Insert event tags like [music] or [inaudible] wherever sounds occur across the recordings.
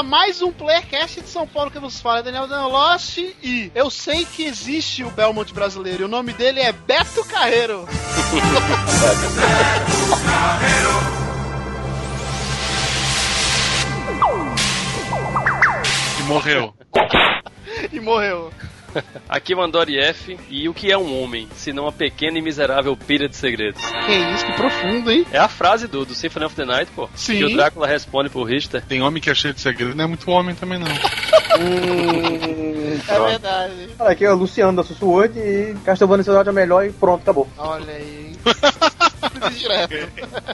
A mais um Playercast de São Paulo que vos fala, Daniel Lost e eu sei que existe o Belmont brasileiro e o nome dele é Beto Carreiro. Beto Carreiro. E morreu. [laughs] e morreu. Aqui mandou F e o que é um homem, se não uma pequena e miserável pilha de segredos? Que isso, que profundo, hein? É a frase do, do Symphony of the Night, pô. Sim. Que o Drácula responde pro Richter. Tem homem que é cheio de segredo, não é muito homem também, não. hum, [laughs] é verdade. Olha, aqui é o Luciano da Sussurrd e Castlevania Nacional é melhor e pronto, acabou. Olha aí.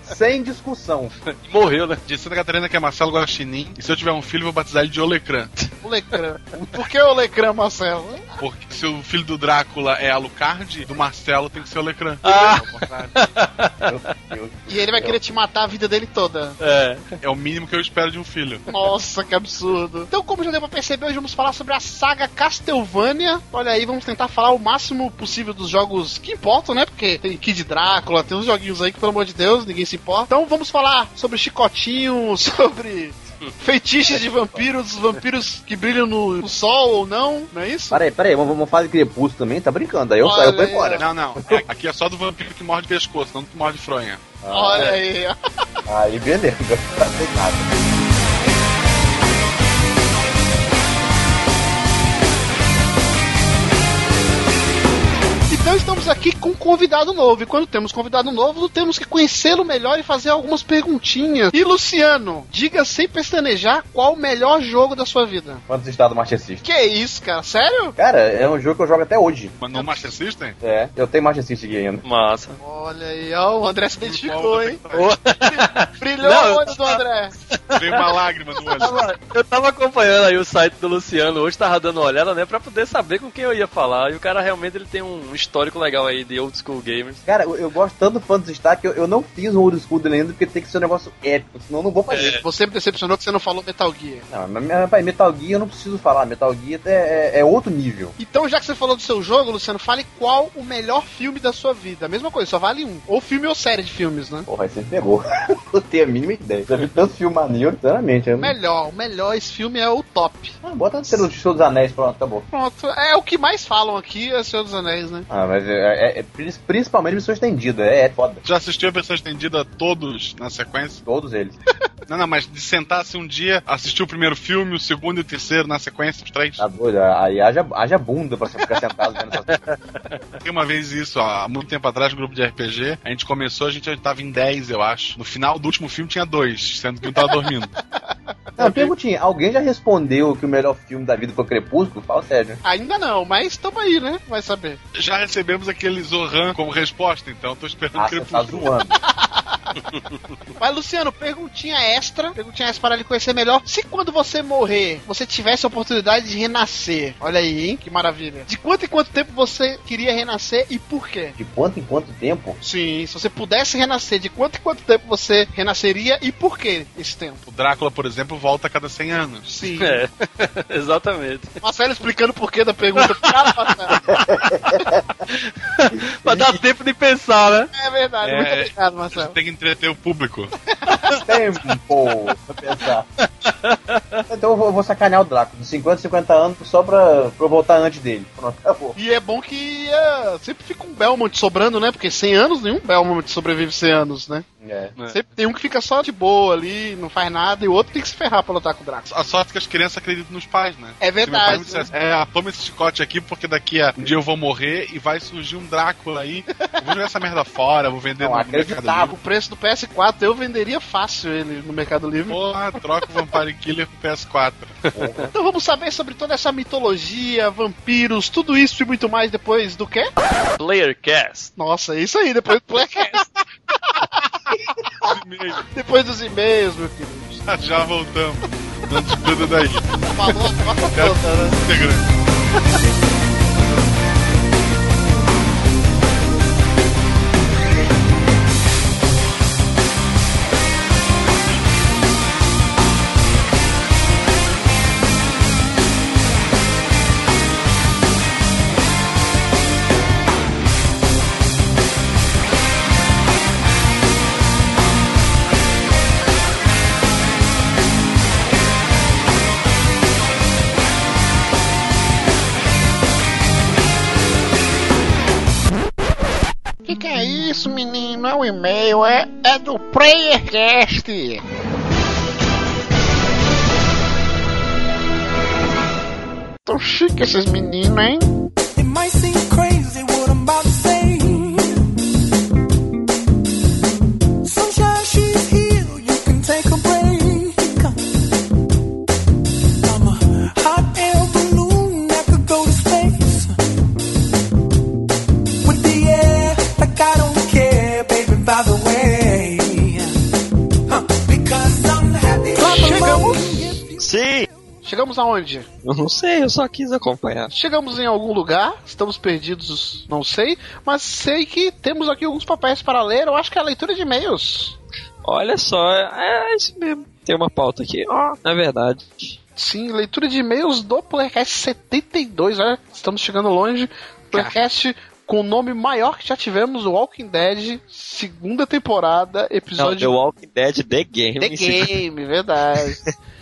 Sem discussão. Morreu, né? De Santa Catarina que é Marcelo Guaxinim. E se eu tiver um filho, vou batizar ele de Olecran. Olecran. Por que Olecran, Marcelo? Porque se o filho do Drácula é Alucard, do Marcelo tem que ser Olecran. Ah. e ele vai querer te matar a vida dele toda. É. É o mínimo que eu espero de um filho. Nossa, que absurdo. Então, como já deu pra perceber, hoje vamos falar sobre a saga Castlevania. Olha aí, vamos tentar falar o máximo possível dos jogos que importam, né? Porque tem Kid Drácula, tem uns joguinhos aí que, pelo amor de Deus, ninguém se importa. Então, vamos falar sobre Chicotinho, [laughs] sobre feitiços de vampiros, vampiros que brilham no, sol ou não, não é isso? Peraí, peraí, vamos, de Crepúsculo também? Tá brincando, aí eu saio, eu tô embora. Não, não, aqui é só do vampiro que morde pescoço, não do que morde fronha. Ah, Olha é. aí. Aí, beleza, [laughs] tá nada. Então estamos aqui com um convidado novo. E quando temos convidado novo, temos que conhecê-lo melhor e fazer algumas perguntinhas. E Luciano, diga sem pestanejar qual o melhor jogo da sua vida. Quantos estados Master System? Que isso, cara? Sério? Cara, é um jogo que eu jogo até hoje. Mas no Master System? É, eu tenho Master System aqui ainda. Massa. Olha aí, ó, o André se identificou, hein? [laughs] Brilhou Não, o olho do André. Veio uma lágrima no olho. Eu tava acompanhando aí o site do Luciano hoje, tava dando uma olhada, né, pra poder saber com quem eu ia falar. E o cara realmente ele tem um histórico legal aí de old school gamers. Cara, eu, eu gosto tanto do Phantasy Star que eu, eu não fiz um old school dele ainda porque tem que ser um negócio épico, senão eu não vou fazer. É. Você me decepcionou que você não falou Metal Gear. Não, mas rapaz, Metal Gear eu não preciso falar, Metal Gear é, é, é, outro nível. Então, já que você falou do seu jogo, Luciano, fale qual o melhor filme da sua vida. A mesma coisa, só vale um. Ou filme ou série de filmes, né? Porra, aí você pegou. não [laughs] tenho a mínima ideia. Já vi tanto filme maneiro, sinceramente. O melhor, o melhor, esse filme é o top. Ah, bota ser o Senhor dos Anéis, pronto, acabou. Pronto, é o que mais falam aqui, é o Senhor dos Anéis, né? Ah, mas é, é, é principalmente versão estendida, é, é foda. Já assistiu a versão estendida todos na sequência? Todos eles. [laughs] não, não, mas de sentar-se um dia, assistir o primeiro filme, o segundo e o terceiro na sequência, os três. Tá doido, aí haja, haja bunda pra você ficar sentado vendo essas [laughs] Tem uma vez isso, ó, há muito tempo atrás, no grupo de RPG, a gente começou, a gente tava em 10, eu acho. No final do último filme tinha dois, sendo que um tava dormindo. [laughs] Não, perguntinha, alguém já respondeu que o melhor filme da vida foi Crepúsculo? Fala sério. Ainda não, mas estamos aí, né? Vai saber. Já recebemos aquele Zohan como resposta, então tô esperando ah, Crepúsculo. Tá zoando. [laughs] [laughs] Mas, Luciano, perguntinha extra, perguntinha extra para ele conhecer melhor. Se quando você morrer, você tivesse a oportunidade de renascer, olha aí, hein? Que maravilha. De quanto em quanto tempo você queria renascer e por quê? De quanto em quanto tempo? Sim, se você pudesse renascer, de quanto em quanto tempo você renasceria e por que esse tempo? O Drácula, por exemplo, volta a cada 100 anos. Sim. É, [laughs] exatamente. Marcelo explicando o porquê da pergunta. Cara, pra dar tempo de pensar, né? É verdade. É, Muito obrigado, Marcelo. Tem que entreter o público. [laughs] Tempo pra pensar. Então eu vou, vou sacanear o Draco de 50 50 anos só pra, pra eu voltar antes dele. Pronto, acabou. E é bom que uh, sempre fica um Belmont sobrando, né? Porque 100 anos, nenhum Belmont sobrevive 100 anos, né? É. Sempre tem um que fica só de boa ali, não faz nada, e o outro tem que se ferrar pra lutar com o Draco. A sorte é que as crianças acreditam nos pais, né? É verdade. Dissesse, é, toma esse chicote aqui porque daqui a um dia eu vou morrer e vai surgir um Drácula aí. Eu vou jogar essa merda fora, vou vender não, no Mercado Livre. O preço do PS4 eu venderia fácil ele no Mercado Livre. Porra, troca o Vampire Killer pro PS4. [laughs] então vamos saber sobre toda essa mitologia, vampiros, tudo isso e muito mais depois do quê? Playercast. Nossa, é isso aí, depois do Playercast. [laughs] depois dos e-mails, meu querido. [laughs] Já voltamos. Não desgruda daí. Falou cota Quero toda, né? Isso, menino? É um e-mail, é, é do PlayerCast. Tão chique esses meninos, hein? Chegamos aonde? Eu não sei, eu só quis acompanhar. Chegamos em algum lugar, estamos perdidos, não sei, mas sei que temos aqui alguns papéis para ler. Eu acho que é a leitura de e-mails. Olha só, é isso mesmo. Tem uma pauta aqui. Ó, é verdade. Sim, leitura de e-mails do Playcast 72. Olha, estamos chegando longe. Playcast com o nome maior que já tivemos, o Walking Dead, segunda temporada, Não, The episódio Walking Dead The Game. The Game, verdade.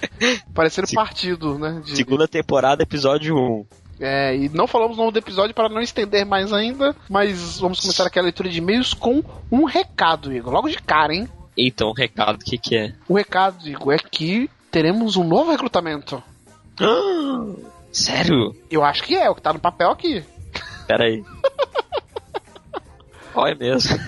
[laughs] Parecendo partido, né? de- Segunda temporada, episódio 1. É, e não falamos o nome do episódio para não estender mais ainda, mas vamos começar aqui a leitura de e-mails com um recado, Igor. Logo de cara, hein? Então, o recado, o que que é? O recado, Igor, é que teremos um novo recrutamento. [gasps] Sério? Eu acho que é, o que tá no papel aqui. Pera aí. [laughs] Olha mesmo.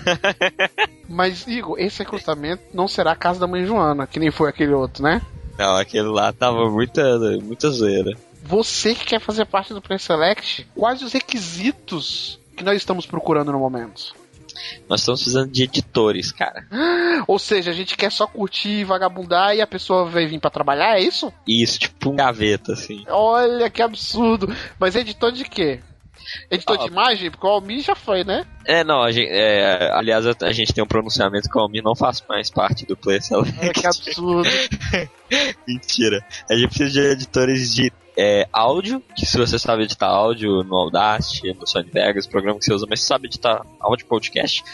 Mas, Igor, esse recrutamento não será a casa da mãe Joana, que nem foi aquele outro, né? Não, aquele lá tava muita, muita zoeira. Você que quer fazer parte do Pre-Select, quais os requisitos que nós estamos procurando no momento? Nós estamos precisando de editores, cara. [gasps] Ou seja, a gente quer só curtir, vagabundar e a pessoa vai vir pra trabalhar, é isso? Isso, tipo um gaveta, assim. Olha que absurdo. Mas editor de quê? Editor Ah. de imagem? Porque o Almir já foi, né? É, não, a gente, é, aliás, a, gente tem um pronunciamento que o Almir não faz mais parte do Play Select. que absurdo. [laughs] Mentira. A gente precisa de editores de é, áudio, que se você sabe editar áudio no Audacity, no Sony Vegas, programa que você usa, mas você sabe editar áudio podcast,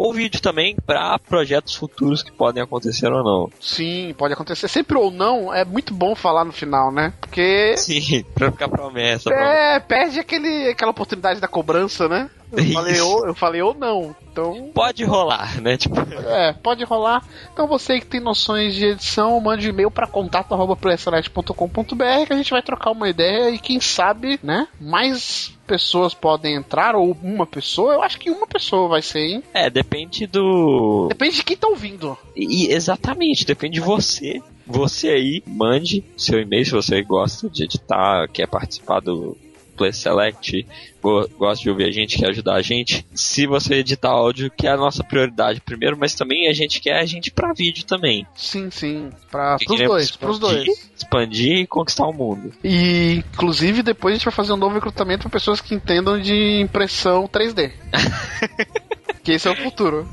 ou vídeo também para projetos futuros que podem acontecer ou não. Sim, pode acontecer. Sempre ou não, é muito bom falar no final, né? Porque Sim, [laughs] pra ficar promessa. promessa. é, perde aquele, aquela oportunidade da cobrança, né? Eu falei, ou, eu falei ou não. Então, Pode rolar, né? Tipo, [laughs] é, pode rolar. Então você que tem noções de edição, mande um e-mail para contato.playselect.com.br que a gente vai trocar uma ideia e quem sabe, né? Mais pessoas podem entrar, ou uma pessoa. Eu acho que uma pessoa vai ser, hein? é, depende do. Depende de quem tá ouvindo. E, exatamente, depende de você. Você aí, mande seu e-mail se você gosta de editar, quer participar do Play Select, go- gosta de ouvir a gente, quer ajudar a gente. Se você editar áudio, que é a nossa prioridade primeiro, mas também a gente quer a gente pra vídeo também. Sim, sim. Pros queremos dois, pros expandir- dois. Expandir e conquistar o mundo. E, inclusive, depois a gente vai fazer um novo recrutamento para pessoas que entendam de impressão 3D. [laughs] que esse é o futuro.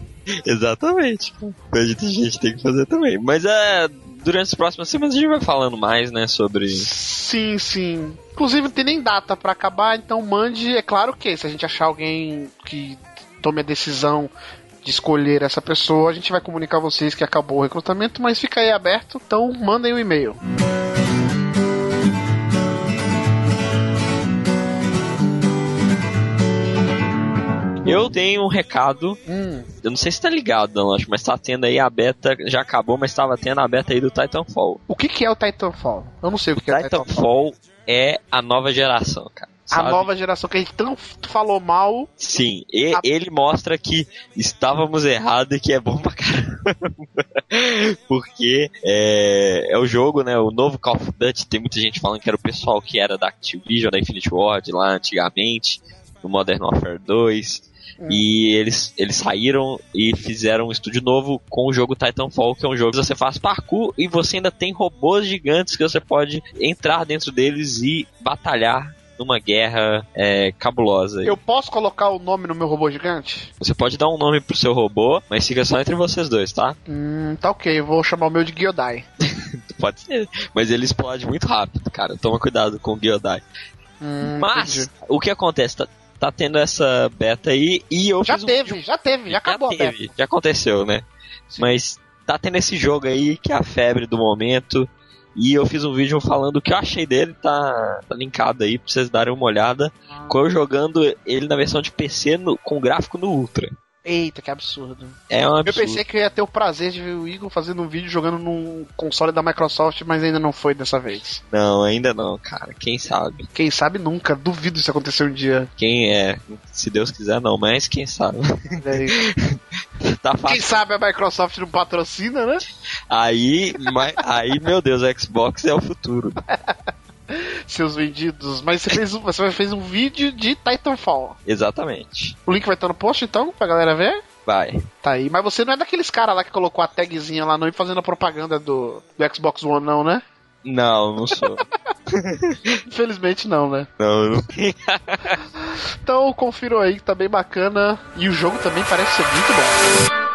Exatamente. A gente, a gente tem que fazer também. Mas é. Durante as próximas semanas a gente vai falando mais, né, sobre. Sim, sim. Inclusive, não tem nem data para acabar, então mande. É claro que se a gente achar alguém que tome a decisão de escolher essa pessoa, a gente vai comunicar a vocês que acabou o recrutamento, mas fica aí aberto, então mandem um e-mail. Eu tenho um recado Hum, Eu não sei se tá ligado, não, acho, mas tá tendo aí a beta, já acabou, mas tava tendo a beta aí do Titanfall. o que, que é o Titanfall? Eu não sei o que, que é o Titanfall. Titanfall é a nova geração, cara. A sabe? nova geração que a gente tanto falou mal. Sim, e- A- ele mostra que estávamos errados e que é bom pra caramba. [laughs] Porque é, é o jogo, né? O novo Call of Duty, tem muita gente falando que era o pessoal que era da Activision, da Infinity Ward lá antigamente, no Modern Warfare 2. E eles, eles saíram e fizeram um estúdio novo com o jogo Titanfall, que é um jogo que você faz parkour e você ainda tem robôs gigantes que você pode entrar dentro deles e batalhar numa guerra é, cabulosa. Eu posso colocar o nome no meu robô gigante? Você pode dar um nome pro seu robô, mas fica só entre vocês dois, tá? Hum, tá ok, eu vou chamar o meu de Gyodai. [laughs] Pode ser. Mas ele explode muito rápido, cara. Toma cuidado com o Gyodai. Hum, Mas, entendi. o que acontece? Tá, tendo essa beta aí e eu já fiz um teve, vídeo- já teve, já acabou já teve, já aconteceu, né? Mas tá tendo esse jogo aí que é a febre do momento. E eu fiz um vídeo falando o que eu achei dele, tá, tá linkado aí pra vocês darem uma olhada. Com eu jogando ele na versão de PC no- com gráfico no Ultra. Eita, que absurdo. É um Eu absurdo. pensei que eu ia ter o prazer de ver o Igor fazendo um vídeo jogando num console da Microsoft, mas ainda não foi dessa vez. Não, ainda não, cara. Quem sabe? Quem sabe nunca, duvido isso acontecer um dia. Quem é? Se Deus quiser, não, mas quem sabe? [laughs] tá Quem fácil. sabe a Microsoft não patrocina, né? Aí, aí, meu Deus, o Xbox é o futuro. Seus vendidos. Mas você fez, um, você fez um vídeo de Titanfall. Exatamente. O link vai estar no post então, pra galera ver? Vai. Tá aí. Mas você não é daqueles caras lá que colocou a tagzinha lá não e fazendo a propaganda do, do Xbox One, não, né? Não, não sou. [laughs] Infelizmente não, né? Não, eu não. [laughs] Então confiram aí que tá bem bacana. E o jogo também parece ser muito bom.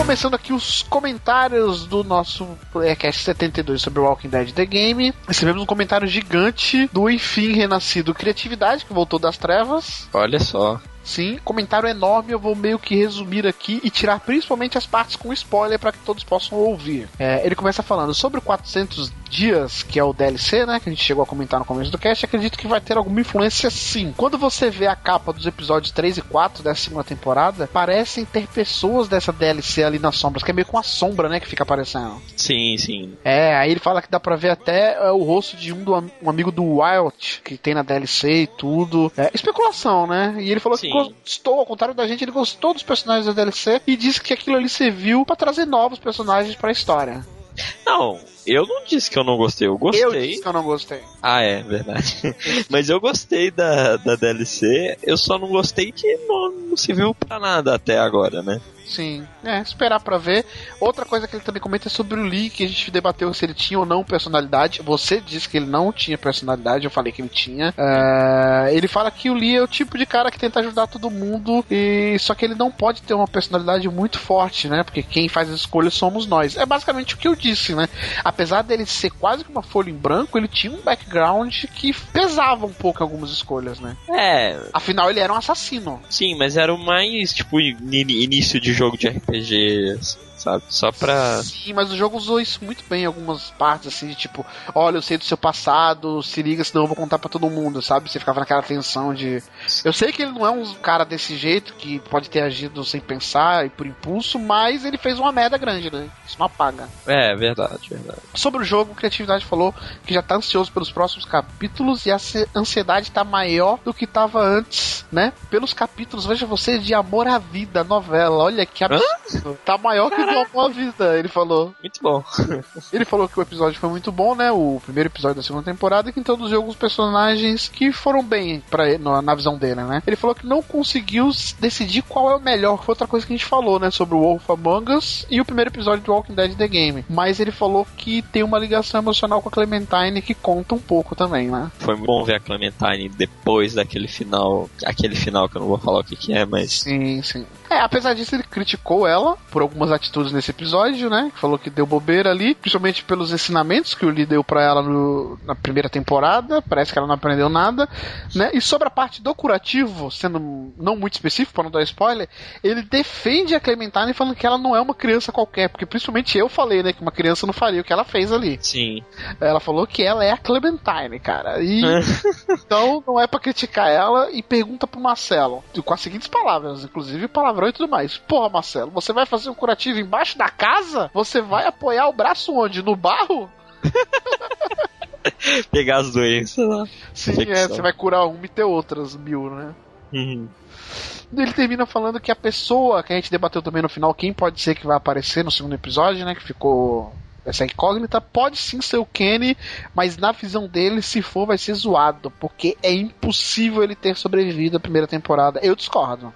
Começando aqui os comentários do nosso Playercast 72 sobre Walking Dead The Game. Recebemos um comentário gigante do Enfim Renascido Criatividade, que voltou das trevas. Olha só. Sim, comentário enorme, eu vou meio que resumir aqui e tirar principalmente as partes com spoiler para que todos possam ouvir. É, ele começa falando sobre o 400 dias, que é o DLC, né, que a gente chegou a comentar no começo do cast, acredito que vai ter alguma influência sim. Quando você vê a capa dos episódios 3 e 4 dessa segunda temporada, parecem ter pessoas dessa DLC ali nas sombras, que é meio com a sombra, né, que fica aparecendo. Sim, sim. É, aí ele fala que dá pra ver até é, o rosto de um, do, um amigo do Wild, que tem na DLC e tudo. É especulação, né? E ele falou que Sim. gostou, ao contrário da gente, ele gostou dos personagens da DLC e disse que aquilo ali serviu pra trazer novos personagens pra história. Não, eu não disse que eu não gostei, eu gostei. Eu disse que eu não gostei. Ah, é, verdade. [laughs] Mas eu gostei da, da DLC, eu só não gostei que não, não se viu pra nada até agora, né? Sim, é, esperar pra ver. Outra coisa que ele também comenta é sobre o Lee, que a gente debateu se ele tinha ou não personalidade. Você disse que ele não tinha personalidade, eu falei que ele tinha. É, ele fala que o Lee é o tipo de cara que tenta ajudar todo mundo, e só que ele não pode ter uma personalidade muito forte, né? Porque quem faz as escolhas somos nós. É basicamente o que eu disse, né? Apesar dele ser quase que uma folha em branco, ele tinha um background que pesava um pouco algumas escolhas, né? É, Afinal, ele era um assassino. sim, mas era o mais, tipo, in- início de jogo de RPG, sabe? Só pra. Sim, mas o jogo usou isso muito bem em algumas partes, assim, de tipo, olha, eu sei do seu passado, se liga, senão eu vou contar pra todo mundo, sabe? Você ficava naquela tensão de. Eu sei que ele não é um cara desse jeito, que pode ter agido sem pensar e por impulso, mas ele fez uma merda grande, né? Isso não apaga. É, verdade, verdade. Sobre o jogo, o Criatividade falou que já tá ansioso pelos próximos capítulos e a ansiedade tá maior do que tava antes, né? Pelos capítulos, veja você, de Amor à Vida, novela. Olha que absurdo. Tá maior que à Vida, ele falou. Muito bom. [laughs] Ele falou que o episódio foi muito bom, né? O primeiro episódio da segunda temporada, que introduziu alguns personagens que foram bem pra ele, na, visão dele, né? Ele falou que não conseguiu decidir qual é o melhor, que foi outra coisa que a gente falou, né? Sobre o Wolf Among Us e o primeiro episódio do Walking Dead The Game. Mas ele falou que tem uma ligação emocional com a Clementine que conta um pouco também, né? Foi bom ver a Clementine depois daquele final. Aquele final que eu não vou falar o que, que é, mas. Sim, sim. É, apesar disso, ele criticou ela por algumas atitudes nesse episódio, né? Falou que deu bobeira ali, principalmente pelos ensinamentos que o Lee deu pra ela no- na primeira temporada. Parece que ela não aprendeu nada, né? E sobre a parte do curativo, sendo não muito específico, pra não dar spoiler, ele defende a Clementine falando que ela não é uma criança qualquer, porque principalmente eu falei, né, que uma criança não faria o que ela fez ali. Sim. Ela falou que ela é a Clementine, cara. E então não é pra criticar ela e pergunta pro Marcelo, com as seguintes palavras, inclusive palavrão e tudo mais. Porra, Marcelo, você vai fazer um curativo embaixo da casa? Você vai apoiar o braço onde? No barro? [laughs] Pegar as doenças lá. Sim, é, você vai curar uma e ter outras mil, né? Uhum. Ele termina falando que a pessoa que a gente debateu também no final, quem pode ser que vai aparecer no segundo episódio, né? Que ficou essa incógnita pode sim ser o Kenny, mas na visão dele, se for, vai ser zoado, porque é impossível ele ter sobrevivido à primeira temporada. Eu discordo.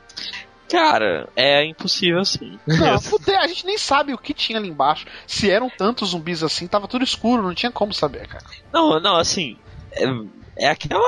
Cara, é impossível sim. Não, [laughs] a gente nem sabe o que tinha ali embaixo. Se eram tantos zumbis assim, tava tudo escuro, não tinha como saber, cara. Não, não, assim. É, é aquela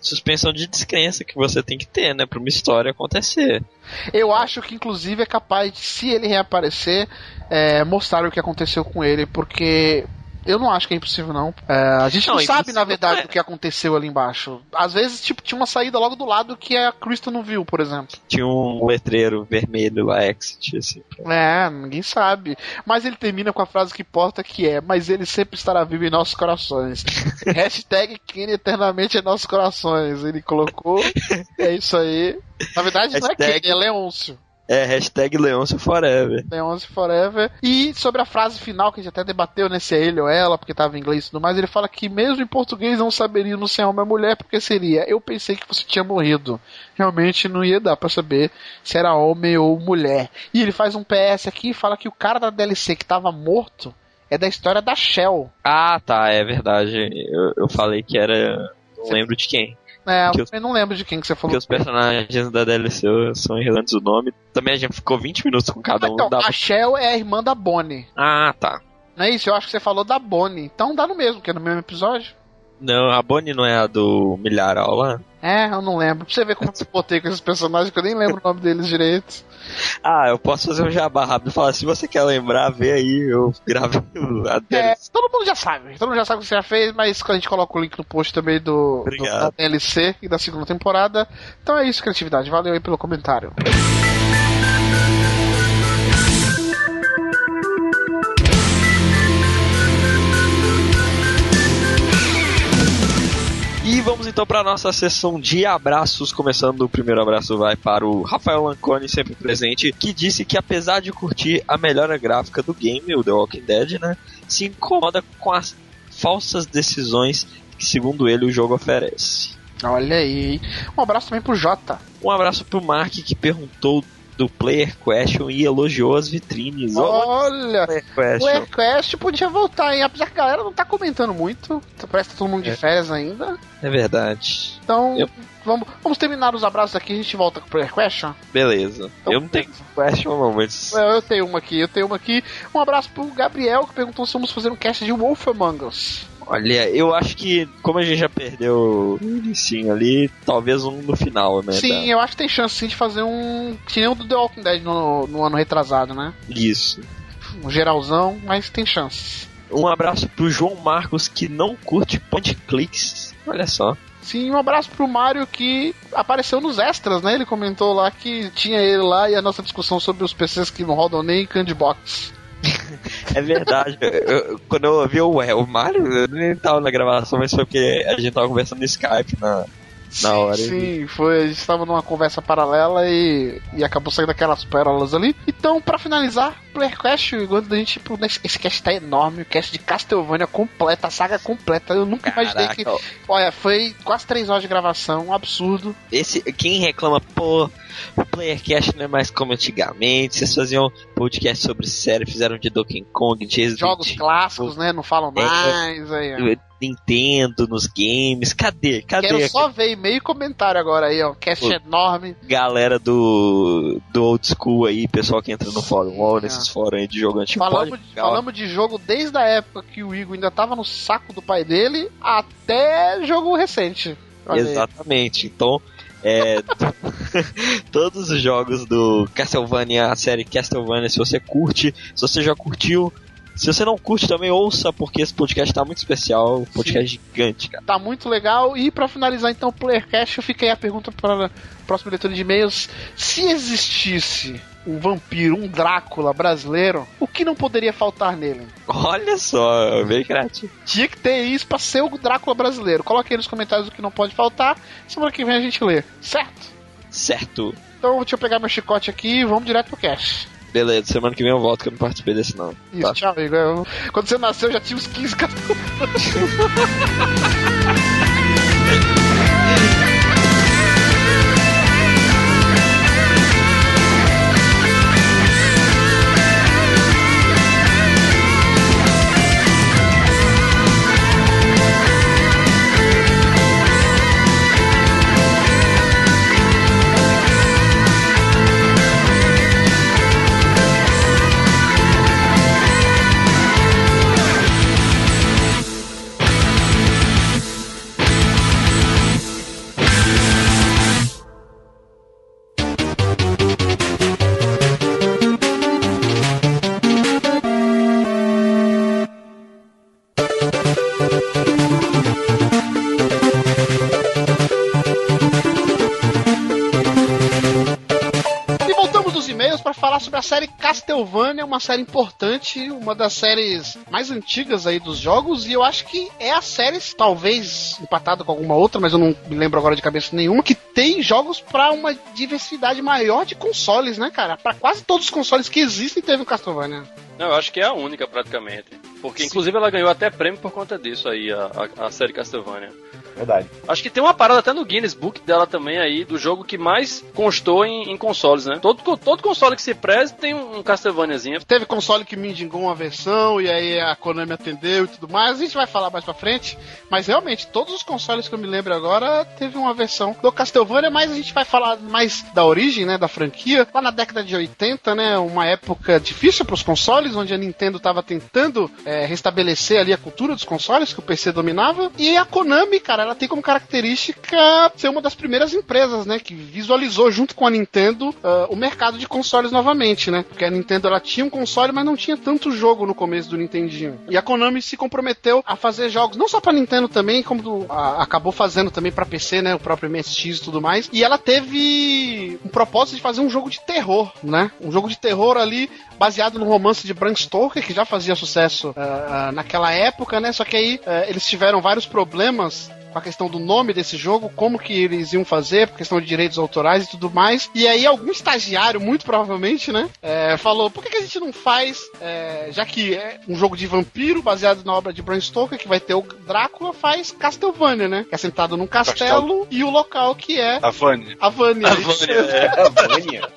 suspensão de descrença que você tem que ter, né? Pra uma história acontecer. Eu acho que, inclusive, é capaz de, se ele reaparecer, é, mostrar o que aconteceu com ele, porque. Eu não acho que é impossível, não. É, a gente não, Não, sabe, na verdade, é. o que aconteceu ali embaixo. Às vezes, tipo, tinha uma saída logo do lado que a Krista não viu, por exemplo. Tinha um letreiro vermelho lá, exit, assim. É, ninguém sabe. Mas ele termina com a frase que importa, que é Mas ele sempre estará vivo em nossos corações. [laughs] Hashtag Kenny eternamente em nossos corações. Ele colocou. É isso aí. Na verdade, não é Hashtag- Kenny, é Leôncio. É, hashtag Leôncio Forever. Forever. E sobre a frase final, que a gente até debateu, né? Se é ele ou ela, porque tava em inglês e tudo mais, ele fala que mesmo em português não saberia no se é homem ou mulher, porque seria, eu pensei que você tinha morrido. Realmente não ia dar pra saber se era homem ou mulher. E ele faz um PS aqui e fala que o cara da DLC que tava morto é da história da Shell. Ah, tá, é verdade. Eu, eu falei que era. Não lembro de quem. É, Que eu os- não lembro de quem que você falou. Porque os personagens da DLC são irrelevantes o nome. Também a gente ficou 20 minutos com cada um. Então, a Shell é a irmã da Bonnie. Ah, tá. Não é isso? Eu acho que você falou da Bonnie. Então dá no mesmo, que é no mesmo episódio. Não, a Bonnie não é a do Milharal lá? É, eu não lembro. Pra você ver como eu botei com esses personagens que eu nem lembro o nome deles direito. Ah, eu posso fazer um jabá rápido e falar, se você quer lembrar, vê aí, eu gravei o- [laughs] a É, todo mundo já sabe. Todo mundo já sabe o que você já fez, mas a gente coloca o link no post também do, do da DLC e da segunda temporada. Então é isso, criatividade. Valeu aí pelo comentário. E vamos então para nossa sessão de abraços. Começando, o primeiro abraço vai para o Rafael Lanconi, sempre presente, que disse que apesar de curtir a melhora gráfica do game, o The Walking Dead, né, se incomoda com as falsas decisões que, segundo ele, o jogo oferece. Olha aí. Um abraço também pro Jota. Um abraço pro Mark que perguntou do Player Question e elogiou as vitrines. Ô, Olha, Player o Question. Airquest podia voltar, hein? Apesar que a galera não tá comentando muito. Parece que tá todo mundo de É. férias ainda. É verdade. Então, Eu- vamos, vamos terminar os abraços aqui e a gente volta com o Player Question. Beleza. Então, eu não tenho question não, mas... Eu, eu tenho uma aqui, eu tenho uma aqui. Um abraço pro Gabriel que perguntou se vamos fazer um cast de Wolf Among Us. Olha, eu acho que, como a gente já perdeu o inicinho ali, talvez um no final, né? Sim, da- eu acho que tem chance sim de fazer um. Que nem o do The Walking Dead no, no ano retrasado, né? Isso. Um geralzão, mas tem chance. Um abraço pro João Marcos, que não curte point clicks. Olha só. Sim, um abraço pro Mário que apareceu nos extras, né? Ele comentou lá que tinha ele lá e a nossa discussão sobre os PCs que não rodam nem Candybox. [laughs] É verdade. Eu- quando eu ouvi o, o Mário, eu nem tava na gravação, mas foi porque a gente tava conversando no Skype na, na hora. Sim, foi. A gente estava numa conversa paralela e, e acabou saindo aquelas pérolas ali. Então, pra finalizar, PlayerCast, enquanto a gente. pro- Esse cast tá enorme, o cast de Castlevania completa, a saga completa. Eu nunca imaginei que. Caraca, Olha, foi quase três horas de gravação, um absurdo. esse, quem reclama, pô, o Playercast não é mais como antigamente, vocês faziam podcast sobre série, fizeram de Donkey Kong, de Resident Jogos clássicos, né? Não falam É. mais. Aí, ó. Nintendo, nos games, cadê? Cadê Quero só ver e-mail e comentário agora aí, ó. Cast Pô. enorme. galera do, do old school aí, pessoal que entra no fórum ou nesses fóruns aí de jogo antigo? Falamos, de- falamos de jogo desde a época que o Igor ainda tava no saco do pai dele até jogo recente. Olha aí. Exatamente. Então, é, [laughs] todos os jogos do Castlevania, a série Castlevania, se você curte, se você já curtiu, se você não curte também ouça, porque esse podcast tá muito especial, um podcast gigante, cara. Tá muito legal. E pra finalizar então o Playercast, eu fiquei a pergunta para a próxima leitura de e-mails. Se existisse um vampiro, um Drácula brasileiro, o que não poderia faltar nele? Olha só, bem criativo. Tinha que ter isso pra ser o Drácula brasileiro. Coloque aí nos comentários o que não pode faltar. Semana que vem a gente lê, certo? Certo. Então deixa eu pegar meu chicote aqui e vamos direto pro cast. Beleza, semana que vem eu volto que eu não participei desse não. Isso, Tá. tchau, Igor. Eu- Quando você nasceu, eu já tinha uns 15 Castlevania. série Castlevania, uma série importante, uma das séries mais antigas aí dos jogos, e eu acho que é a série, talvez empatada com alguma outra, mas eu não me lembro agora de cabeça nenhuma, que tem jogos pra uma diversidade maior de consoles, né, cara? Pra quase todos os consoles que existem teve um Castlevania. Não, eu acho que é a única praticamente. Porque inclusive ela ganhou até prêmio por conta disso aí, a, a, a série Castlevania. Verdade. Acho que tem uma parada até no Guinness Book dela também aí, do jogo que mais constou em, em consoles, né? Todo, todo console que se preze tem um, um Castlevaniazinho. Teve console que me indicou uma versão e aí a Konami atendeu e tudo mais. A gente vai falar mais pra frente. Mas realmente, todos os consoles que eu me lembro agora teve uma versão do Castlevania, mas a gente vai falar mais da origem, né? Da franquia. Lá na década de 80, né? Uma época difícil pros consoles, onde a Nintendo tava tentando é, restabelecer ali a cultura dos consoles que o PC dominava. E a Konami, cara, ela tem como característica ser uma das primeiras empresas, né, que visualizou junto com a Nintendo uh, o mercado de consoles novamente, né? Porque a Nintendo ela tinha um console, mas não tinha tanto jogo no começo do Nintendinho. E a Konami se comprometeu a fazer jogos não só para Nintendo também, como do, a, acabou fazendo também para PC, né, o próprio MSX e tudo mais. E ela teve um propósito de fazer um jogo de terror, né? Um jogo de terror ali baseado no romance de Bram Stoker, que já fazia sucesso uh, uh, naquela época, né? Só que aí eles tiveram vários problemas a questão do nome desse jogo, como que eles iam fazer, por questão de direitos autorais e tudo mais. E aí algum estagiário, muito provavelmente, né, é, falou, por que, que, a gente não faz, é, já que é um jogo de vampiro baseado na obra de Bram Stoker, que vai ter o Drácula, faz Castlevania, né? Que é sentado num castelo, castelo. e o local que é... A Vânia. A Vânia. A Vânia. É. [laughs] A Vânia.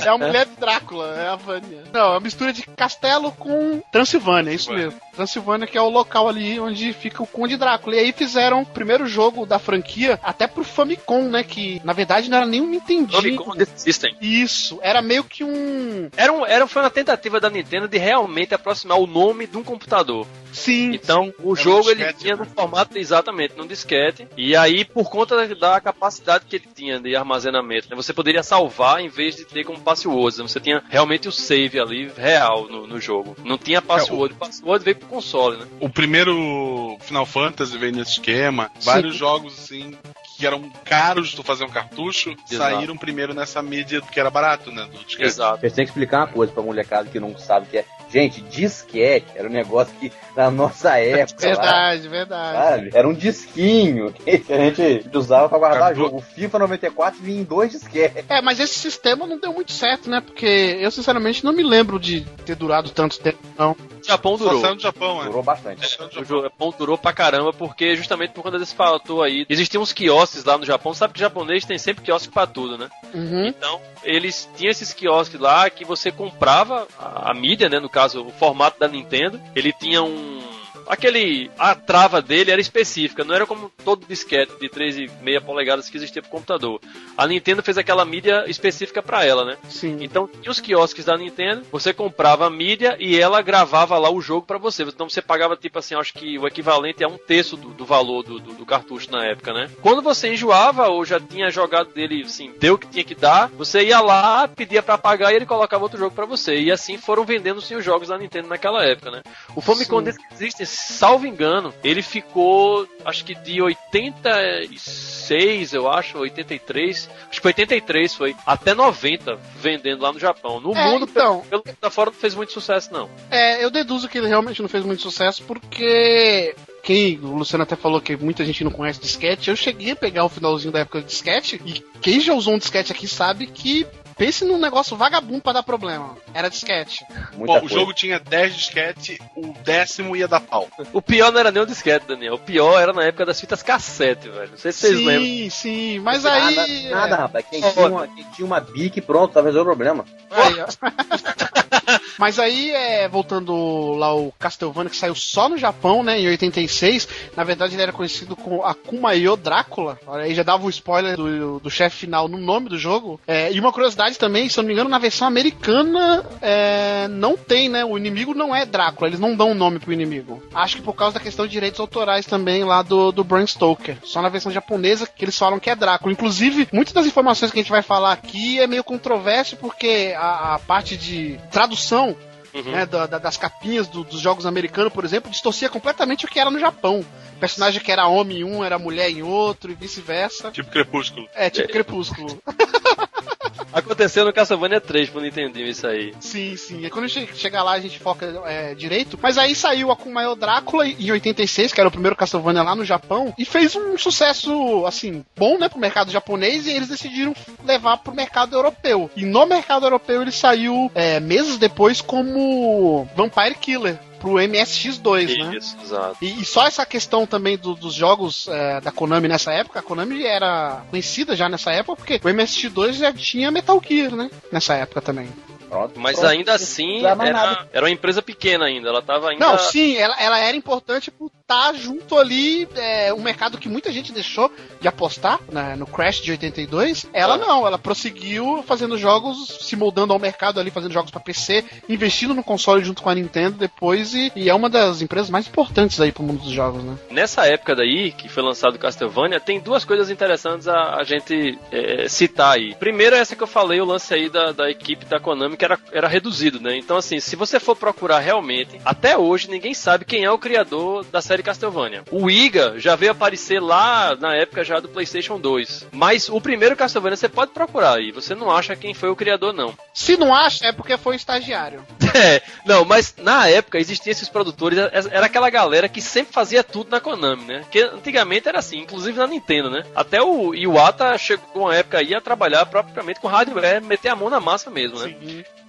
É a mulher de Drácula, é a Vânia. Não, é uma mistura de castelo com Transilvânia, é isso mesmo. Transilvânia que é o local ali onde fica o Conde Drácula. E aí fizeram o primeiro jogo da franquia até pro Famicom, né? Que na verdade não era nem um Nintendinho. Famicom System. Isso, era meio que um... Era, um, era foi uma tentativa da Nintendo de realmente aproximar o nome de um computador. Sim. Então, o Era um jogo ele disquete, tinha né? no formato exatamente num disquete. E aí, por conta da, da capacidade que ele tinha de armazenamento, né, você poderia salvar em vez de ter como password. né, Você tinha realmente o save ali real no, no jogo. Não tinha password. O password veio pro console, né? O primeiro Final Fantasy veio nesse esquema. Vários jogos assim que eram caros de tu fazer um cartucho Exato. saíram primeiro nessa mídia que era barato, né? Do disquete. Exato. Vocês têm que explicar uma coisa pra molecada que não sabe o que é. Gente, disquete era um negócio que na nossa [laughs] época. lá, Verdade, verdade. sabe? Era um disquinho que a gente usava pra guardar Cara, jogo. O FIFA 94 vinha em dois disquetes. É, mas esse sistema não deu muito certo, né? Porque eu, sinceramente, não me lembro de ter durado tanto tempo, não. O Japão durou. saiu do Japão, né? Durou bastante. Do O Japão. Japão durou pra caramba, porque justamente por conta desse fator aí. Existiam uns quiosques lá no Japão, sabe que japonês tem sempre quiosque pra tudo, né? Uhum. Então, eles tinham esses quiosques lá que você comprava a, a mídia, né? No caso, o formato da Nintendo. Ele tinha um. Aquele. A trava dele era específica, não era como todo disquete de 3,5 polegadas que existia pro computador. A Nintendo fez aquela mídia específica pra ela, né? Sim. Então, tinha os quiosques da Nintendo, você comprava a mídia e ela gravava lá o jogo pra você. Então você pagava, tipo assim, acho que o equivalente a um terço do, do valor do, do- do cartucho na época, né? Quando você enjoava ou já tinha jogado dele, assim, deu o que tinha que dar, você ia lá, pedia pra pagar e ele colocava outro jogo pra você. E assim foram vendendo-se os jogos da Nintendo naquela época, né? O Famicom Sim. System, salvo engano, ele ficou, acho que de 86, eu acho, 83, acho que 83 foi, até 90 vendendo lá no Japão. No É, mundo, então. pelo, pelo da fora, não fez muito sucesso, não. É, eu deduzo que ele realmente não fez muito sucesso porque. Quem, o Luciano até falou que muita gente não conhece disquete. Eu cheguei a pegar o finalzinho da época do disquete e quem já usou um disquete aqui sabe que pense num negócio vagabundo pra dar problema. Era disquete. Muita Bom, o coisa. jogo tinha 10 disquete, o décimo ia dar pau. O pior não era nem o disquete, Daniel. O pior era na época das fitas cassete, velho. Não sei se vocês sim, lembram. sim, mas nada, aí. Nada, é, rapaz. Quem tinha, uma, quem tinha uma bique, pronto, tá resolvendo o problema. aí, ó. [laughs] Mas aí, é, voltando lá o Castlevania, que saiu só no Japão, né, em 86, na verdade ele era conhecido como Akumayo Drácula. Aí, já dava o spoiler do, do chefe final no nome do jogo. É, e uma curiosidade também, se eu não me engano, na versão americana é, não tem, né, o inimigo não é Drácula, eles não dão um nome pro inimigo. Acho que por causa da questão de direitos autorais também lá do, do Bram Stoker. Só na versão japonesa que eles falam que é Drácula. Inclusive, muitas das informações que a gente vai falar aqui é meio controverso porque a, a parte de tradução Uhum. né, da- da- das capinhas do- dos jogos americanos, por exemplo, distorcia completamente o que era no Japão. O personagem que era homem em um era mulher em outro e vice-versa. Tipo Crepúsculo. É, tipo Crepúsculo. [laughs] Aconteceu no Castlevania 3 pro Nintendinho isso aí. Sim, sim. É quando a gente chegar lá, a gente foca é, direito. Mas aí saiu a Kumail Drácula em 86, que era o primeiro Castlevania lá no Japão, e fez um sucesso, assim, bom, né, pro mercado japonês, e eles decidiram levar pro mercado europeu. E no mercado europeu ele saiu é, meses depois como Vampire Killer pro MSX2, né? Isso, exato. E, e só essa questão também do- dos jogos é, da Konami nessa época, a Konami era conhecida já nessa época, porque o MSX2 já tinha Metal Gear, né? Nessa época também. Pronto. Mas Pronto. ainda assim, era, era uma empresa pequena ainda. Ela tava ainda. Não, sim, ela, ela era importante por estar junto ali, é, um mercado que muita gente deixou de apostar né, no Crash de 82. Ela Ah. não, ela prosseguiu fazendo jogos, se moldando ao mercado ali, fazendo jogos pra PC, investindo no console junto com a Nintendo depois, e, e é uma das empresas mais importantes aí pro mundo dos jogos, né? Nessa época daí, que foi lançado Castlevania, tem duas coisas interessantes a, a gente é, citar aí. Primeiro, essa que eu falei, o lance aí da, da equipe da Konami, que era, era reduzido, né? Então, assim, se você for procurar realmente, até hoje ninguém sabe quem é o criador da série Castlevania. O Iga já veio aparecer lá na época já do PlayStation 2. Mas o primeiro Castlevania você pode procurar aí, você não acha quem foi o criador, não. Se não acha, é porque foi estagiário. [laughs] É, não, mas na época existiam esses produtores, era aquela galera que sempre fazia tudo na Konami, né? Porque antigamente era assim, inclusive na Nintendo, né? Até o Iwata chegou uma época aí a trabalhar propriamente com hardware, meter a mão na massa mesmo, né?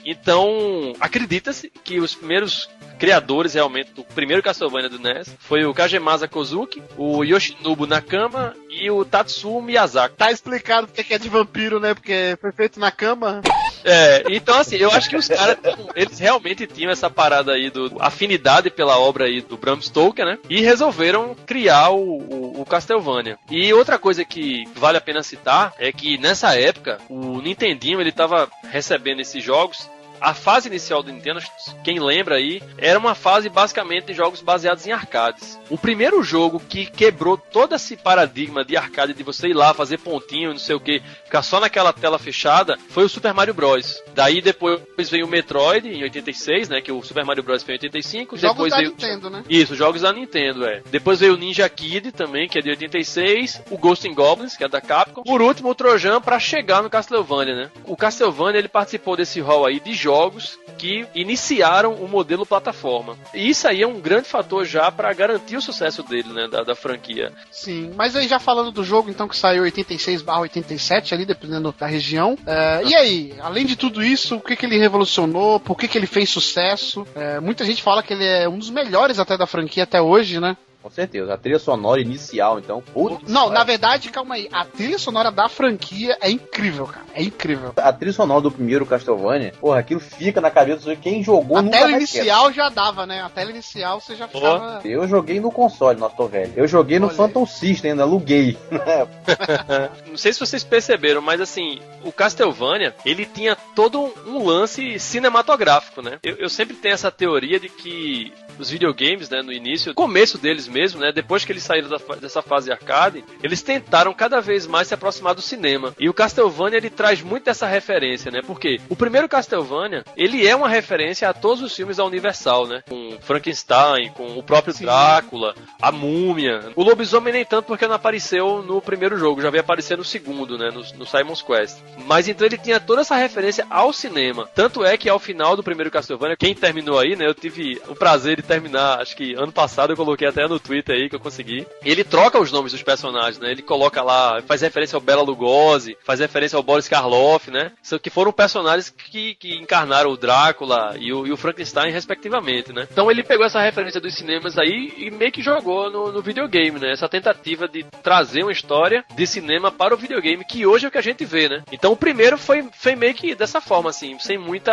Então, acredita-se que os primeiros criadores realmente do primeiro Castlevania do NES foi o Kajemasa Kozuki, o Yoshinobu Nakama e o Tatsuo Miyazaki. Tá explicado porque que é de vampiro, né? Porque foi feito na cama. É, então assim, eu acho que os caras, eles realmente tinham essa parada aí do afinidade pela obra aí do Bram Stoker, né? E resolveram criar o, o, o Castlevania. E outra coisa que vale a pena citar é que nessa época o Nintendinho ele tava recebendo esses jogos a fase inicial do Nintendo, quem lembra aí, era uma fase basicamente de jogos baseados em arcades. O primeiro jogo que quebrou todo esse paradigma de arcade, de você ir lá fazer pontinho, não sei o que, ficar só naquela tela fechada, foi o Super Mario Bros. Daí depois veio o Metroid em 86, né? Que o Super Mario Bros foi em 85. Jogos depois da veio... Nintendo, né? Isso, jogos da Nintendo, é. Depois veio o Ninja Kid também, que é de 86, o Ghost in Goblins, que é da Capcom. Por último, o Trojan para chegar no Castlevania, né? O Castlevania, ele participou desse hall aí de jogos que iniciaram o modelo plataforma. E isso aí é um grande fator já para garantir o sucesso dele, né, da, da franquia. Sim, mas aí já falando do jogo, então, que saiu 86 87 ali, dependendo da região. é, e aí, além de tudo isso, o que, que ele revolucionou? Por que, que ele fez sucesso? É, muita gente fala que ele é um dos melhores até da franquia até hoje, né? Com certeza. A trilha sonora inicial, então. Putz, Não, cara. na verdade, calma aí. A trilha sonora da franquia é incrível, cara. É incrível. A trilha sonora do primeiro Castlevania, porra, aquilo fica na cabeça de quem jogou A nunca tela inicial já dava, né? A tela inicial você já ficava. Eu joguei no console, nossa, tô velho. Eu joguei no Olha. Phantom System, ainda aluguei. [laughs] Não sei se vocês perceberam, mas assim, o Castlevania, ele tinha todo um lance cinematográfico, né? Eu, eu sempre tenho essa teoria de que os videogames, né, no início, no começo deles mesmo, né, depois que eles saíram da dessa fase arcade, eles tentaram cada vez mais se aproximar do cinema. E o Castlevania, ele traz muito dessa referência, né? Porque o primeiro Castlevania, ele é uma referência a todos os filmes da Universal, né? Com Frankenstein, com o próprio Sim. Drácula, a Múmia. O Lobisomem nem tanto porque não apareceu no primeiro jogo, já veio aparecer no segundo, né? No, no Simon's Quest. Mas então ele tinha toda essa referência ao cinema. Tanto é que ao final do primeiro Castlevania, quem terminou aí, né? Eu tive o prazer de terminar, acho que ano passado eu coloquei até no Twitter aí que eu consegui. Ele troca os nomes dos personagens, né? Ele coloca lá, faz referência ao Bela Lugosi, faz referência ao Boris Karloff, né? Que foram personagens que, que encarnaram o Drácula e o, e o Frankenstein, respectivamente, né? Então ele pegou essa referência dos cinemas aí e meio que jogou no, no videogame, né? Essa tentativa de trazer uma história de cinema para o videogame, que hoje é o que a gente vê, né? Então o primeiro foi, foi meio que dessa forma, assim, sem muita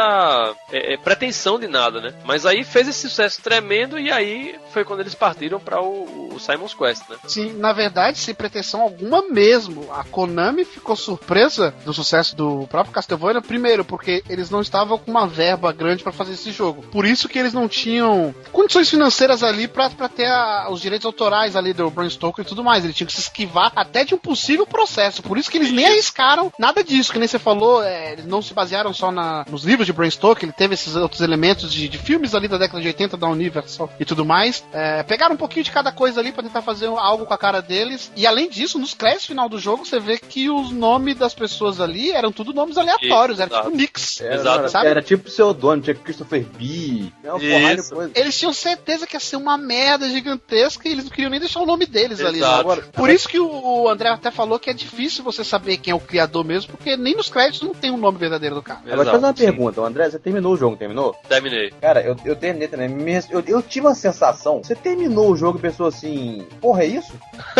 é, é, pretensão de nada, né? Mas aí fez esse sucesso tremendo e aí foi quando eles partiram para o, o Simon's Quest, né? Sim, na verdade, sem pretensão alguma mesmo. A Konami ficou surpresa do sucesso do próprio Castlevania, primeiro, porque eles não estavam com uma verba grande pra fazer esse jogo. Por isso que eles não tinham condições financeiras ali pra ter a- os direitos autorais ali do Bram Stoker e tudo mais. Eles tinham que se esquivar até de um possível processo. Por isso que eles nem arriscaram nada disso, que nem você falou, é, eles não se basearam só na- nos livros de Bram Stoker, ele teve esses outros elementos de, de filmes ali da década de 80 da Universal e tudo mais. É, pegaram um pouquinho de cada coisa ali pra tentar fazer algo com a cara deles. E além disso, nos créditos final do jogo, você vê que os nomes das pessoas ali eram tudo nomes aleatórios, era Exato. tipo Nix. Era, Exato. Sabe? era tipo pseudônimo, tinha Christopher B. É uma porrada de Isso. coisa. Eles tinham certeza que ia ser uma merda gigantesca e eles não queriam nem deixar o nome deles ali. né? Exato. Agora, Por isso que o André até falou que é difícil você saber quem é o criador mesmo, porque nem nos créditos não tem o nome verdadeiro do cara. Agora, deixa eu fazer uma sim. pergunta, o André, você terminou o jogo, terminou? Terminei. Cara, eu, eu terminei também. Eu, eu tive uma sensação. Você terminou o jogo e pensou assim: Porra, é isso?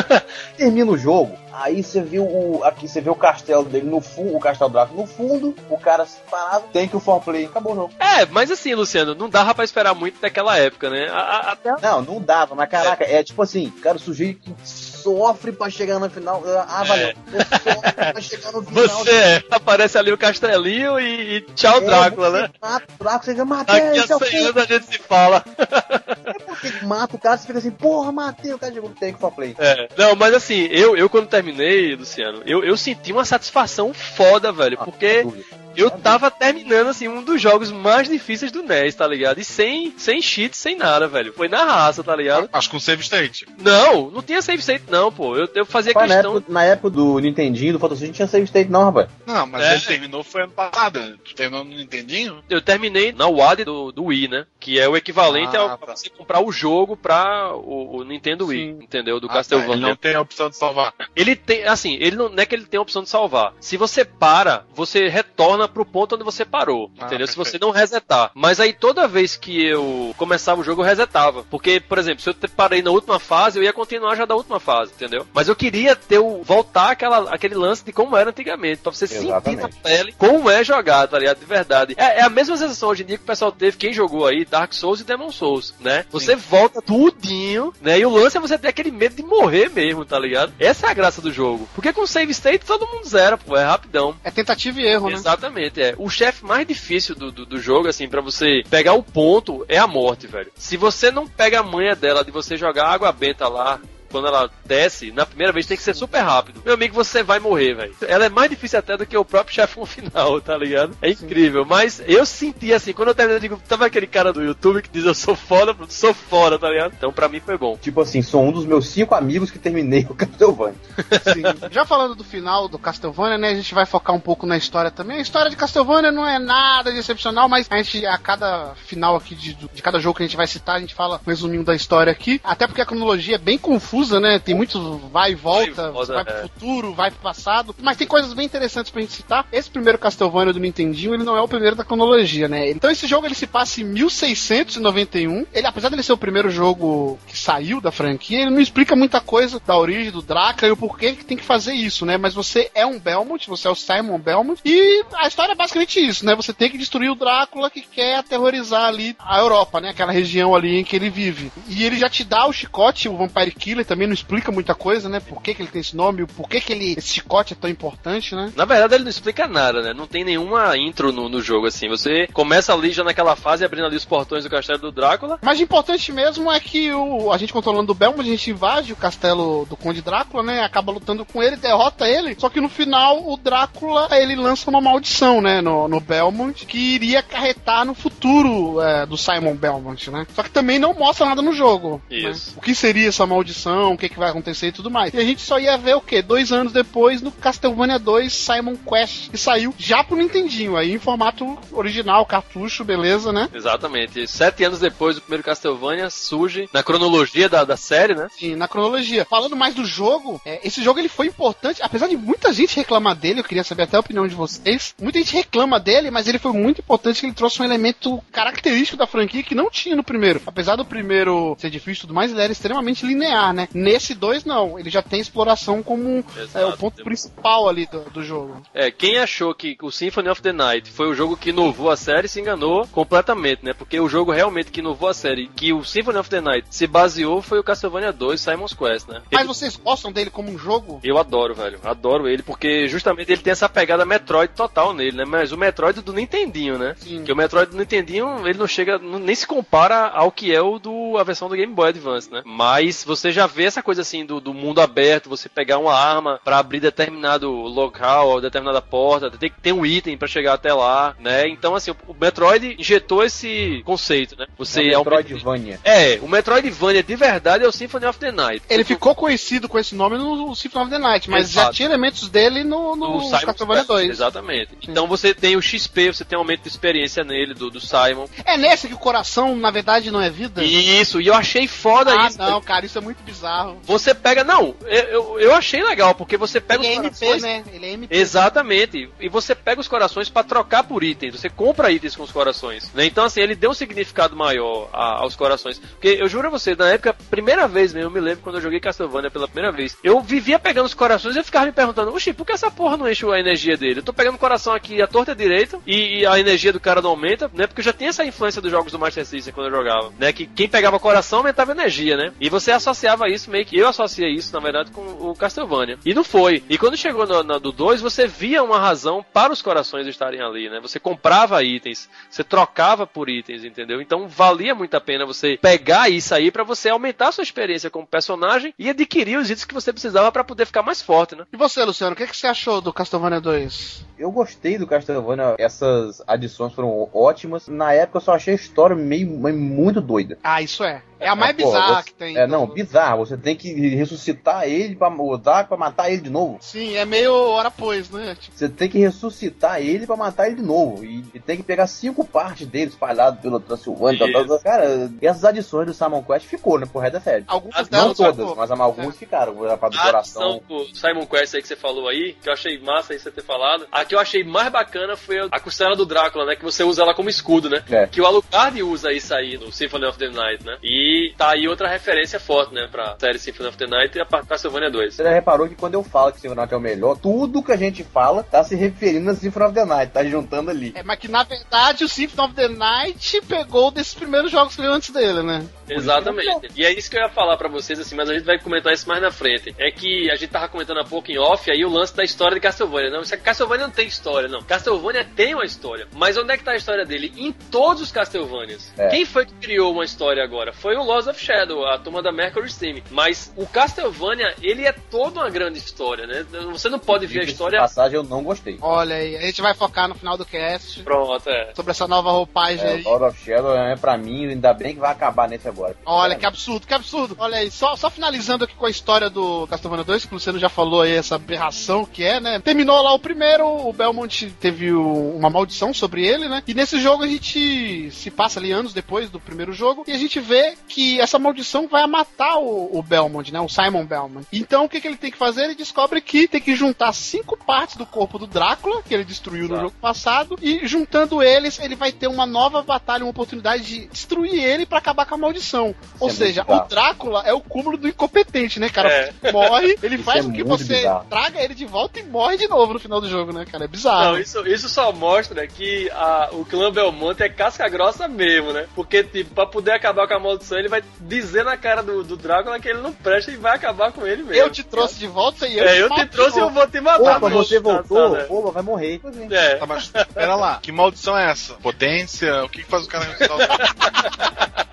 [laughs] Termina o jogo. Aí você viu o. Aqui você vê o castelo dele no fundo, o castelo Draco no fundo, o cara parado, tem que o for play. Acabou o jogo. É, mas assim, Luciano, não dava pra esperar muito daquela época, né? A- a- até Não, não dava, mas caraca, é, tipo assim, cara, o sujeito que sofre pra chegar no final. Ah, valeu. Eu sofro pra chegar no final. você aparece ali o castelinho e, e tchau, É, Drácula, você né? Mata o Drácula, você já matei, Daqui a esse é o 100 fim. anos a gente se fala. Porque mata o cara, você fica assim, porra, matei o cara de tem que for play. É, não, mas assim, eu, eu quando terminei, Luciano, eu, eu senti uma satisfação foda, velho, porque eu tava terminando, assim, um dos jogos mais difíceis do NES, tá ligado? E sem, sem cheat, sem nada, velho. Foi na raça, tá ligado? Acho que com save state. Não, não tinha save state, não, pô. Eu, eu fazia Rapaz, na, questão. época, na época do Nintendinho, do Photosync, não tinha save state não, rapaz. Não, mas É. ele terminou foi ano passado. Tu terminou no Nintendinho? Eu terminei na WAD do, do Wii, né? Que é o equivalente Ah, ao tá. pra você comprar o jogo pra o, o Nintendo Wii, entendeu? Do Ah, tá, ele Castlevania. não tem a opção de salvar. Ele tem, assim, ele não, não é que ele tem a opção de salvar. Se você para, você retorna pro ponto onde você parou, Ah, entendeu? Se você perfeito. não resetar. Mas aí toda vez que eu começava o jogo, eu resetava. Porque, por exemplo, se eu parei na última fase, eu ia continuar já da última fase, entendeu? Mas eu queria ter o, voltar aquela, aquele lance de como era antigamente, pra você sentir na Exatamente. pele como é jogar, tá ligado? De verdade. É, é a mesma sensação hoje em dia que o pessoal teve, quem jogou aí, Dark Souls e Demon Souls, né? Você volta tudinho, né? E o lance é você ter aquele medo de morrer mesmo, tá ligado? Essa é a graça do jogo. Porque com save state todo mundo zera, pô, é rapidão. É tentativa e erro, né? Exatamente, é. O chefe mais difícil do, do, do jogo, assim, pra você pegar o ponto, é a morte, velho. Se você não pega a manha dela de você jogar água benta lá, quando ela desce, na primeira vez tem que ser super rápido. Meu amigo, você vai morrer, velho. Ela é mais difícil até do que o próprio chefão [laughs] final, tá ligado? É incrível. Mas eu senti assim, quando eu terminei, eu digo, tava aquele cara do YouTube que diz eu sou foda, sou fora, tá ligado? Então pra mim foi bom. Tipo assim, sou um dos meus cinco amigos que terminei [laughs] o Castlevania. Sim. Já falando do final do Castlevania, né? A gente vai focar um pouco na história também. A história de Castlevania não é nada de excepcional, mas a gente, a cada final aqui de, de cada jogo que a gente vai citar, a gente fala um resuminho da história aqui. Até porque a cronologia é bem confusa, né? Tem muito vai e volta, Vai volta, vai pro é. futuro, vai pro passado. Mas tem coisas bem interessantes pra gente citar. Esse primeiro Castlevania do Nintendinho, ele não é o primeiro da cronologia, né? Então esse jogo ele se passa em 1691. Ele, apesar dele ser o primeiro jogo que saiu da franquia, ele não explica muita coisa da origem do Drácula e o porquê que tem que fazer isso, né? Mas você é um Belmont, você é o Simon Belmont, e a história é basicamente isso, né? Você tem que destruir o Drácula que quer aterrorizar ali a Europa, né? Aquela região ali em que ele vive. E ele já te dá o chicote, o Vampire Killer também não explica muita coisa, né? Por que, que ele tem esse nome, por que, que ele, esse chicote é tão importante, né? Na verdade, ele não explica nada, né? Não tem nenhuma intro no, no jogo, assim. Você começa ali já naquela fase, abrindo ali os portões do castelo do Drácula. Mas o importante mesmo é que o, a gente controlando o Belmont, a gente invade o castelo do Conde Drácula, né? Acaba lutando com ele, derrota ele. Só que no final, o Drácula, ele lança uma maldição, né? No, no Belmont, que iria acarretar no futuro é, do Simon Belmont, né? Só que também não mostra nada no jogo. né? Isso. O que seria essa maldição, o que, que vai acontecer e tudo mais. E a gente só ia ver o quê? Dois anos depois, no Castlevania 2 Simon Quest, que saiu já pro Nintendinho, aí em formato original, cartucho, beleza, né? Exatamente. Sete anos depois do primeiro Castlevania, surge na cronologia da, da série, né? Sim, na cronologia. Falando mais do jogo, é, esse jogo ele foi importante, apesar de muita gente reclamar dele, eu queria saber até a opinião de vocês. Muita gente reclama dele, mas ele foi muito importante que ele trouxe um elemento característico da franquia que não tinha no primeiro. Apesar do primeiro ser difícil e tudo mais, ele era extremamente linear, né? Nesse dois não, ele já tem exploração como é, o ponto principal ali do, do jogo. É, quem achou que o Symphony of the Night foi o jogo que inovou a série se enganou completamente, né? Porque o jogo realmente que inovou a série, que o Symphony of the Night se baseou, foi o Castlevania 2 Simon's Quest, né? Mas vocês gostam dele como um jogo? Eu adoro, velho. Adoro ele, porque justamente ele tem essa pegada Metroid total nele, né? Mas o Metroid do Nintendinho, né? Sim. Porque o Metroid do Nintendinho, ele não chega, nem se compara ao que é o do a versão do Game Boy Advance, né? Mas você já ver essa coisa assim do, do mundo aberto, você pegar uma arma pra abrir determinado local, ou determinada porta, tem que ter um item pra chegar até lá, né? Então, assim, o Metroid injetou esse conceito, né? Você É o aumenta- Metroidvania. É, o Metroidvania de verdade é o Symphony of the Night. Ele ficou conhecido com esse nome no Symphony of the Night, mas Exato. já tinha elementos dele no, no, No Castlevania Quest, 2. Exatamente. Então você tem o XP, você tem um aumento de experiência nele, do, do Simon. É nesse que o coração, na verdade, não é vida? Isso, e eu achei foda ah, isso. não, cara, isso é muito bizarro. Você pega. Não, eu, eu, achei legal, porque você pega Ele é os MP, corações. né? Ele é MP. Exatamente. E você pega os corações pra trocar por itens. Você compra itens com os corações. Né? Então, assim, ele deu um significado maior a- aos corações. Porque eu juro a você, na época, primeira vez mesmo, eu me lembro quando eu joguei Castlevania pela primeira vez. Eu vivia pegando os corações e eu ficava me perguntando, oxi, por que essa porra não enche a energia dele? Eu tô pegando o coração aqui a torta direita e, e a energia do cara não aumenta, né? Porque eu já tinha essa influência dos jogos do Master System quando eu jogava, né? Que quem pegava coração aumentava energia, né? E você associava isso meio que eu associei isso, na verdade, com o Castlevania. E não foi. E quando chegou no, no- do 2, você via uma razão para os corações estarem ali, né? Você comprava itens, você trocava por itens, entendeu? Então valia muito a pena você pegar isso aí pra você aumentar a sua experiência como personagem e adquirir os itens que você precisava pra poder ficar mais forte, né? E você, Luciano, o que, que você achou do Castlevania 2? Eu gostei do Castlevania, essas adições foram ótimas. Na época eu só achei a história meio, meio muito doida. Ah, isso é. É a mais Pô, bizarra você- que tem. É, não, bizarro. Você tem que ressuscitar ele pra mudar, pra matar ele de novo. Sim, é meio hora pois, né? Tipo, Você tem que ressuscitar ele pra matar ele de novo. E, e tem que pegar cinco partes dele espalhadas pela Transilvânia. tal, tal, tal. Cara, essas adições do Simon Quest ficou, né? Por resto da série. algumas As- delas Não todas, ficou. mas alguns ficaram. Pra do A coração. adição pro Simon Quest aí que você falou aí, que eu achei massa aí você ter falado. A que eu achei mais bacana foi a costela do Drácula, né? Que você usa ela como escudo, né? É. Que o Alucard usa isso aí no Symphony of the Night, né? E tá aí outra referência forte, né? Pra série Symphony of the Night e a Castlevania 2. Você já reparou que quando eu falo que Symphony of the Night é o melhor, tudo que a gente fala tá se referindo a Symphony of the Night, tá juntando ali. É, mas que na verdade o Symphony of the Night pegou desses primeiros jogos que veio antes dele, né? Exatamente. E é isso que eu ia falar pra vocês, assim, mas a gente vai comentar isso mais na frente. É que a gente tava comentando há pouco em off aí o lance da história de Castlevania. Não, isso é que Castlevania não tem história, não. Castlevania tem uma história. Mas onde é que tá a história dele? Em todos os Castlevanias. É. Quem foi que criou uma história agora? Foi o Lost of Shadow, a turma da Mercury Steam. Mas o Castlevania, ele é toda uma grande história, né? Você não pode ver a história. passagem eu não gostei. Olha aí, a gente vai focar no final do cast Pronto, é. sobre essa nova roupagem É, aí. Lord of Shadow é pra mim, ainda bem que vai acabar nesse agora. Olha, que absurdo, que absurdo. Olha aí, só, só finalizando aqui com a história do Castlevania 2, que o Luciano já falou aí, essa aberração que é, né? Terminou lá o primeiro, o Belmont teve o- uma maldição sobre ele, né? E nesse jogo a gente se passa ali anos depois do primeiro jogo, e a gente vê que essa maldição vai matar o, o Belmont, né? O Simon Belmont. Então o que, que ele tem que fazer? Ele descobre que tem que juntar cinco partes do corpo do Drácula, que ele destruiu no jogo passado, e juntando eles, ele vai ter uma nova batalha, uma oportunidade de destruir ele pra acabar com a maldição. Ou é seja, o Drácula é o cúmulo do incompetente, né, cara? É. Morre, ele [laughs] Isso faz é com que muito você bizarro. traga ele de volta e morre de novo no final do jogo, né, cara? É bizarro. Não, isso, isso só mostra que a- o clã Belmonte é casca grossa mesmo, né? Porque, tipo, pra poder acabar com a maldição, ele vai dizer na cara do, do Drácula que ele não presta e vai acabar com ele mesmo. eu te trouxe de volta e eu É, te eu te trouxe de e eu vou te matar. Opa, você voltou? desgraçado, Opa, vai morrer. É. É. Tá, mas [laughs] pera lá, que maldição é essa? Potência? O que, que faz o cara? [laughs]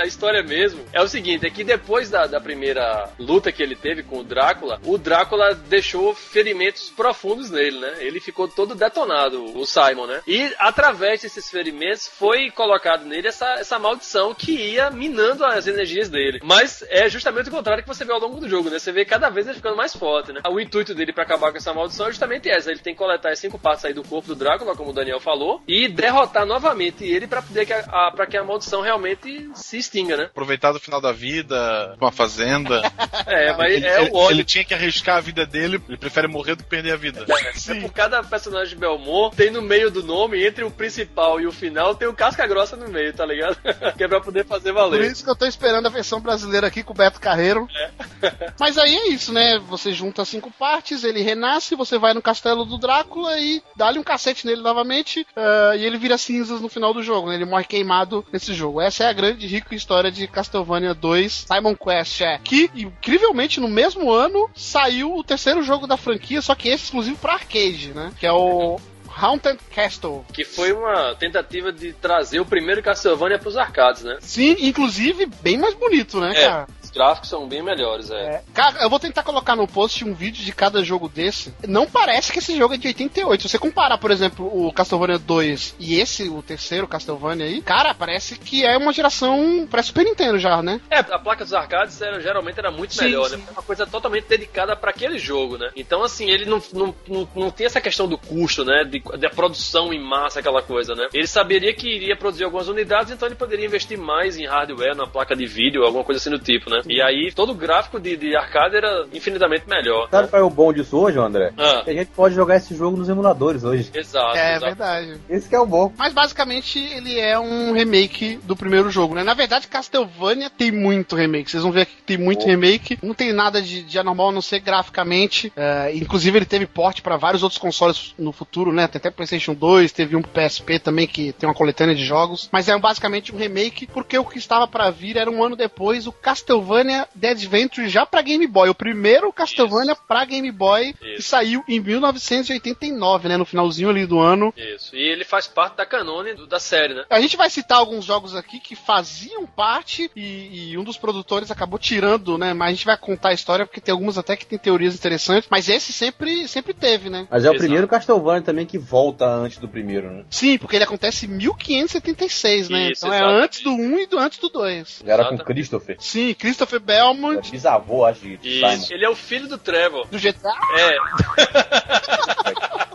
A história mesmo é o seguinte: é que depois da, da primeira luta que ele teve com o Drácula, o Drácula deixou ferimentos profundos nele, né? Ele ficou todo detonado, o Simon, né? E através desses ferimentos foi colocado nele essa, essa maldição que ia minando as energias dele. Mas é justamente o contrário que você vê ao longo do jogo, né? Você vê cada vez ele ficando mais forte, né? O intuito dele pra acabar com essa maldição é justamente essa: ele tem que coletar as cinco partes aí do corpo do Drácula, como o Daniel falou, e derrotar novamente ele pra poder que a, a, pra que a maldição realmente se extinga, né? Aproveitar do final da vida, uma fazenda. É, mas Ele, é ele- o ódio. ele tinha que arriscar a vida dele, ele prefere morrer do que perder a vida. É por cada personagem de Belmont, tem no meio do nome, entre o principal e o final, tem o casca grossa no meio, tá ligado? [laughs] que é pra poder fazer Por valer. isso que eu tô esperando a versão brasileira aqui com o Beto Carreiro. [laughs] Mas aí é isso, né? Você junta cinco partes, ele renasce, você vai no castelo do Drácula e dá-lhe um cacete nele novamente, ah, e ele vira cinzas no final do jogo, né? Ele morre queimado nesse jogo. Essa é a grande e rica história de Castlevania 2 Simon Quest, é. Que, incrivelmente, no mesmo ano, saiu o terceiro jogo da franquia, só que esse exclusivo pra arcade, né? Que é o Haunted Castle. Que foi uma tentativa de trazer o primeiro Castlevania pros arcades, né? Sim, inclusive bem mais bonito, né, É. cara? Gráficos são bem melhores, é. Cara, eu vou tentar colocar no post um vídeo de cada jogo desse. Não parece que esse jogo é de 88. Se você comparar, por exemplo, o Castlevania 2 e esse, o terceiro Castlevania aí, cara, parece que é uma geração pra Super Nintendo já, né? É, a placa dos arcades era, geralmente era muito Sim, melhor, sim. né? Foi uma coisa totalmente dedicada pra aquele jogo, né? Então, assim, ele não, não, não, não tem essa questão do custo, né? De, da produção em massa, aquela coisa, né? Ele saberia que iria produzir algumas unidades, então ele poderia investir mais em hardware, na placa de vídeo, alguma coisa assim do tipo, né? E aí, todo o gráfico de, de arcade era infinitamente melhor. Sabe Né? qual é o bom disso hoje, André? Ah, Que a gente pode jogar esse jogo nos emuladores hoje. exato. é exato. verdade. Esse que é o bom. Mas basicamente ele é um remake do primeiro jogo, né? Na verdade, Castlevania tem muito remake. Vocês vão ver aqui que tem muito Oh. remake. Não tem nada de, de anormal a não ser graficamente. É, inclusive, ele teve porte para vários outros consoles no futuro, né? Tem até PlayStation 2, teve um PSP também que tem uma coletânea de jogos. Mas é basicamente um remake, porque o que estava para vir era um ano depois o Castlevania The Adventure já para Game Boy. O primeiro Castlevania para Game Boy que Isso. saiu em 1989, né? No finalzinho ali do ano. Isso. E ele faz parte da canone do- da série, né? A gente vai citar alguns jogos aqui que faziam parte e, e um dos produtores acabou tirando, né? Mas a gente vai contar a história porque tem algumas até que tem teorias interessantes. Mas esse sempre, sempre teve, né? Mas é o Exato. primeiro Castlevania também que volta antes do primeiro, né? Sim, porque ele acontece em 1576, né? Isso, então é exatamente. antes do 1 e do antes do 2. Era com. Christopher. Sim, Christopher Era Belmont bisavô, acho, Simon. ele é o filho do Trevor. do GTA. É. [laughs]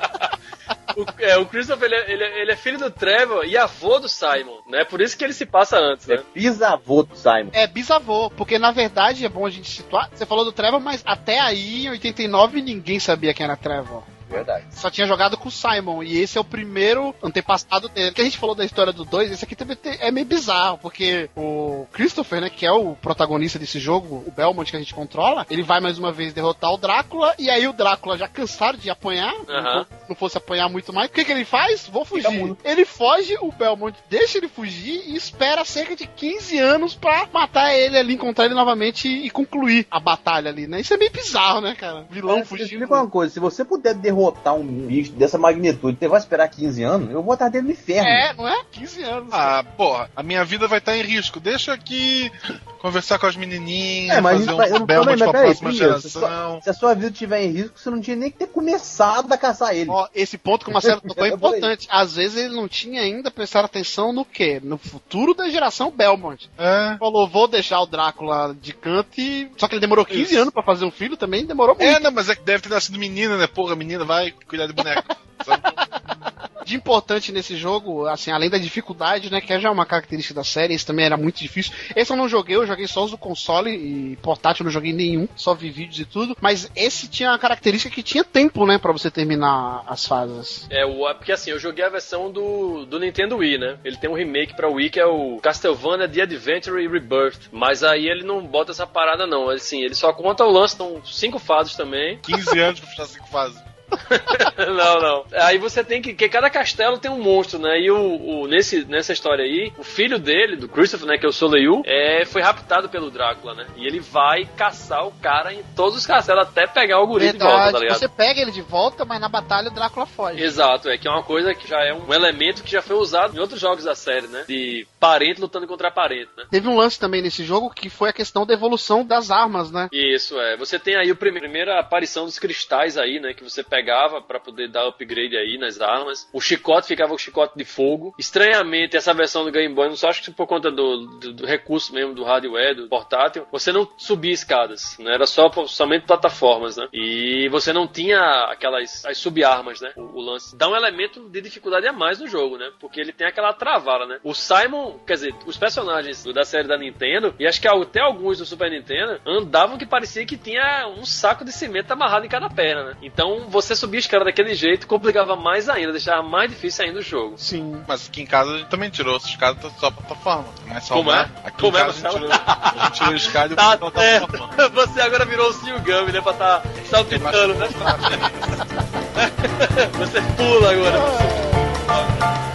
O, é, o Christopher, ele é, ele é- ele é filho do Trevor e avô do Simon, né? Por isso que ele se passa antes, É né? bisavô do Simon. É bisavô, porque na verdade é bom a gente situar. Você falou do Trevor, mas até aí, em 89, ninguém sabia quem era Trevor. Verdade. só tinha jogado com o Simon. E esse é o primeiro antepassado dele. Que a gente falou da história do 2, esse aqui também é meio bizarro, porque o Christopher, né, que é o protagonista desse jogo, o Belmont que a gente controla, ele vai mais uma vez derrotar o Drácula, e aí o Drácula já cansado de apanhar, Aham. não, não fosse apanhar muito mais, o que, que ele faz? Vou fugir. Ele foge, o Belmont deixa ele fugir e espera cerca de 15 anos pra matar ele ali, encontrar ele novamente e concluir a batalha ali, né? Isso é meio bizarro, né, cara? Vilão Mas, fugindo. explica uma coisa, se você puder derrotar um bicho dessa magnitude, você vai esperar 15 anos, eu vou estar dentro do inferno. É, não é? 15 anos. Ah, porra, a minha vida vai estar em risco. Deixa aqui conversar com as menininhas, É, mas fazer não- um mas pra próxima se, geração. sua, se a sua vida estiver em risco, você não tinha nem que ter começado a caçar ele. Ó, esse ponto que o Marcelo tocou é [laughs] importante. Às vezes ele não tinha ainda prestado atenção no quê? No futuro da geração Belmont. É. Falou, vou deixar o Drácula de canto e... Só que ele demorou 15 Isso. anos pra fazer um filho também, demorou muito. É, não, mas é que deve ter nascido menina, né? Porra, menina, vai cuidar de boneco. De importante nesse jogo, assim, além da dificuldade, né, que é já uma característica da série, esse também era muito difícil. Esse eu não joguei, eu joguei só os do console e portátil eu não joguei nenhum, só vi vídeos e tudo. Mas esse tinha a característica que tinha tempo, né, pra você terminar as fases. É, o, porque assim, eu joguei a versão do, do Nintendo Wii, né? Ele tem um remake pra Wii que é o Castlevania The Adventure Rebirth. Mas aí ele não bota essa parada, não. Assim, ele só conta o lance, são cinco fases também. 15 anos pra fechar cinco fases. [laughs] não, não. Aí você tem que. que cada castelo tem um monstro, né? E o, o- nesse, nessa história aí, o filho dele, do Christopher, né? Que é o Soleil, é, foi raptado pelo Drácula, né? E ele vai caçar o cara em todos os castelos até pegar o guri de volta, tá ligado? você pega ele de volta, mas na batalha o Drácula foge. Exato, é que é uma coisa que já é um elemento que já foi usado em outros jogos da série, né? De parente lutando contra parente, né? Teve um lance também nesse jogo que foi a questão da evolução das armas, né? Isso, é. Você tem aí a prime- primeira aparição dos cristais aí, né? Que você pegava pra poder dar upgrade aí nas armas. O chicote ficava o chicote de fogo. Estranhamente, essa versão do Game Boy, não só acho que por conta do, do, do recurso mesmo do hardware, do portátil, você não subia escadas, né? Era só somente plataformas, né? E você não tinha aquelas as sub-armas, né? O, o lance. Dá um elemento de dificuldade a mais no jogo, né? Porque ele tem aquela travada, né? O Simon, quer dizer, os personagens da série da Nintendo, e acho que até alguns do Super Nintendo, andavam que parecia que tinha um saco de cimento amarrado em cada perna, né? Então você subia escada daquele jeito complicava mais ainda, deixava mais difícil ainda o jogo. Sim. Mas aqui em casa a gente também tirou essas escadas tá só plataforma. Não é só Como é? Aqui Como em é, casa a gente tirou, a gente tirou a escada e Tá certo. plataforma. [laughs] Você agora virou o Silgami, né? Pra tá saltitando, né? [laughs] Você pula agora. [laughs]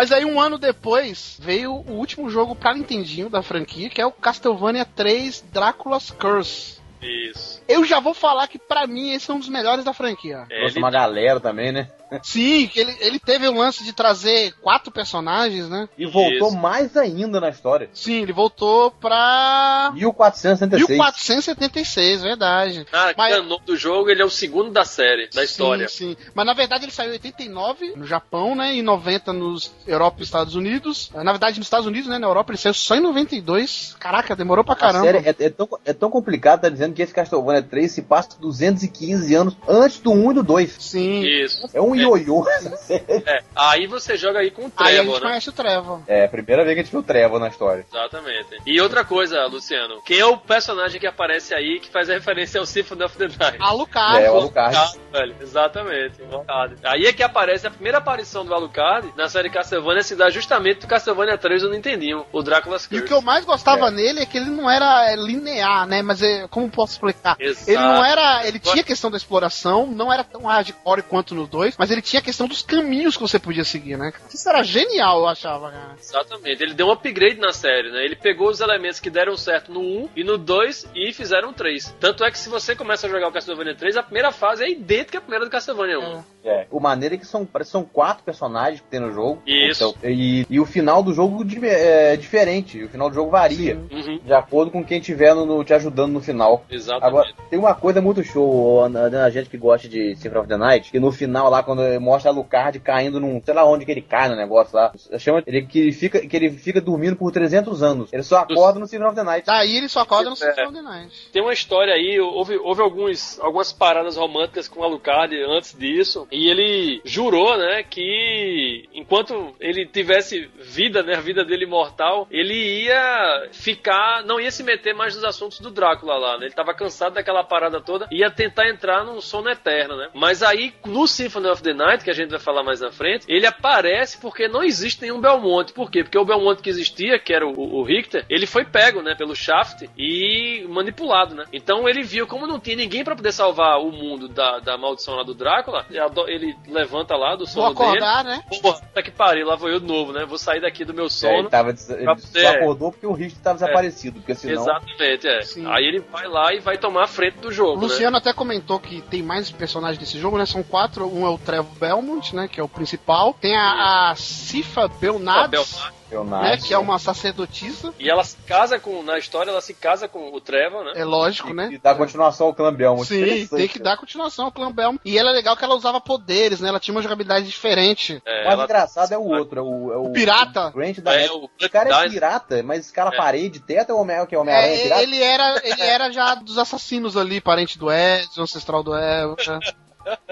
Mas aí um ano depois veio o último jogo pra Nintendinho da franquia, que é o Castlevania 3 Drácula's Curse. Isso. Eu já vou falar que pra mim esse é um dos melhores da franquia. É, Trouxe ele- uma galera também, né? Sim, que ele, ele teve o lance de trazer quatro personagens, né? E voltou Isso. mais ainda na história. Sim, ele voltou pra 1466. 1476, verdade. Ah, Mas- que é o nome do jogo, ele é o segundo da série, da história. Sim, sim. Mas na verdade ele saiu em 89 no Japão, né? E 90 nos Europa e Estados Unidos. Na verdade, nos Estados Unidos, né? Na Europa ele saiu só em 92. Caraca, demorou pra A caramba. série é, é tão, é tão complicado, tá dizendo que esse Castlevania 3 se passa 215 anos antes do 1 e do 2. Sim. Isso. É um ioiô essa série. É. Aí você joga aí com o Aí a Trevor, gente né? conhece o Trevor. É, a primeira vez que a gente viu o Trevor na história. Exatamente. E outra coisa, Luciano. Quem é o personagem que aparece aí que faz a referência ao Symphony of the Night? [laughs] Alucard. É, o Alucard. Alucard, velho. Exatamente. Alucard. Aí é que aparece a primeira aparição do Alucard na série Castlevania se dá justamente do Castlevania 3 do Nintendinho, o Drácula's E Curse. o que eu mais gostava É. nele é que ele não era é, linear, né? Mas é, como posso explicar? Exato. Ele não era. Ele tinha questão da exploração, não era tão hardcore quanto no 2, mas ele tinha a questão dos caminhos que você podia seguir, né? Isso era genial, eu achava, cara. Exatamente. Ele deu um upgrade na série, né? Ele pegou os elementos que deram certo no 1 e no 2 e fizeram 3. Tanto é que se você começa a jogar o Castlevania 3, a primeira fase é idêntica à primeira do Castlevania 1. É. O maneiro é que são, parece que são quatro personagens que tem no jogo. Isso. Então, e, e o final do jogo di- é diferente. O final do jogo varia. Uhum. De acordo com quem tiver no, no- te ajudando no final. Exatamente. Agora, tem uma coisa muito show, a, a gente que gosta de Symphony of the Night, que no final lá, quando mostra a Lucard caindo num, sei lá onde que ele cai no negócio lá, chama ele que ele fica, que ele fica dormindo por 300 anos. Ele só acorda no Symphony of the Night. Daí ele só acorda no É. Symphony of the Night. Tem uma história aí, houve, houve alguns, algumas paradas românticas com o Alucard antes disso, e ele jurou, né, que enquanto ele tivesse vida, né, a vida dele imortal, ele ia ficar, não ia se meter mais nos assuntos do Drácula lá, né, ele tava cansado daquela parada toda, ia tentar entrar num sono eterno, né, mas aí no Symphony of the Night, que a gente vai falar mais na frente, ele aparece porque não existe nenhum Belmonte, por quê? Porque o Belmonte que existia, que era o, o Richter, ele foi pego, né, pelo Shaft e manipulado, né? Então ele viu como não tinha ninguém pra poder salvar o mundo da, da maldição lá do Drácula, ele levanta lá do Vou sono dele. acordar, né? Porra, tá que pariu, lá vou eu de novo, né? Vou sair daqui do meu É, ele sono. tava, ele pra só acordou porque o Richter tava desaparecido, porque senão... Exatamente, é. Sim. Aí ele vai lá e vai tomar a frente do O jogo, né? Luciano até comentou que tem mais personagens desse jogo, né? São quatro. Um é o Trevor Belmont, né? Que é o principal. Tem a, a Cifa Belnades, né? Que é uma sacerdotisa. E ela se casa com, na história, ela se casa com o Trevor, né? É lógico, né? E dá continuação ao clã Belmont. Sim, tem que dar continuação ao Clã Belmont. E ela é legal que ela usava poderes, né? Ela tinha uma jogabilidade diferente. É, O mais ela- engraçado é o outro, é o, é o, O pirata. o Grant da É, o O cara é pirata, mas escala É. parede, teto é o Homem- que é o Homem-Aranha É, pirata. ele era, ele era já dos assassinos ali, parente do Ezio, ancestral do Ezio.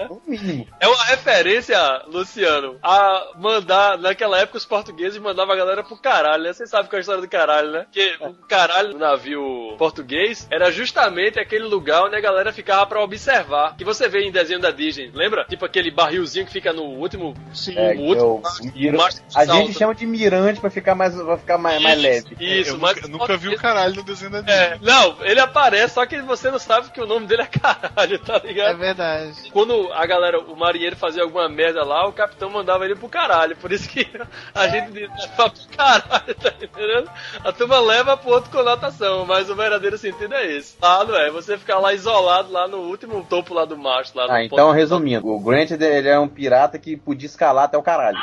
No mínimo. É uma referência, Luciano, a mandar, naquela época os portugueses mandavam a galera pro caralho, né? Vocês sabem qual é a história do caralho, né? Que o caralho do navio português era justamente aquele lugar onde a galera ficava pra observar. Que você vê em desenho da Disney, lembra? Tipo aquele barrilzinho que fica no último. Sim. É, último é A gente chama de mirante pra ficar mais, pra ficar mais, mais leve. Isso, eu mas. nunca, nunca vi o caralho no desenho da Disney. É, não, ele aparece, só que você não sabe que o nome dele é [laughs] caralho, tá É ligado? verdade. Quando a galera, o marinheiro fazia alguma merda lá, o capitão mandava ele pro caralho. Por isso que a gente diz leva pro caralho, tá entendendo? A turma leva pro outro conotação, mas o verdadeiro sentido é esse. Lá não é, você ficar lá isolado, lá no último topo lá do mastro. Lá no Ah, então ponto- resumindo, o Grant ele é um pirata que podia escalar até o caralho.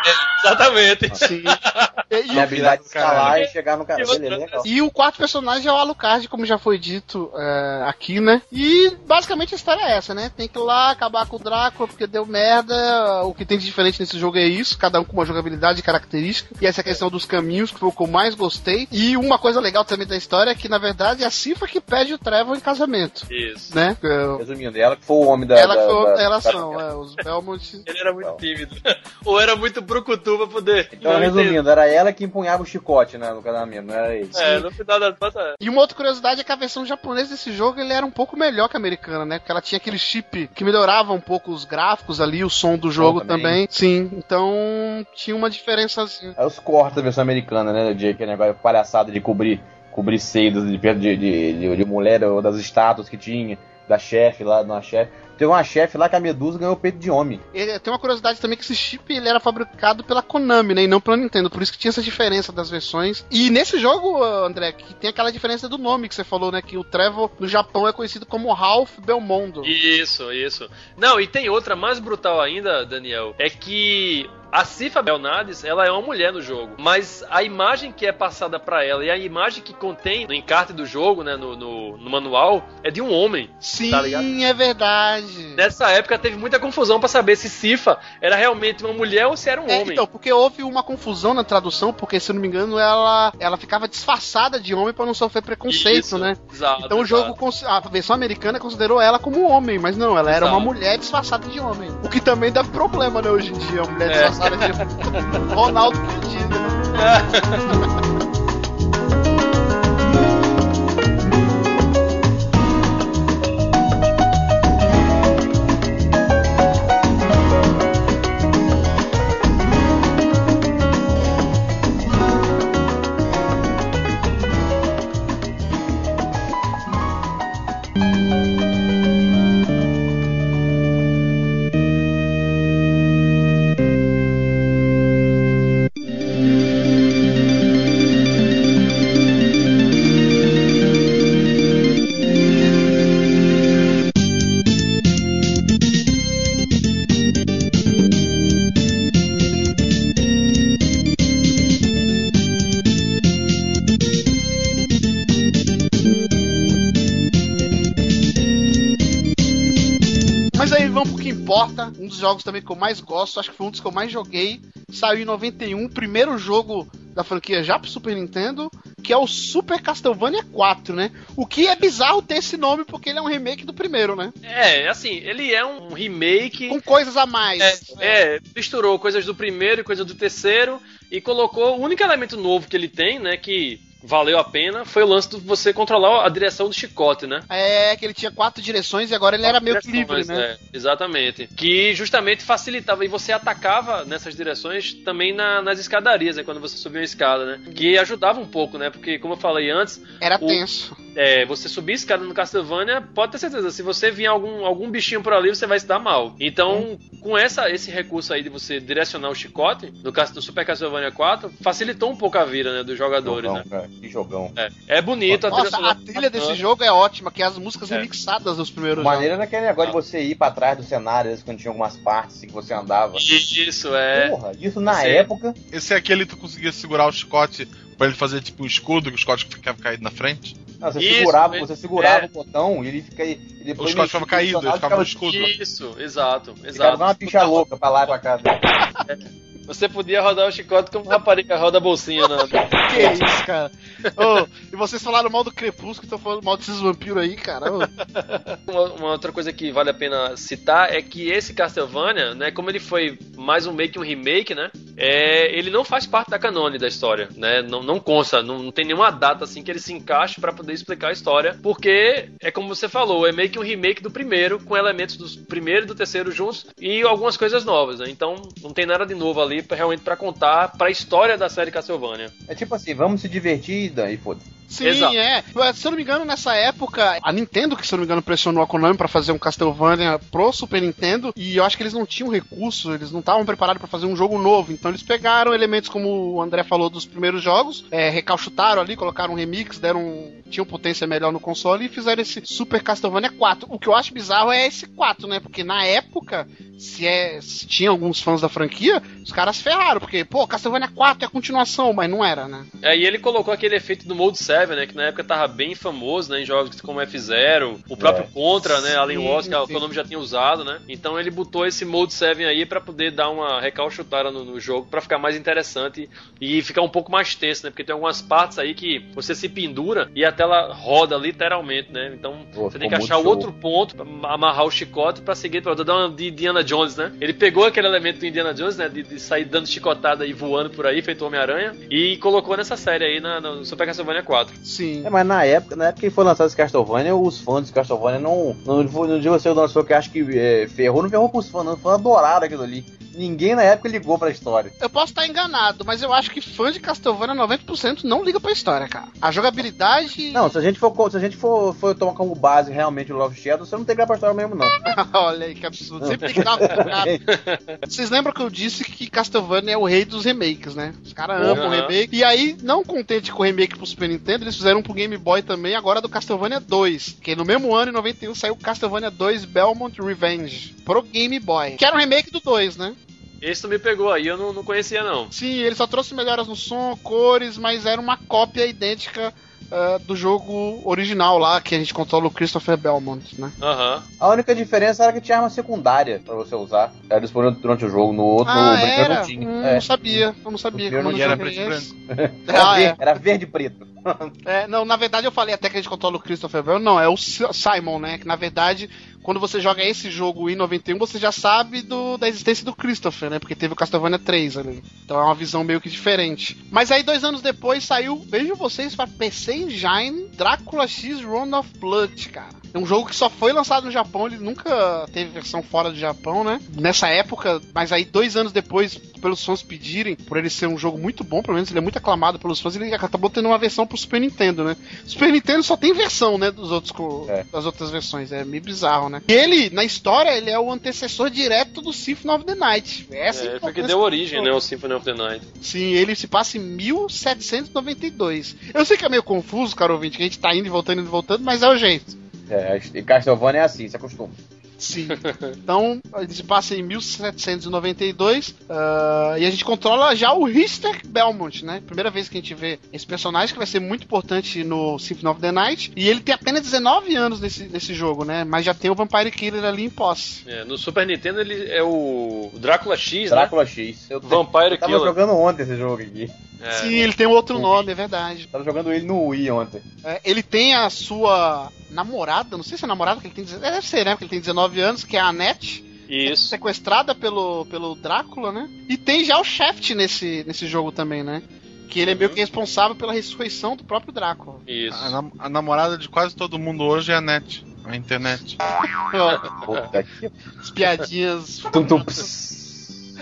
Exatamente. Sim. E, [laughs] Tem a habilidade de caralho. escalar e chegar no caralho. outra- Ele é legal. E o quarto personagem é o Alucard, como já foi dito é, aqui, né? E basicamente a história é essa, né? Tem que ir lá acabar com o Drácula porque deu merda. O que tem de diferente nesse jogo é isso, cada um com uma jogabilidade característica. E essa questão dos caminhos, que foi o que eu mais gostei. E uma coisa legal também da história é que, na verdade, é a Cifa que pede o Trevor em casamento, Isso. né? É, Resumindo, ela que foi o homem da. Ela que da- foi da- a relação, da- é, os Belmont. [laughs] Ele era muito tímido. [laughs] Ou era muito brucutu pra poder. Então, não resumindo, era ela que empunhava o chicote né, no casamento, não era ele. É, no final das contas. é. E uma outra curiosidade é que a versão japonesa desse jogo ele era um pouco melhor que a americana, né? Porque ela tinha aquele chip que melhorava um pouco os gráficos ali, o som do jogo também. também. Sim, então tinha uma diferençazinha. Aí os cortes da versão americana, né? De aquele negócio palhaçada de cobrir cobrir seios de, de, de, de mulher ou das estátuas que tinha, da chefe lá, da chefe. Teve uma chefe lá que a Medusa ganhou peito de homem. Ele, tem uma curiosidade também que esse chip ele era fabricado pela Konami, né? E não pela Nintendo. Por isso que tinha essa diferença das versões. E nesse jogo, André, que tem aquela diferença do nome que você falou, né? Que o Trevor no Japão é conhecido como Ralph Belmondo. Isso, isso. Não, e tem outra mais brutal ainda, Daniel. É que a Cifa Belnades, ela é uma mulher no jogo, mas a imagem que é passada para ela e a imagem que contém no encarte do jogo, né, no, no, no manual, é de um homem. Sim, tá é verdade. Nessa época teve muita confusão para saber se Cifa era realmente uma mulher ou se era um é, homem. Então, porque houve uma confusão na tradução, porque se eu não me engano, ela, ela ficava disfarçada de homem para não sofrer preconceito, Isso, né? Exato, então o jogo, a versão americana considerou ela como homem, mas não, ela era Exato. uma mulher disfarçada de homem. O que também dá problema, né, hoje em dia, a mulher É. disfarçada homem. Ronaldo que [laughs] Um dos jogos também que eu mais gosto, acho que foi um dos que eu mais joguei. Saiu em 91, primeiro jogo da franquia já pro Super Nintendo, que é o Super Castlevania 4, né? O que é bizarro ter esse nome, porque ele é um remake do primeiro, né? É, assim, ele é um remake. Com coisas a mais. É, é, misturou coisas do primeiro e coisas do terceiro e colocou o único elemento novo que ele tem, né, que valeu a pena, foi o lance de você controlar a direção do chicote, né? É, que ele tinha quatro direções e agora ele era meio que livre, né? é, exatamente. Que justamente facilitava e você atacava nessas direções também na- nas escadarias, né, quando você subia uma escada, né? Que ajudava um pouco, né? Porque como eu falei antes, Era o- tenso. é, você subir escada no Castlevania, pode ter certeza, se você vir algum, algum bichinho por ali, você vai se dar mal. Então, com essa, esse recurso aí de você direcionar o chicote no, Super Castlevania 4, facilitou um pouco a vida, né, dos jogadores, Jogão, né? cara, que jogão. É, é bonito, a trilha Nossa, sonora a trilha desse jogo é ótima, que é as músicas É. remixadas dos primeiros Maneira jogos. naquele negócio de você ir pra trás do cenário, às vezes, quando tinha algumas partes assim, que você andava. Isso, é. Porra, isso na Sim. época. Esse é aquele que tu conseguia segurar o chicote pra ele fazer tipo um escudo, que o chicote ficava caído na frente. Não, você Isso, segurava, é. você segurava É. o botão e ele fica aí. E depois O chicote mexia ficava caído, ele ficava no escudo. Isso, exato, Ficava exato. igual uma picha louca pra lá e pra cá. Você podia rodar o chicote como rapariga roda a bolsinha, né? [laughs] Que isso, cara. Ô, e vocês falaram mal do Crepúsculo, estão falando mal desses vampiros aí, cara. Ô, Uma, uma outra coisa que vale a pena citar é que esse Castlevania, né, como ele foi mais um meio que um remake, né, é, ele não faz parte da canone da história, né, não, não consta, não, não tem nenhuma data assim que ele se encaixe pra poder explicar a história, porque é como você falou, é meio que um remake do primeiro, com elementos do primeiro e do terceiro juntos e algumas coisas novas, né, então não tem nada de novo ali pra, realmente pra contar pra história da série Castlevania. É tipo assim, vamos se divertir e foda-se. Sim, Exato. é. Se eu não me engano, nessa época, a Nintendo, que se eu não me engano, pressionou a Konami pra fazer um Castlevania pro Super Nintendo, e eu acho que eles não tinham recurso, eles não estavam preparados pra fazer um jogo novo. Então eles pegaram elementos como o André falou dos primeiros jogos, é, recalchutaram ali, colocaram um remix, deram. um- tinham potência melhor no console e fizeram esse Super Castlevania 4. O que eu acho bizarro é esse 4, né? Porque na época, se, é, se tinha alguns fãs da franquia, os caras ferraram, porque, pô, Castlevania 4 é a continuação, mas não era, né? É, e ele colocou aquele efeito do Mode 7, né? Que na época tava bem famoso, né? Em jogos como F-Zero, o próprio É. Contra, né? Alien Wars, que a sim. Konami já tinha usado, né? Então ele botou esse Mode 7 aí pra poder dar uma recalchutada no, no jogo, pra ficar mais interessante e ficar um pouco mais tenso, né? Porque tem algumas partes aí que você se pendura e a tela roda literalmente, né? Então Pô, você tem que achar outro ponto pra amarrar o chicote pra seguir pra dar uma de Indiana Jones, né? Ele pegou aquele elemento do Indiana Jones, né? De, de sair dando chicotada e voando por aí, feito Homem-Aranha, e colocou nessa série aí na, no Super Castlevania 4. Sim. É, mas na época, na época que foi lançado esse Castlevania, os fãs de Castlevania não. Não, não digo você lançou que acho que é, ferrou, não ferrou pros fãs, não. Os fãs adoraram aquilo ali. Ninguém na época ligou pra história. Eu posso estar enganado, mas eu acho que fã de Castlevania 90% não liga pra história, cara. A jogabilidade. Não, se a gente for, se a gente for, for tomar como base realmente o Love Shadow, você não tem que ligar pra história mesmo, não. [laughs] Olha aí que absurdo. Sempre tem que dar uma. [laughs] Vocês lembram que eu disse que Castlevania é o rei dos remakes, né? Os caras amam o Aham. remake. E aí, não contente com o remake pro Super Nintendo, eles fizeram um pro Game Boy também, agora do Castlevania 2. Que no mesmo ano, em 91, saiu o Castlevania 2 Belmont Revenge pro Game Boy. Que era um remake do 2, né? Esse tu me pegou aí, eu não, não conhecia não. Sim, ele só trouxe melhoras no som, cores, mas era uma cópia idêntica ah, do jogo original lá, que a gente controla o Christopher Belmont, né? Aham. A única diferença era que tinha arma secundária pra você usar. Era disponível durante o jogo. No outro, Ah, era? não tinha. Hum, É. Não sabia, eu não sabia. eu era joguei preto e branco. Era, Ah, verde, é. era verde e preto. É, não, na verdade eu falei até que a gente controla o Christopher Bell. Não, é o Si- Simon, né? Que na verdade, quando você joga esse jogo em 91, você já sabe do, da existência do Christopher, né? Porque teve o Castlevania 3 ali. Então é uma visão meio que diferente. Mas aí, dois anos depois, saiu, vejam vocês, pra PC Engine, Drácula X Round of Blood, cara. É um jogo que só foi lançado no Japão, ele nunca teve versão fora do Japão, né? Nessa época, mas aí dois anos depois, pelos fãs pedirem, por ele ser um jogo muito bom, pelo menos ele é muito aclamado pelos fãs, ele acabou tendo uma versão pro Super Nintendo, né? Super Nintendo só tem versão, né, dos outros É. das outras versões, é meio bizarro, né? E ele, na história, ele é o antecessor direto do Symphony of the Night. Essa é a É, foi que importância deu origem, né, o Symphony of the Night. Sim, ele se passa em 1792. Eu sei que é meio confuso, caro ouvinte, que a gente tá indo e voltando, indo e voltando, mas é o jeito. É, e Castlevania é assim, se acostuma. Sim. Então, ele se passa em 1792 ah, e a gente controla já o Richter Belmont, né? Primeira vez que a gente vê esse personagem que vai ser muito importante no Symphony of the Night. E ele tem apenas 19 anos nesse, nesse jogo, né? Mas já tem o Vampire Killer ali em posse. É, no Super Nintendo ele é o Drácula X, Drácula X. Eu, né? Vampire eu tava Killer. jogando ontem esse jogo aqui. É, Sim, ele tem um outro nome, é verdade. Tava jogando ele no Wii ontem. É, ele tem a sua namorada, não sei se é namorada, que ele tem. é, Deve ser, né? Porque ele tem 19 anos, que é a Annette. Isso. sequestrada pelo, pelo Drácula, né? E tem já o Shaft nesse, nesse jogo também, né? Que ele é meio que responsável pela ressurreição do próprio Drácula. Isso. A, nam- a namorada de quase todo mundo hoje é a net. A internet. [laughs] Puta que. As piadinhas. Tum.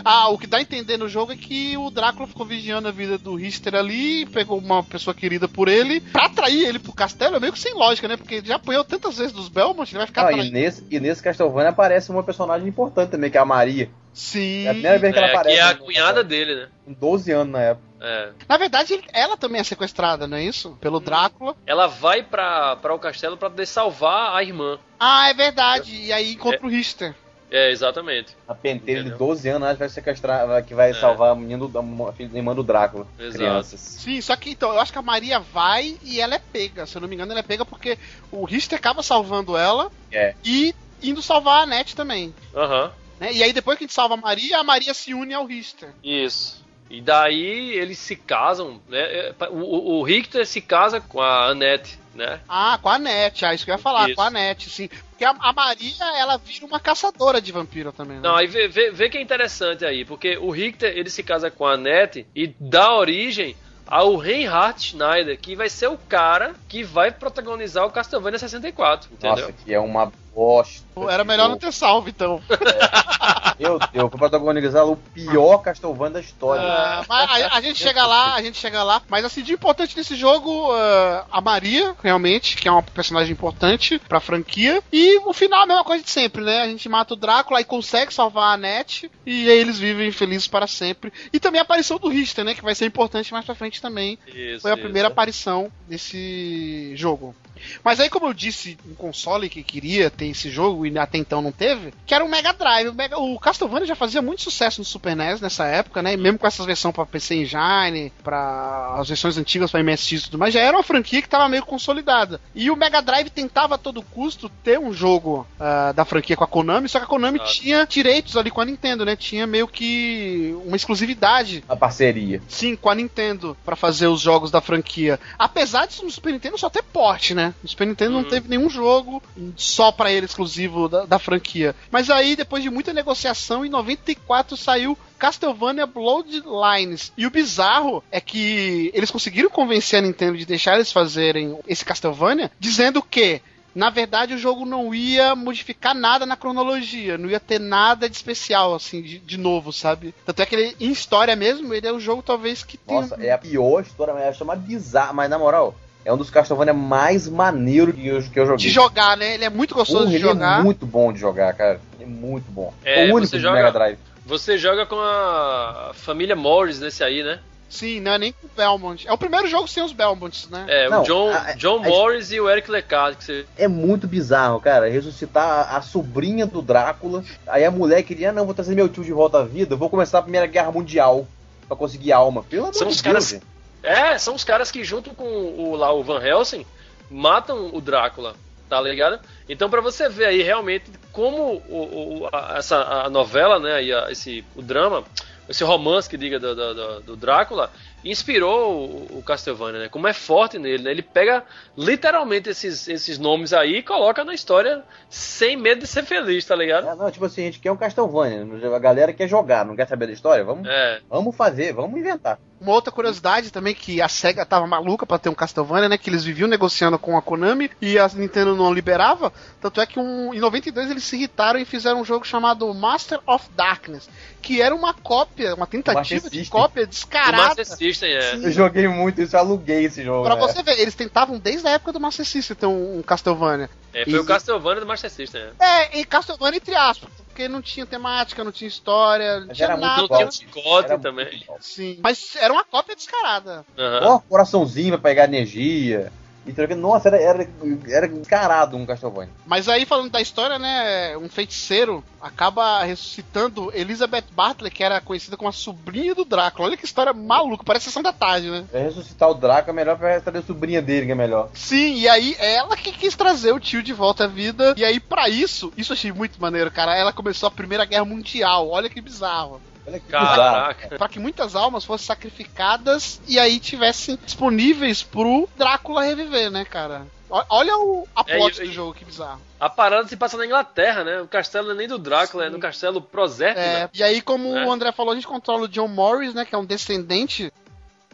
Ah, o que dá a entender no jogo é que o Drácula ficou vigiando a vida do Richter ali, pegou uma pessoa querida por ele, pra atrair ele pro castelo, é meio que sem lógica, né? Porque ele já apanhou tantas vezes dos Belmont, ele vai ficar Não, e, nesse, e nesse Castlevania aparece uma personagem importante também, que é a Maria. Sim. É a primeira vez que ela É, aparece. que é a né? cunhada dele, né? Com 12 anos na época. É. Na verdade, ela também é sequestrada, não é isso? Pelo Drácula. Ela vai pra, pra o castelo pra poder salvar a irmã. Ah, é verdade. E aí encontra o Richter. É, exatamente. A penteira de Entendeu? 12 anos acho que vai sequestrar, vai- que vai salvar a menina do, a irmã do Drácula. Exato. Crianças. Sim, só que então, eu acho que a Maria vai e ela é pega. Se eu não me engano, ela é pega porque o Richter acaba salvando ela É. e indo salvar a Net também. Aham. Né? E aí depois que a gente salva a Maria, a Maria se une ao Richter. Isso. E daí eles se casam, né? É, O, o, o Richter se casa com a Annette, né? Ah, com a Net, ah, isso que eu ia falar, Isso. com a Net, sim. Porque a, a Maria, ela vira uma caçadora de vampiro também, né? Não, aí vê, vê, vê que é interessante aí, porque o Richter ele se casa com a Annette e dá origem ao Reinhard Schneider, que vai ser o cara que vai protagonizar o Castlevania 64, entendeu? Nossa, que é uma bosta. Era melhor não ter salvo, então. [laughs] Meu Deus, foi protagonizar o pior Castlevania da história. Ah, mas a, a gente chega lá, a gente chega lá. Mas assim, de importante nesse jogo, ah, a Maria, realmente, que é uma personagem importante pra franquia. E o final é a mesma coisa de sempre, né? A gente mata o Drácula e consegue salvar a Annette. E aí eles vivem felizes para sempre. E também a aparição do Richter, né? Que vai ser importante mais pra frente também. Isso, Foi a isso. primeira aparição desse jogo. Mas aí, como eu disse, um console que queria ter esse jogo e até então não teve, que era o Mega Drive. O, Mega- o Castlevania já fazia muito sucesso no Super NES nessa época, né? E mesmo com essas versões pra PC Engine, para as versões antigas pra MSX e tudo mais, já era uma franquia que tava meio consolidada. E o Mega Drive tentava a todo custo ter um jogo ah, da franquia com a Konami, só que a Konami tinha direitos ali com a Nintendo, né? Tinha meio que uma exclusividade A parceria. Sim, com a Nintendo pra fazer os jogos da franquia. Apesar disso no Super Nintendo só ter porte, né? No Super Nintendo não Uhum. teve nenhum jogo só pra ele exclusivo da, da franquia. Mas aí, depois de muita negociação, em 94 saiu Castlevania Bloodlines. E o bizarro é que eles conseguiram convencer a Nintendo de deixar eles fazerem esse Castlevania, dizendo que na verdade o jogo não ia modificar nada na cronologia, não ia ter nada de especial, assim, de, de novo, sabe? Tanto é que ele, em história mesmo, ele é o jogo talvez que tem. Nossa, é a pior história, mas ela chama bizarro, mas na moral, é um dos Castlevania mais maneiros que eu, que eu joguei. De jogar, né? Ele é muito gostoso Porra, de ele jogar. é muito bom de jogar, cara. É muito bom. É, É o único você do joga- Mega Drive. Você joga com a família Morris nesse aí, né? Sim, não é nem com o Belmont. É o primeiro jogo sem os Belmonts, né? É, Não, o John, a- John a- Morris e o Eric Lecard, que você... É muito bizarro, cara. Ressuscitar a, a sobrinha do Drácula. Aí a mulher queria, ah, não, vou trazer meu tio de volta à vida. eu Vou começar a Primeira Guerra Mundial pra conseguir alma. Pelo amor São de Deus, caras- gente. É, são os caras que junto com o, lá, o Van Helsing, matam o Drácula, tá ligado? Então pra você ver aí realmente como o, o- a, essa a novela, né, e a- esse, o drama, esse romance que diga do, do- do- do Drácula, inspirou o, o Castlevania, né? Como é forte nele, né? Ele pega literalmente esses, esses nomes aí e coloca na história sem medo de ser feliz, tá ligado? É, não, tipo assim, a gente quer um Castlevania. A galera quer jogar, não quer saber da história. Vamos, É. vamos fazer, vamos inventar. Uma outra curiosidade também que a SEGA tava maluca pra ter um Castlevania, né? Que eles viviam negociando com a Konami e a Nintendo não liberava. Tanto é que um, em 92 eles se irritaram e fizeram um jogo chamado Master of Darkness, que era uma cópia, uma tentativa de cópia descarada. Master System, é. Sim. Eu joguei muito isso, eu aluguei esse jogo. Pra né? você ver, eles tentavam desde a época do Master System ter um, um Castlevania. É, foi o E- Castlevania do Master System, é. É, e Castlevania entre aspas, porque não tinha temática, não tinha história, não Mas tinha era muito nada. Não tinha muito também. Sim. Mas era uma cópia descarada. Aham. Ó, coraçãozinho pra pegar energia. E troca- Nossa, era, era, era encarado um Castlevania. Mas aí, falando da história, né? Um feiticeiro acaba ressuscitando Elizabeth Bartlett, que era conhecida como a sobrinha do Drácula. Olha que história maluca, parece sessão da tarde, né? É ressuscitar o Draco é melhor pra trazer a sobrinha dele, que é melhor. Sim, e aí ela que quis trazer o tio de volta à vida. E aí, pra isso, isso eu achei muito maneiro, cara. Ela começou a Primeira Guerra Mundial. Olha que bizarro. Olha que Caraca. Pra que muitas almas fossem sacrificadas e aí tivessem disponíveis pro Drácula reviver, né, cara? Olha o a É, plot e- do jogo, que bizarro. A parada se passa na Inglaterra, né? O castelo não é nem do Drácula, é no castelo Proserpina, É, e aí, como Né? o André falou, a gente controla o John Morris, né? Que é um descendente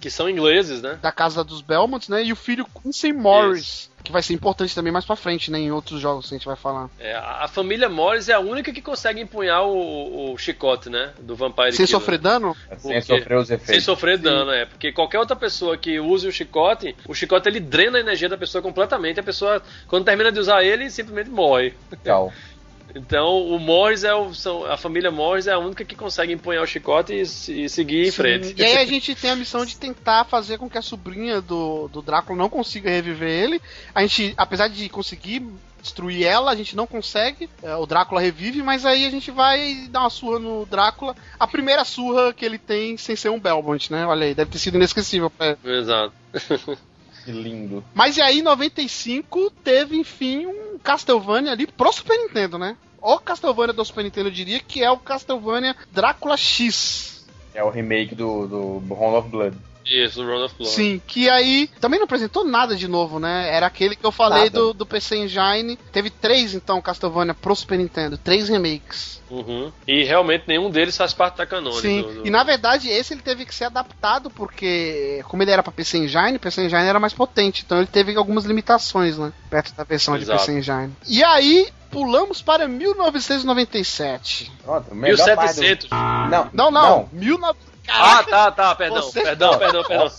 que são ingleses, né? da casa dos Belmonts, né? E o filho Quincy Morris, que vai ser importante também mais pra frente, né? Em outros jogos que a gente vai falar. É, a família Morris é a única que consegue empunhar o, o chicote, né? Do Vampire Sem Killer. sofrer dano? Sem quê? sofrer os Sem efeitos. sofrer dano, é. Porque qualquer outra pessoa que use o chicote, o chicote ele drena a energia da pessoa completamente. A pessoa, quando termina de usar ele, simplesmente morre. Tchau. [laughs] Então, o Morris é o. São, a família Morris é a única que consegue empunhar o chicote e, e seguir em Sim. frente. E aí a gente tem a missão de tentar fazer com que a sobrinha do, do Drácula não consiga reviver ele. A gente, apesar de conseguir destruir ela, a gente não consegue. É, o Drácula revive, mas aí a gente vai dar uma surra no Drácula. A primeira surra que ele tem sem ser um Belmont, né? Olha aí, deve ter sido inesquecível pra. Exato. [laughs] Que lindo. Mas e aí, em 95, teve, enfim, um Castlevania ali pro Super Nintendo, né? O Castlevania do Super Nintendo, eu diria, que é o Castlevania Drácula X. É o remake do, do Round of Blood. Isso, o Round of Blood. Sim, que aí também não apresentou nada de novo, né? Era aquele que eu falei Nada. do, do PC Engine. Teve três, então, Castlevania pro Super Nintendo. Três remakes. Uhum. E realmente nenhum deles faz parte da canônica. Sim, do- do- e na verdade esse ele teve que ser adaptado porque, como ele era pra PC Engine, PC Engine era mais potente, então ele teve algumas limitações, né? Perto da versão de Exato. PC Engine. E aí, pulamos para 1997. Pronto, melhor parte do... 1700. Não, Não, não, 19... Ah, Caraca, tá, tá, perdão, Você- perdão, perdão, perdão.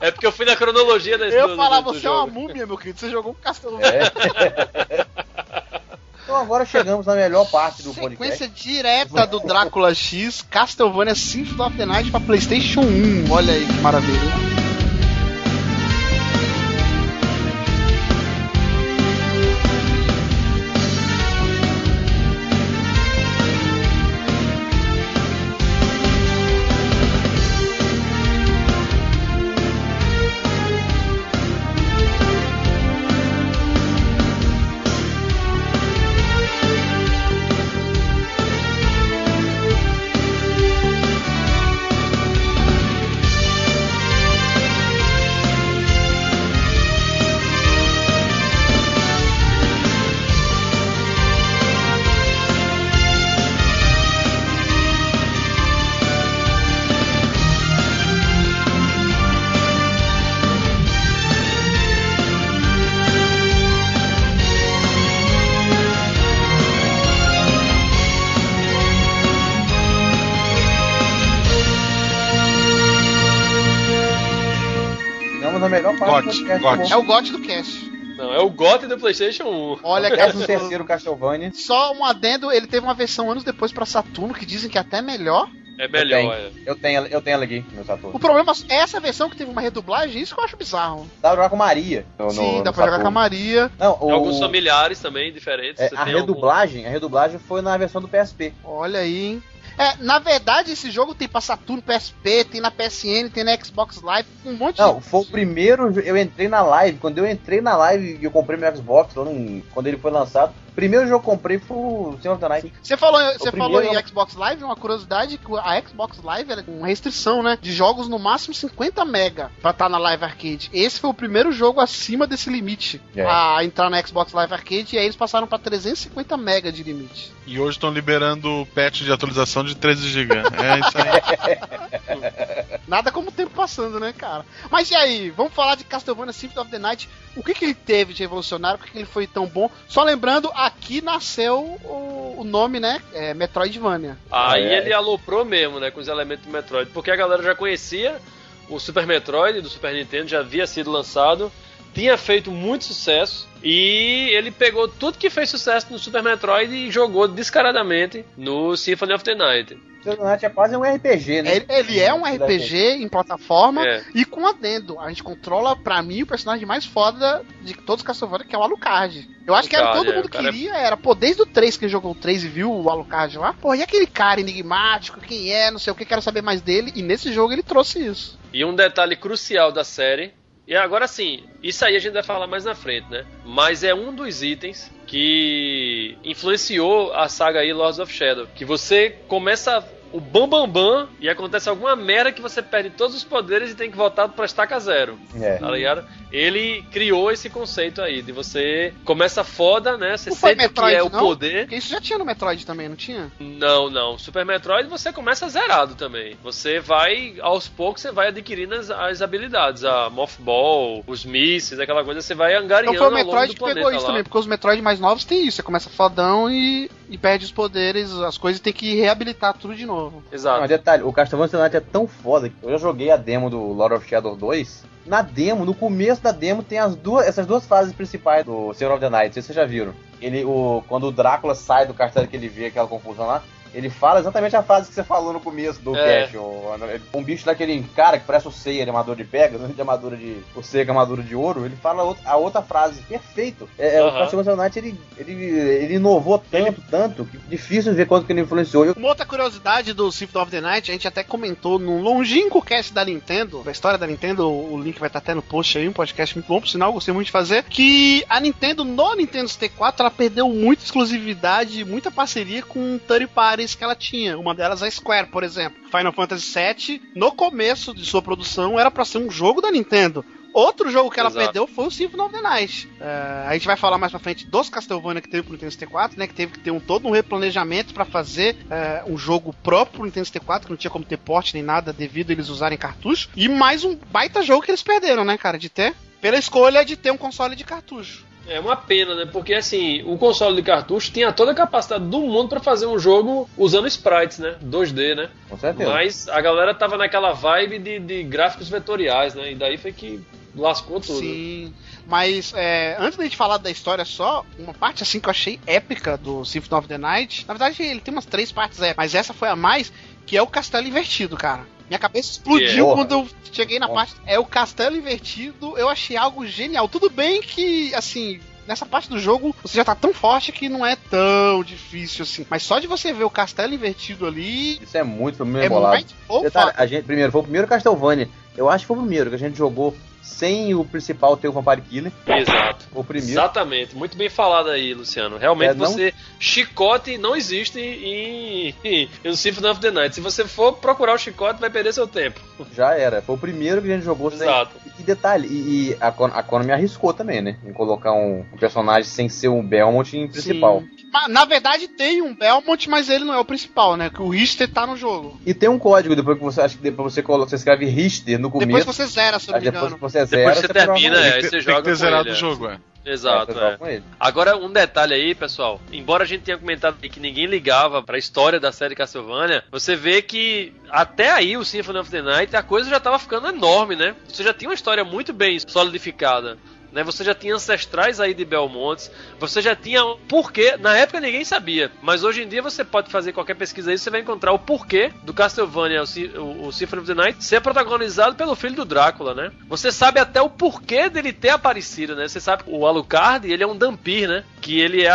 É porque eu fui na cronologia desse eu do, ia falar, do, do você é uma jogo. múmia, meu querido, você jogou um Castlevania. É. então agora chegamos na melhor parte do podcast. Sequência direta do Drácula X, Castlevania Symphony of the Night pra PlayStation 1. Olha aí que maravilha. Got. É o GOT do cast. Não, é o GOT do PlayStation 1. Olha que Décimo terceiro Castlevania. Só um adendo, ele teve uma versão anos depois pra Saturno, que dizem que é até melhor. É melhor, Eu é. tenho, eu tenho, eu tenho ela aqui no O Saturno. problema é essa versão que teve uma redublagem, isso que eu acho bizarro. Dá pra jogar com Maria. no- Sim, no- dá no pra jogar com a Saturno. Maria. Não, Tem o, alguns familiares também diferentes. é, Você a tem algum- redublagem, a redublagem foi na versão do PSP. Olha aí, hein? É, na verdade, esse jogo tem pra Saturno, PSP, tem na PSN, tem na Xbox Live, um monte Não, de. foi o primeiro. Eu entrei na live. Quando eu entrei na live e eu comprei meu Xbox, quando ele foi lançado, primeiro jogo que eu comprei foi o Senhor of the Night. Você falou, você falou em Xbox Live, uma curiosidade, que a Xbox Live era com restrição, né? De jogos no máximo 50 mega pra estar na Live Arcade. Esse foi o primeiro jogo acima desse limite É. a entrar na Xbox Live Arcade e aí eles passaram pra 350 mega de limite. E hoje estão liberando patch de atualização de 13 GB. [laughs] É isso aí. Nada como o tempo passando, né, cara? Mas e aí, vamos falar de Castlevania Symphony of the Night. O que, que ele teve de revolucionário? Por que, que ele foi tão bom? Só lembrando, aqui nasceu o, o nome, né? É Metroidvania. Aí É. ele aloprou mesmo, né, com os elementos do Metroid, porque a galera já conhecia o Super Metroid do Super Nintendo, já havia sido lançado, tinha feito muito sucesso e ele pegou tudo que fez sucesso no Super Metroid e jogou descaradamente no Symphony of the Night. Night é quase um RPG, né? Ele, ele é um RPG em plataforma É. e com adendo. A gente controla, pra mim, o personagem mais foda de todos os Castlevania, que é o Alucard. Eu acho que era Alucard, todo é, mundo cara queria, era pô, desde o 3 que jogou o 3 e viu o Alucard lá. Pô, e aquele cara enigmático, quem é, não sei o que, quero saber mais dele. E nesse jogo ele trouxe isso. E um detalhe crucial da série. E agora sim, isso aí a gente vai falar mais na frente, né? Mas é um dos itens que influenciou a saga aí Lords of Shadow. Que você começa o bam bam bam e acontece alguma merda que você perde todos os poderes e tem que voltar pra estaca zero. É. Tá ligado? Ele criou esse conceito aí de você começa foda, né? Você Não sente Metroid, que é o não? poder. Porque isso já tinha no Metroid também, não tinha? Não, não. Super Metroid você começa zerado também. Você vai, aos poucos, você vai adquirindo as, as habilidades. A Mothball, os mísseis, aquela coisa, você vai angariando Então foi o Metroid que pegou isso lá. também, porque os Metroid mais novos tem isso. Você começa fodão e, e perde os poderes, as coisas, e tem que reabilitar tudo de novo. Exato. mas detalhe, o Castlevania Night é tão foda que eu já joguei a demo do Lord of Shadow 2. Na demo, no começo da demo, tem as duas, essas duas fases principais do Senhor of the Night, se vocês já viram. Ele, o, quando o Drácula sai do castelo que ele vê aquela confusão lá, ele fala exatamente a fase que você falou no começo do É. cast. o- um bicho daquele cara que parece o Seiya de armadura de pega, não de armadura de. O Seiya com armadura de ouro, ele fala a outra, frase. Perfeito. É, é, O Aham. Castlevania Night ele, ele, ele inovou tanto, tanto, que difícil ver quanto que ele influenciou. Uma outra curiosidade do Symphony of the Night, a gente até comentou num longínquo cast da Nintendo, da história da Nintendo, o link vai estar até no post aí, um podcast muito bom, por sinal, gostei muito de fazer, que a Nintendo, no Nintendo 64, ela perdeu muita exclusividade, muita parceria com third que ela tinha. Uma delas a Square, por exemplo. Final Fantasy VII, no começo de sua produção, era pra ser um jogo da Nintendo. Outro jogo que ela Exato. perdeu foi o Symphony of the Night. É, a gente vai falar mais pra frente dos Castlevania que teve pro Nintendo 64, né? Que teve que ter um, todo um replanejamento pra fazer é, um jogo próprio pro Nintendo 64, que não tinha como ter porte nem nada devido a eles usarem cartucho. E mais um baita jogo que eles perderam, né, cara? De ter. Pela escolha de ter um console de cartucho. É uma pena, né? Porque assim, o console de cartucho tinha toda a capacidade do mundo pra fazer um jogo usando sprites, né? 2D, né? Com certeza. Mas a galera tava naquela vibe de, de gráficos vetoriais, né? E daí foi que lascou tudo. Sim. Mas é, antes da gente falar da história só, uma parte assim que eu achei épica do Symphony of the Night. Na verdade, ele tem umas três partes épicas, mas essa foi a mais, que é o castelo invertido, cara. Minha cabeça explodiu Porra. quando eu cheguei na Porra. parte. É o castelo invertido, eu achei algo genial. Tudo bem que, assim. Nessa parte do jogo, você já tá tão forte que não é tão difícil assim. Mas só de você ver o castelo invertido ali. Isso é muito É memorado. muito. Opa! Detalhe, a gente, primeiro, foi o primeiro Castlevania. Eu acho que foi o primeiro que a gente jogou sem o principal ter o Vampire Killer. Exato. O primeiro. Exatamente, muito bem falado aí, Luciano. Realmente É, não- você. Chicote não existe em, em, no Symphony of the Night. Se você for procurar o chicote, vai perder seu tempo. Já era. Foi o primeiro que a gente jogou sem. Exato. E detalhe, e, e a, a Konami arriscou também, né? Em colocar um, um personagem sem ser um Belmont em principal. Sim. Na verdade, tem um Belmont, mas ele não é o principal, né? Que o Richter tá no jogo. E tem um código depois que você acha que depois você coloca, você escreve Richter no Depois começo. você zera, se eu não me depois engano. que você zera, Depois você você termina, é, aí você tem joga que ter com zerado ele, o é. jogo, é. Exato, É, é. Agora, um detalhe aí, pessoal. Embora a gente tenha comentado que ninguém ligava pra história da série Castlevania, você vê que até aí o Symphony of the Night a coisa já tava ficando enorme, né? Você já tinha uma história muito bem solidificada. Né, você já tinha ancestrais aí de Belmontes, você já tinha um porquê, na época ninguém sabia, mas hoje em dia você pode fazer qualquer pesquisa aí, você vai encontrar o porquê do Castlevania, o, o, o Symphony of the Night, ser protagonizado pelo filho do Drácula, né? Você sabe até o porquê dele ter aparecido, né? Você sabe que o Alucard, ele é um Dampir, né? Que ele é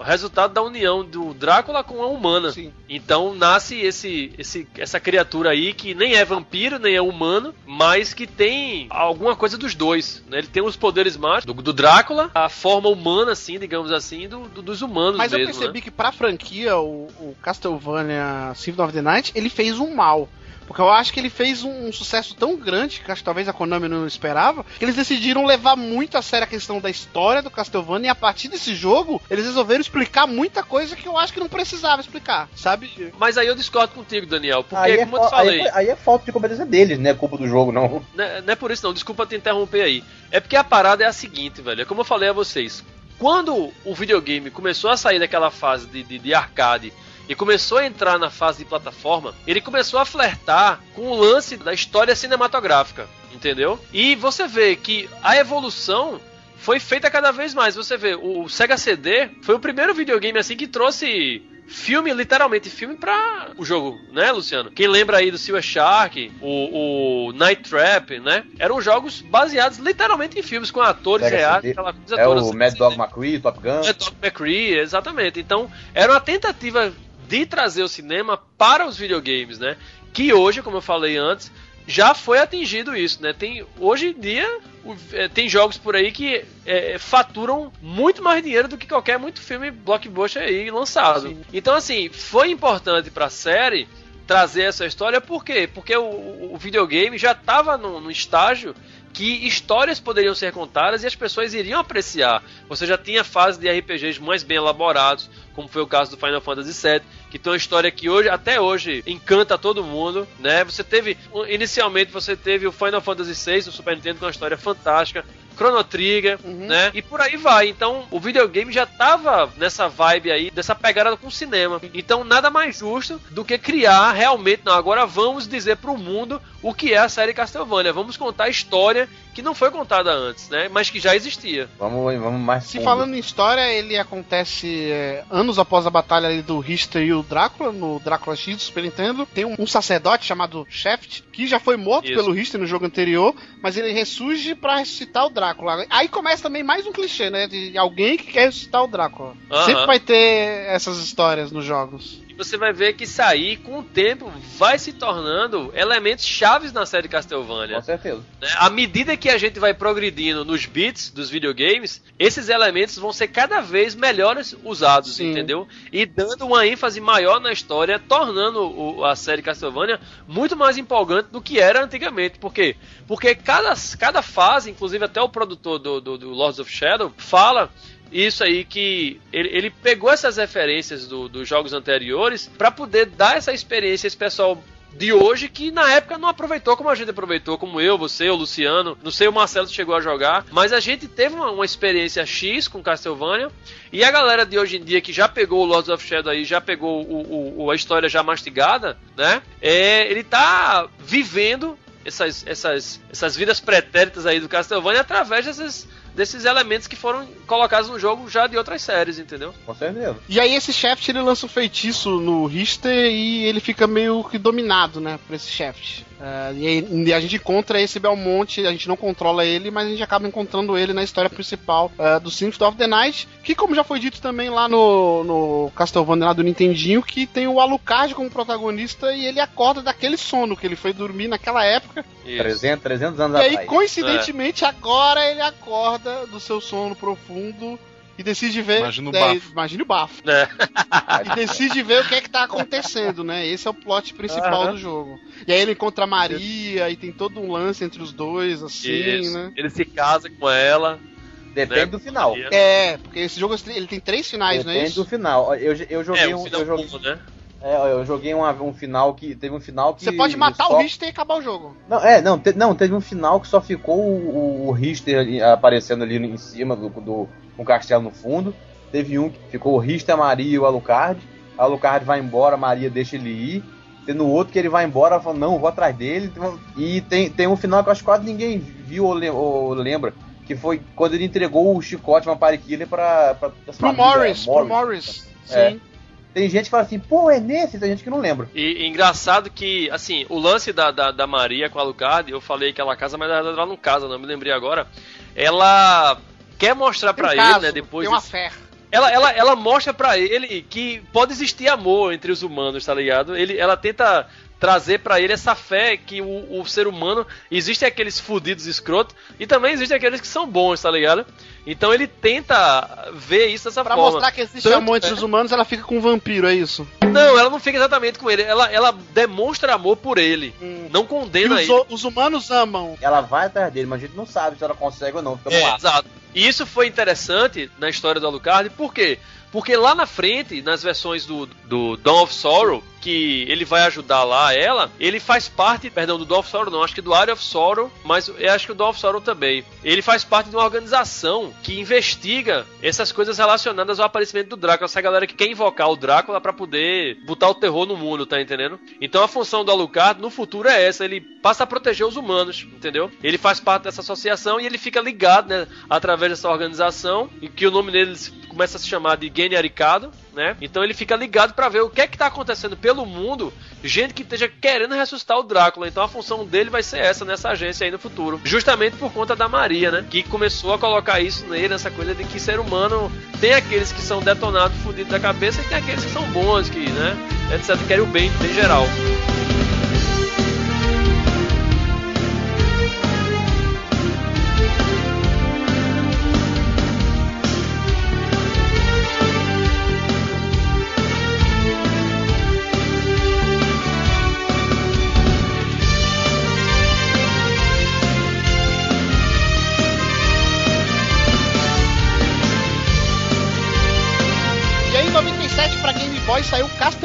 o resultado da união do Drácula com a humana. Sim. Então nasce esse, esse, essa criatura aí que nem é vampiro, nem é humano, mas que tem alguma coisa dos dois. Né? Ele tem os poderes mágicos do, do Drácula, a forma humana, assim, digamos assim, do, do- dos humanos Mas eu mesmo. percebi né? que pra franquia, o, o Castlevania Symphony of the Night, ele fez um mal. Porque eu acho que ele fez um, um sucesso tão grande, que acho que talvez a Konami não esperava, que eles decidiram levar muito a sério a questão da história do Castlevania, e a partir desse jogo, eles resolveram explicar muita coisa que eu acho que não precisava explicar, sabe? Mas aí eu discordo contigo, Daniel, porque, Aí é, como eu te fa- aí, falei, foi- aí é falta de competência deles, não é culpa do jogo, não. Não é, não é por isso não, desculpa te interromper aí. É porque a parada é a seguinte, velho. É como eu falei a vocês. Quando o videogame começou a sair daquela fase de, de, de arcade e começou a entrar na fase de plataforma, ele começou a flertar com o lance da história cinematográfica, entendeu? E você vê que a evolução foi feita cada vez mais. Você vê, o Sega CD foi o primeiro videogame assim que trouxe filme, literalmente filme pra o jogo, né, Luciano? Quem lembra aí do Silver Shark, o, o Night Trap, né? Eram jogos baseados literalmente em filmes com atores Sega reais, CD. aquela coisa É toda. o Sega Mad CD. Dog McCree, Top Gun. É Doc McCree, exatamente. Então, era uma tentativa de trazer o cinema para os videogames, né? Que hoje, como eu falei antes, já foi atingido isso, né? Tem, hoje em dia, é, tem jogos por aí que é, faturam muito mais dinheiro do que qualquer muito filme blockbuster aí lançado. Então, assim, foi importante para a série trazer essa história, por quê? Porque o, o- videogame já estava no estágio que histórias poderiam ser contadas e as pessoas iriam apreciar. Você já tinha fases de RPGs mais bem elaborados, como foi o caso do Final Fantasy VII, que tem uma história que hoje, até hoje, encanta todo mundo, né? Você teve, inicialmente você teve o Final Fantasy VI no Super Nintendo com uma história fantástica, Chrono Trigger, né? E por aí vai. Então, o videogame já tava nessa vibe aí, dessa pegada com o cinema. Então, nada mais justo do que criar realmente, não, agora vamos dizer pro mundo o que é a série Castlevania. Vamos contar a história que não foi contada antes, né? Mas que já existia. Vamos, vamos mais Se fundo. falando em história, ele acontece é, anos após a batalha ali do Richter e o Drácula, no Drácula X do Super Nintendo. Tem um, um sacerdote chamado Shaft, que já foi morto Isso. pelo Richter no jogo anterior, mas ele ressurge pra ressuscitar o Drácula. Aí começa também mais um clichê, né? De alguém que quer ressuscitar o Drácula. Aham. Sempre vai ter essas histórias nos jogos. Você vai ver que isso aí, com o tempo, vai se tornando elementos chaves na série Castlevania. Com certeza. né? À medida que a gente vai progredindo nos bits dos videogames, esses elementos vão ser cada vez melhores usados, Sim. entendeu? E dando uma ênfase maior na história, tornando a série Castlevania muito mais empolgante do que era antigamente. Por quê? Porque cada, cada fase, inclusive até o produtor do, do, do Lords of Shadow, fala isso aí que ele, ele pegou essas referências do- dos jogos anteriores para poder dar essa experiência esse pessoal de hoje que na época não aproveitou como a gente aproveitou, como eu, você, o Luciano, não sei o Marcelo chegou a jogar, mas a gente teve uma, uma experiência X com Castlevania e a galera de hoje em dia que já pegou o Lords of Shadow aí, já pegou o, o- a história já mastigada, né? É, ele tá vivendo essas, essas, essas vidas pretéritas aí do Castlevania através desses, desses elementos que foram colocados no jogo já de outras séries, entendeu? Com certeza. E aí esse Shaft ele lança um feitiço no Richter e ele fica meio que dominado, né, por esse Shaft. É, e, e a gente encontra esse Belmonte, a gente não controla ele, mas a gente acaba encontrando ele na história principal é, do Symphony of the Night, que como já foi dito também lá no, no Castlevania lá do Nintendinho, que tem o Alucard como protagonista e ele acorda daquele sono que ele foi dormir naquela época. Isso. 300, 300 anos E aí, atrás. coincidentemente, agora ele acorda do seu sono profundo e decide ver. Imagina o é, bafo. Imagine o bafo É. e decide ver o que é que tá acontecendo, né? Esse é o plot principal Aham. do jogo. E aí ele encontra a Maria e tem todo um lance entre os dois, assim, Isso. né? Ele se casa com ela. Depende né? do final. É, porque esse jogo ele tem três finais, não é Depende isso? do final. Eu, eu joguei É, um. final Eu joguei, né? É, eu joguei uma- um final que. Teve um final que. Você pode matar só- o Richter e acabar o jogo. Não, é, não, te- não, teve um final que só ficou o, o, Richter ali, aparecendo ali em cima do, do com o castelo no fundo. Teve um que ficou o Richter, a Maria e o Alucard. A Alucard vai embora, a Maria deixa ele ir. Tem no outro que ele vai embora, fala, não, vou atrás dele. E tem, tem um final que eu acho que quase ninguém viu ou, lem- ou lembra. Que foi quando ele entregou o chicote Vampire Killer pra. pra, pra Pro família Morris, pro Morris. É. Sim. Tem gente que fala assim, pô, é nesse, tem gente que não lembra. E, e engraçado que, assim, o lance da, da, da Maria com a Alucard, eu falei que ela casa, mas na verdade ela não casa, não me lembrei agora. Ela quer mostrar pra um ele, né, depois. Tem uma desse- fé. Ela, ela, ela mostra pra ele que pode existir amor entre os humanos, tá ligado? Ele, ela tenta trazer pra ele essa fé que o, o ser humano existem aqueles fudidos escrotos e também existem aqueles que são bons, tá ligado? Então ele tenta ver isso dessa Pra forma. mostrar que existe Tanto amor entre é- os humanos, ela fica com um vampiro, é isso? Não, ela não fica exatamente com ele. Ela, ela demonstra amor por ele. Não E condena os, ele. os humanos amam. Ela vai atrás dele, mas a gente não sabe se ela consegue ou não. Fica É, exato. E isso foi interessante na história do Alucard, por quê? Porque lá na frente, nas versões do, do Dawn of Sorrow, que ele vai ajudar lá ela, ele faz parte, perdão, do of Sorrow não, acho que do Area of Sorrow, mas eu acho que o of Sorrow também. Ele faz parte de uma organização que investiga essas coisas relacionadas ao aparecimento do Drácula, essa galera que quer invocar o Drácula pra poder botar o terror no mundo, tá entendendo? Então a função do Alucard no futuro é essa, ele passa a proteger os humanos, entendeu? Ele faz parte dessa associação e ele fica ligado, né, através dessa organização, e que o nome dele começa a se chamar de Gene Aricado, né? Então ele fica ligado pra ver o que é que tá acontecendo pelo mundo, gente que esteja querendo ressuscitar o Drácula. Então a função dele vai ser essa nessa agência aí no futuro, justamente por conta da Maria, né? Que começou a colocar isso nele, essa coisa de que ser humano tem aqueles que são detonados, fudidos da cabeça e tem aqueles que são bons, que, né? Etc. Querem o bem em geral.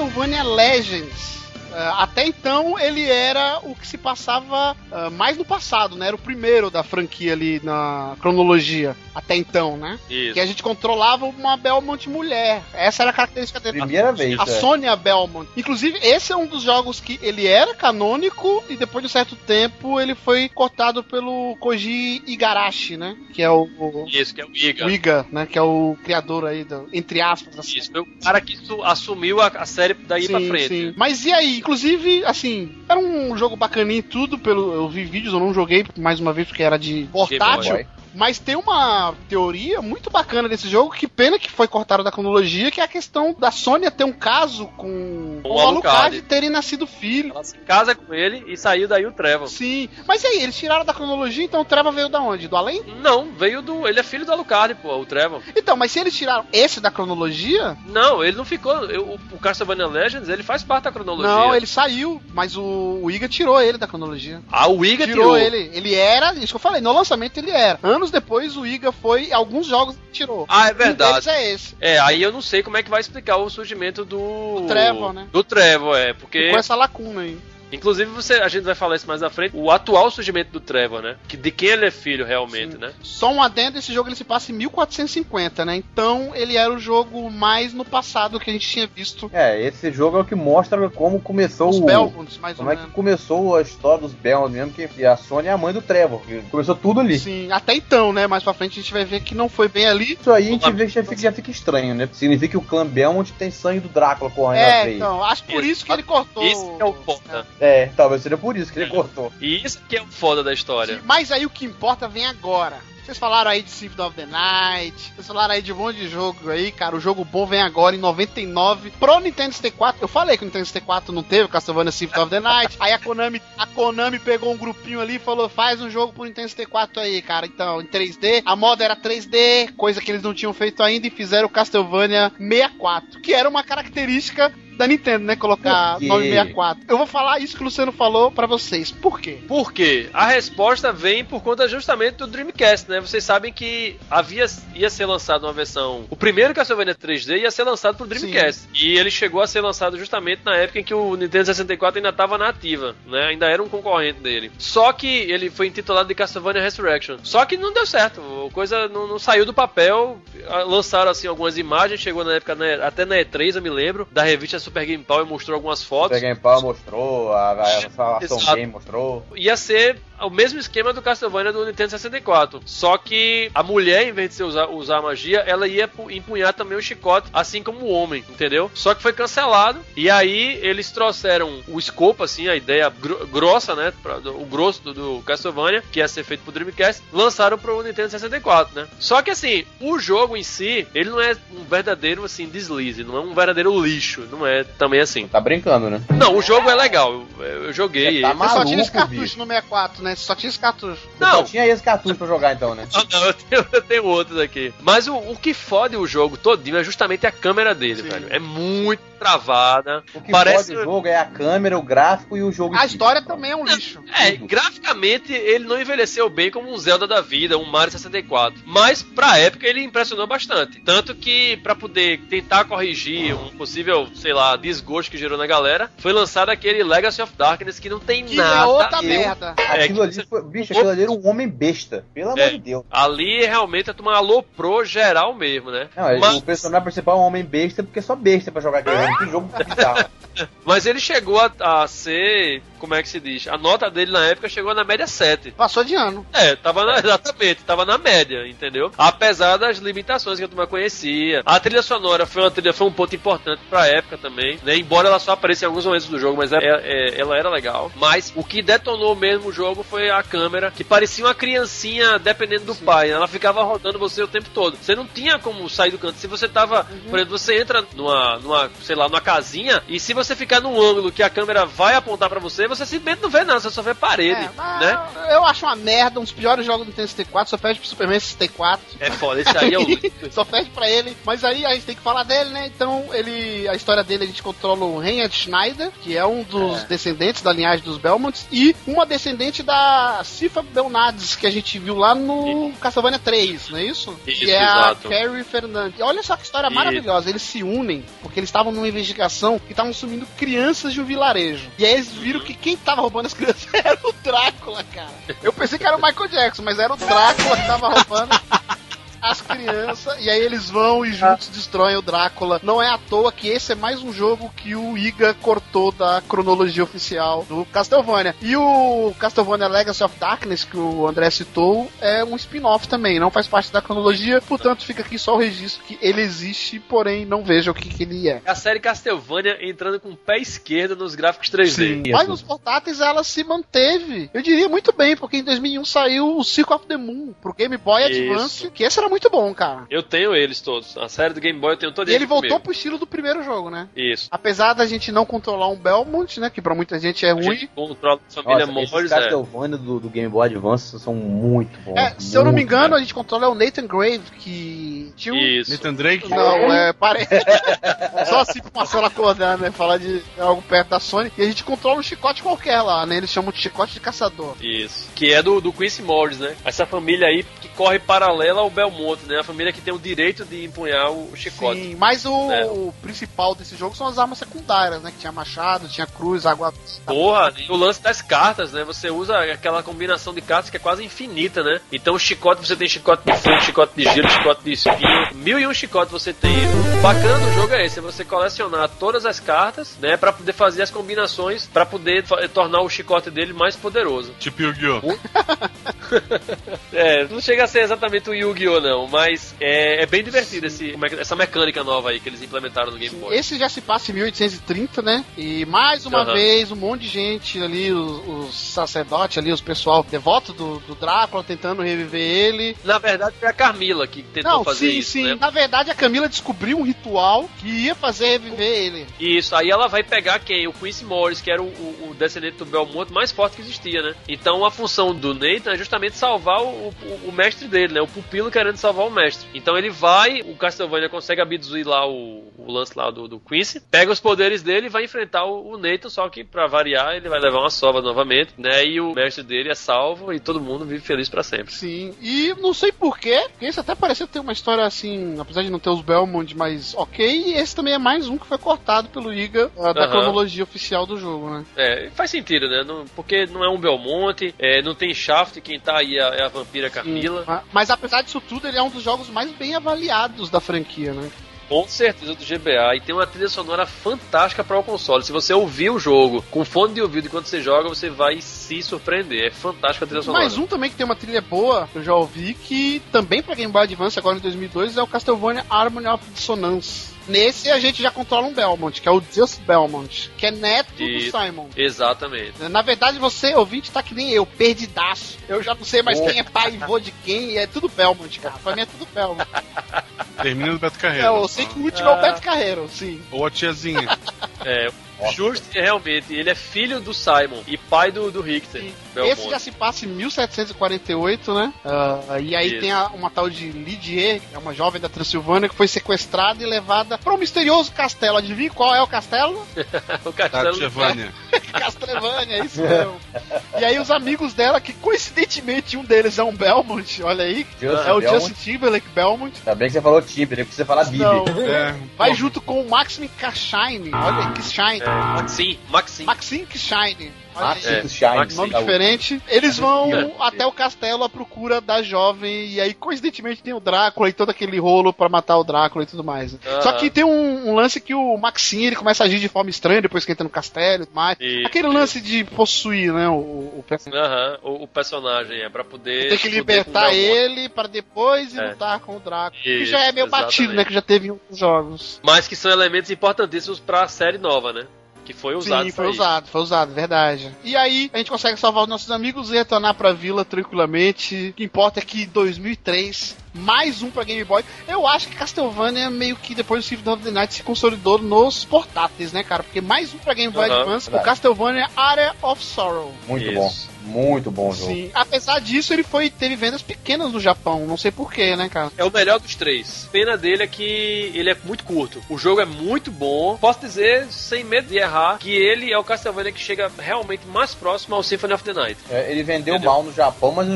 Castlevania Legends. Ah, até então ele era o que se passava ah, mais no passado, né? Era o primeiro da franquia ali na cronologia. Até então, né? Isso. Que a gente controlava uma Belmont mulher. Essa era a característica dele. Primeira vez, A é. Sônia Belmont. Inclusive, esse é um dos jogos que ele era canônico e depois de um certo tempo ele foi cortado pelo Koji Igarashi, né? Que é o, o, Isso, que é o Iga. o Iga, né? Que é o criador aí, do, entre aspas, da Isso, foi o cara que su- assumiu a, a série daí pra frente. Mas e aí? Inclusive, assim, era um jogo bacaninho e tudo. Pelo, eu vi vídeos, eu não joguei mais uma vez porque era de portátil. Mas tem uma teoria muito bacana desse jogo, que pena que foi cortado da cronologia, que é a questão da Sônia ter um caso com Com o Alucard terem nascido filho. Ela se casa com ele e saiu daí o Trevor. Sim. Mas e aí, eles tiraram da cronologia, então o Trevor veio da onde? Do além? Não, veio do. Ele é filho do Alucard, pô, o Trevor. Então, mas se eles tiraram esse da cronologia, Não, ele não ficou. eu- o, o Castlevania Legends, ele faz parte da cronologia. não, ele saiu, mas o, o Iga tirou ele da cronologia. Ah, o Iga tirou, tirou. ele. Ele era, isso que eu falei, no lançamento ele era. Anos depois o Iga foi, alguns jogos tirou. Ah, é Um deles verdade. é esse. É, aí eu não sei como é que vai explicar o surgimento do. Do Trevor, né? Do Trevor, é. Porque. Com essa lacuna aí. Inclusive, você, a gente vai falar isso mais à frente. O atual surgimento do Trevor, né? Que, de quem ele é filho realmente, Sim. né? Só um adendo, esse jogo ele se passa em 1450, né? Então ele era o jogo mais no passado que a gente tinha visto. É, esse jogo é o que mostra como começou Os o. Belmonts, mais ou Como é que menos. começou a história dos Belmont mesmo, que a Sony é a mãe do Trevor, que começou tudo ali. Sim, até então, né? Mais pra frente a gente vai ver que não foi bem ali. Isso aí a gente vê que já fica, já fica estranho, né? Significa que o clã Belmont tem sangue do Drácula correndo na É, veia. então, acho por Isso. isso que ele cortou. Isso que é o foda. É, talvez seja por isso que ele É. cortou. E isso que é o foda da história. Mas aí o que importa vem agora. Vocês falaram aí de Symphony of the Night, vocês falaram aí de um monte de jogo aí, cara. O jogo bom vem agora em 99 pro Nintendo 64. Eu falei que o Nintendo 64 não teve o Castlevania Symphony of the Night. Aí a Konami, a Konami pegou um grupinho ali e falou: faz um jogo pro Nintendo 64 aí, cara. Então, em 3D. A moda era 3D, coisa que eles não tinham feito ainda, e fizeram o Castlevania 64, que era uma característica da Nintendo, né? Colocar Por quê? 964. Eu vou falar isso que o Luciano falou pra vocês. Por quê? Por quê? A resposta vem por conta justamente do Dreamcast, né? Vocês sabem que havia ia ser lançado uma versão. O primeiro Castlevania 3D ia ser lançado pro Dreamcast. E ele chegou a ser lançado justamente na época em que o Nintendo 64 ainda estava na ativa, né? Ainda era um concorrente dele. Só que ele foi intitulado de Castlevania Resurrection. Só que não deu certo. A coisa não, não saiu do papel. Lançaram assim algumas imagens, chegou na época na- até na E3, eu me lembro, da revista Super Game Power mostrou algumas fotos. Super Game Power mostrou, a, a, a. Game mostrou. ia ser o mesmo esquema do Castlevania do Nintendo 64. Só que a mulher, em vez de usar, usar a magia, ela ia pu- empunhar também o chicote, assim como o homem, entendeu? Só que foi cancelado. E aí eles trouxeram o escopo, assim, a ideia gro- grossa, né? pra- do- o grosso do, do Castlevania, que ia ser feito pro Dreamcast, lançaram pro Nintendo 64, né? Só que assim, o jogo em si, ele não é um verdadeiro, assim, deslize, não é um verdadeiro lixo, não é também assim. Tá brincando, né? Não, o jogo é legal, eu, eu joguei. Você tá ele. Você só tinha esse Maluco, cartucho bicho. no 64, né? Você só tinha esse cartucho. Você Não. só tinha esse cartucho pra jogar então, né? [laughs] Ah, não, eu tenho, eu tenho outros aqui. Mas o, o que fode o jogo todinho é justamente a câmera dele, Sim. velho. É muito travada. O que Parece. pode o jogo é a câmera, o gráfico e o jogo. A história também é um lixo. É, graficamente ele não envelheceu bem como um Zelda da vida, um Mario 64. Mas pra época ele impressionou bastante. Tanto que pra poder tentar corrigir um possível, sei lá, desgosto que gerou na galera, foi lançado aquele Legacy of Darkness que não tem Que nada. é outra ver. merda. É, Aquilo ali foi. Bicho, aquilo ali era um homem besta. Pelo amor É. de Deus. Ali realmente a turma aloprou geral mesmo, né? Não, ele- Mas- o personagem principal é um homem besta porque é só besta pra jogar aquele jogo. Que jogo bizarro. [laughs] Mas ele chegou a, a ser, como é que se diz? A nota dele na época chegou na média 7. Passou de ano. É, tava na, exatamente, tava na média, entendeu? Apesar das limitações que a turma conhecia. A trilha sonora foi uma trilha, foi um ponto importante pra época também, né? Embora ela só apareça em alguns momentos do jogo, mas é- é- ela era legal. Mas o que detonou mesmo o jogo foi a câmera, que parecia uma criancinha dependendo do pai. né? Ela ficava rodando você o tempo todo. Você não tinha como sair do canto. Se você tava, por exemplo, você entra numa, numa, sei lá, numa casinha, e se você ficar num ângulo que a câmera vai apontar pra você, você simplesmente não vê nada, você só vê parede, É, né? Eu acho uma merda, um dos piores jogos do Nintendo 64, só perde pro Superman 64. É foda, esse aí é o. [laughs] Só perde pra ele, mas aí a gente tem que falar dele, né? Então, ele. A história dele a gente controla o Reinhard Schneider, que é um dos descendentes da linhagem dos Belmonts, e uma descendente da Cifa Belnades, que a gente viu lá no Castlevania 3, não é isso? Isso, que é exato. a Carrie Fernandes. E olha só que história Isso. maravilhosa. Eles se unem porque eles estavam numa investigação que estavam sumindo crianças de um vilarejo. E aí eles viram que quem tava roubando as crianças [laughs] era o Drácula, cara. Eu pensei que era o Michael Jackson, mas era o Drácula que tava roubando [laughs] as crianças, e aí eles vão e juntos destroem o Drácula. Não é à toa que esse é mais um jogo que o Iga cortou da cronologia oficial do Castlevania. E o Castlevania Legacy of Darkness, que o André citou, é um spin-off também, não faz parte da cronologia, portanto fica aqui só o registro que ele existe, porém não veja o que, que ele é. A série Castlevania entrando com o pé esquerdo nos gráficos 3D. Mas nos portáteis ela se manteve. Eu diria muito bem, porque em 2001 saiu o Circle of the Moon pro Game Boy Isso. Advance, que esse era muito bom, cara. Eu tenho eles todos. A série do Game Boy eu tenho toda E ele voltou pro estilo do primeiro jogo, né? Isso. Apesar da gente não controlar um Belmont, né? Que pra muita gente é A ruim. gente controla a família Nossa, esses Morris, é. Castlevania do, do Game Boy Advance são muito bons. É, se eu não me engano, a gente controla o Nathan Grave, que tinha um. Isso. Nathan Drake? Não, é, parece. [laughs] Só assim pro Marcelo acordar, né? Falar de algo perto da Sony. E a gente controla um chicote qualquer lá, né? Eles chamam de chicote de caçador. Isso. Que é do, do Quincy Morris, né? Essa família aí que corre paralela ao Belmont, né? A família que tem o direito de empunhar o chicote. Sim, mas o, É. o principal desse jogo são as armas secundárias, né? Que tinha machado, tinha cruz, água. Porra, e o lance das cartas, né? Você usa aquela combinação de cartas que é quase infinita, né? Então, chicote, você tem chicote de fogo, chicote de gelo, chicote de espinho. Mil e um chicote você tem. O bacana do jogo é esse, é você colecionar todas as cartas, né? Pra poder fazer as combinações, pra poder tornar o chicote dele mais poderoso. Tipo Yu-Gi-Oh! [laughs] É, não chega a ser exatamente um Yu-Gi-Oh! não, mas é, é bem divertido esse, essa mecânica nova aí que eles implementaram no Game Boy. Esse já se passa em 1830, né? E mais uma Aham. vez, um monte de gente ali, os, os sacerdotes ali, os pessoal devoto do, do Drácula, tentando reviver ele. Na verdade, foi a Carmila que tentou Não, fazer sim, isso, sim. né? Na verdade, a Camila descobriu um ritual que ia fazer reviver ele. Isso, aí ela vai pegar quem? O Quincy Morris, que era o, o- o descendente do Belmont mais forte que existia, né? Então a função do Nathan é justamente salvar o, o- o mestre dele, né? O pupilo querendo salvar o mestre. Então ele vai, o Castlevania consegue abduzir lá o, o lance lá do, do Quincy, pega os poderes dele e vai enfrentar o, o Nathan, só que pra variar ele vai levar uma sova novamente, né? E o mestre dele é salvo e todo mundo vive feliz pra sempre. Sim, e não sei porquê, porque esse até pareceu ter uma história assim, apesar de não ter os Belmont, mas ok, esse também é mais um que foi cortado pelo Iga uh, da Aham. cronologia oficial do jogo, né? É, faz sentido, né? Não- porque não é um Belmonte, é, não tem Shaft, quem tá aí é, é a vampira Camila. Ah, Mas apesar disso tudo, ele é um dos jogos mais bem avaliados da franquia, né? Com certeza do GBA. E tem uma trilha sonora fantástica para o console. Se você ouvir o jogo com fone de ouvido enquanto você joga, você vai se surpreender. É fantástica a trilha sonora. Mais um também que tem uma trilha boa, eu já ouvi, que também pra Game Boy Advance agora em 2002 é o Castlevania Harmony of Dissonance. Nesse a gente já controla um Belmont, que é o Just Belmont, que é neto Isso. do Simon. Exatamente. Na verdade, você, ouvinte, tá que nem eu, perdidaço. Eu já não sei mais Oh. quem é pai e vô de quem, é tudo Belmont, cara. Pra mim é tudo Belmont. Termina do Beto É, Carreiro. eu sei que o último é o Beto Carreiro, sim. Ou a tiazinha. É, Just, realmente, ele é filho do Simon e pai do, do Richter. Esse já se passa em 1748, né? Ah, e aí Isso. tem a- uma tal de Lidier, que é uma jovem da Transilvânia, que foi sequestrada e levada para um misterioso castelo. Adivinha qual é o castelo? [laughs] o Tá, castelo. [laughs] Castlevania, é isso mesmo. E aí os amigos dela, que coincidentemente um deles é um Belmont, olha aí, Justin é o Belmont. Justin Timberlake Belmont. Ainda bem que você falou Timber, porque você fala Bibi. Não, É, [laughs] vai junto com o Maxim Kashine, olha que Shine. É, Maxim, Maxim. Maxim Kashine. Olha aí. Maxi É, Shine. Nome diferente. Eles vão É. até o castelo à procura da jovem. E aí, coincidentemente, tem o Drácula e todo aquele rolo pra matar o Drácula e tudo mais. Só que tem um, um lance que o Maxim ele começa a agir de forma estranha depois que entra no castelo e tudo mais. Isso, aquele lance de possuir, né? O, o personagem. Aham, o, o personagem é pra poder. Tem que libertar ele pra depois É. lutar com o Drácula. que Isso, já é meio exatamente. batido, né? Que já teve em outros jogos. Mas que são elementos importantíssimos pra série nova, né? Que foi usado Sim, foi usado, foi usado, verdade. E aí, a gente consegue salvar os nossos amigos e retornar pra vila tranquilamente. O que importa é que 2003, mais um pra Game Boy. Eu acho que Castlevania meio que depois do Symphony of the Night se consolidou nos portáteis, né, cara? Porque mais um pra Game Boy Aham, Advance, o verdade. Castlevania Area of Sorrow. Muito Isso. bom. Muito bom o jogo. Sim. Apesar disso, ele foi teve vendas pequenas no Japão. Não sei porquê, né, cara? É o melhor dos três. Pena dele é que ele é muito curto. O jogo é muito bom. Posso dizer, sem medo de errar, que ele é o Castlevania que chega realmente mais próximo ao Symphony of the Night. É, ele vendeu Entendeu? mal no Japão, mas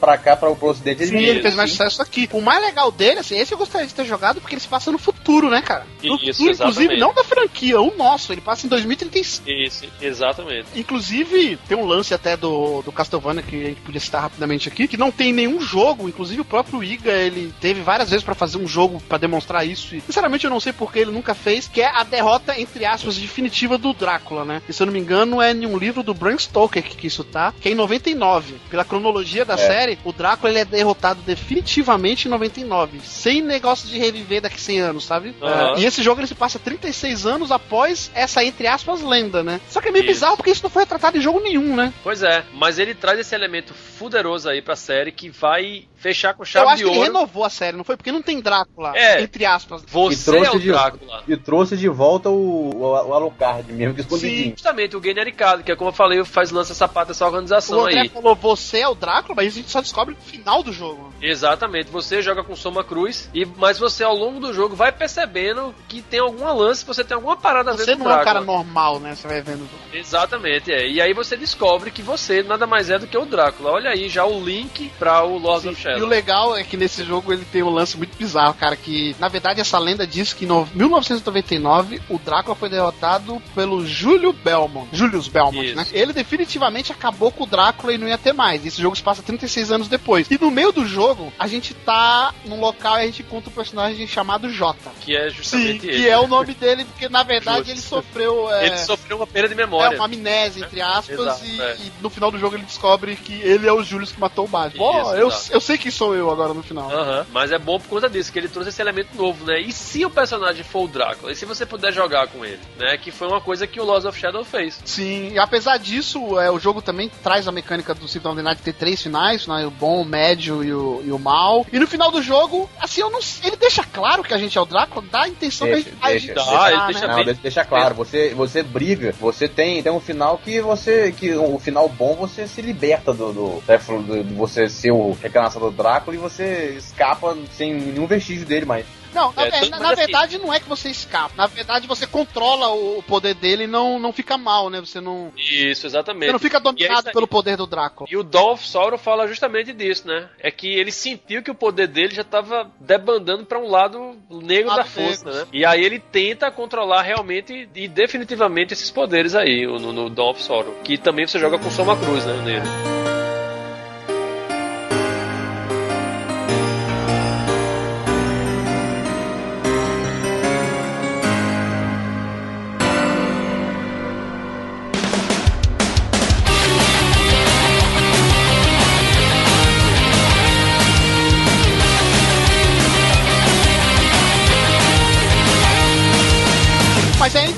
pra cá, pra, pro ocidente, ele Sim, ele fez mais sim. sucesso aqui. O mais legal dele, assim, esse eu gostaria de ter jogado porque ele se passa no futuro, né, cara? No Isso, futuro, inclusive, não da franquia, o nosso. Ele passa em 2035. Isso, exatamente. Inclusive, tem um lance até do, do Castlevania que a gente podia citar rapidamente aqui, que não tem nenhum jogo, inclusive o próprio Iga, ele teve várias vezes pra fazer um jogo pra demonstrar isso, e sinceramente eu não sei porque ele nunca fez, que é a derrota, entre aspas, definitiva do Drácula, né? E se eu não me engano, é em um livro do Bram Stoker que, que isso tá, que é em 99. Pela cronologia da série, o Drácula ele é derrotado definitivamente em 99, sem negócio de reviver daqui 100 anos, sabe? É, e esse jogo ele se passa 36 anos após essa, entre aspas, lenda, né? Só que é meio Isso. bizarro porque isso não foi tratado em jogo nenhum, né? Pois é, mas ele traz esse elemento fuderoso aí pra série que vai fechar com Eu chave acho de que ele ouro. renovou a série, não foi? Porque não tem Drácula, É. entre aspas. E Você trouxe é o de- Drácula. E trouxe de volta o, o, o Alucard mesmo, que escondidinho. Justamente, o Gainer Ricardo, que é como eu falei, faz lança sapato dessa O organização André aí. falou, você é o Drácula, mas a gente só descobre no final do jogo. Exatamente, você joga com Soma Cruz, e, mas você ao longo do jogo vai percebendo que tem alguma lance, você tem alguma parada a ver Você com não é um cara normal, né? Você vai vendo. Exatamente, é. E aí você descobre que você nada mais é do que o Drácula. Olha aí já o link pra o Lord of E Shadow. o legal é que nesse jogo ele tem um lance muito bizarro, cara, que na verdade essa lenda diz que em no- 1999 o Drácula foi derrotado pelo Júlio Belmont, Julius Belmont, Isso. né? Ele definitivamente acabou com o Drácula e não ia ter mais. Esse jogo se passa 36 anos depois. E no meio do jogo, a gente tá num local e a gente encontra um personagem chamado Jota. Que é Sim, justamente ele. que é o nome dele, porque na verdade Justo. ele sofreu. é, Ele sofreu uma perda de É memória. uma amnésia, entre aspas, Exato, e, é. e no final do jogo ele descobre que ele é o Julius que matou o Batman. Pô, eu, eu sei quem sou eu agora no final. Aham, Mas é bom por conta disso, que ele trouxe esse elemento novo, né? E se o personagem for o Drácula? E se você puder jogar com ele? Né? Que foi uma coisa que o Lost of Shadow fez. Sim, e apesar disso, é, o jogo também traz a mecânica do Symphony of the Night ter três finais, né, o bom, o médio e o, e o mal. E no final do jogo, assim, eu não, ele deixa claro que a gente é o Drácula, dá a intenção Deixa, que a gente deixa, vai deixa. Ah, ele deixa né? Não, deixa, deixa claro, você, você briga, você tem, tem um final que você. que o final bom você se liberta do, do, né, do- de você ser o reclamação do Drácula e você escapa sem nenhum vestígio dele mais. Não, na, É, é, na- mas na assim- verdade não é que você escapa. Na verdade você controla o o poder dele e não, não fica mal, né? Você não, Isso, exatamente. você não fica é dominado aí. pelo poder do Drácula. E o Dolph Sauron fala justamente disso, né? É que ele sentiu que o poder dele já tava debandando pra um lado negro Lado da força, negro. né? E aí ele tenta controlar realmente e definitivamente esses poderes aí no, no Dolph Sauron. Que também você joga com Soma Cruz, né? Nele.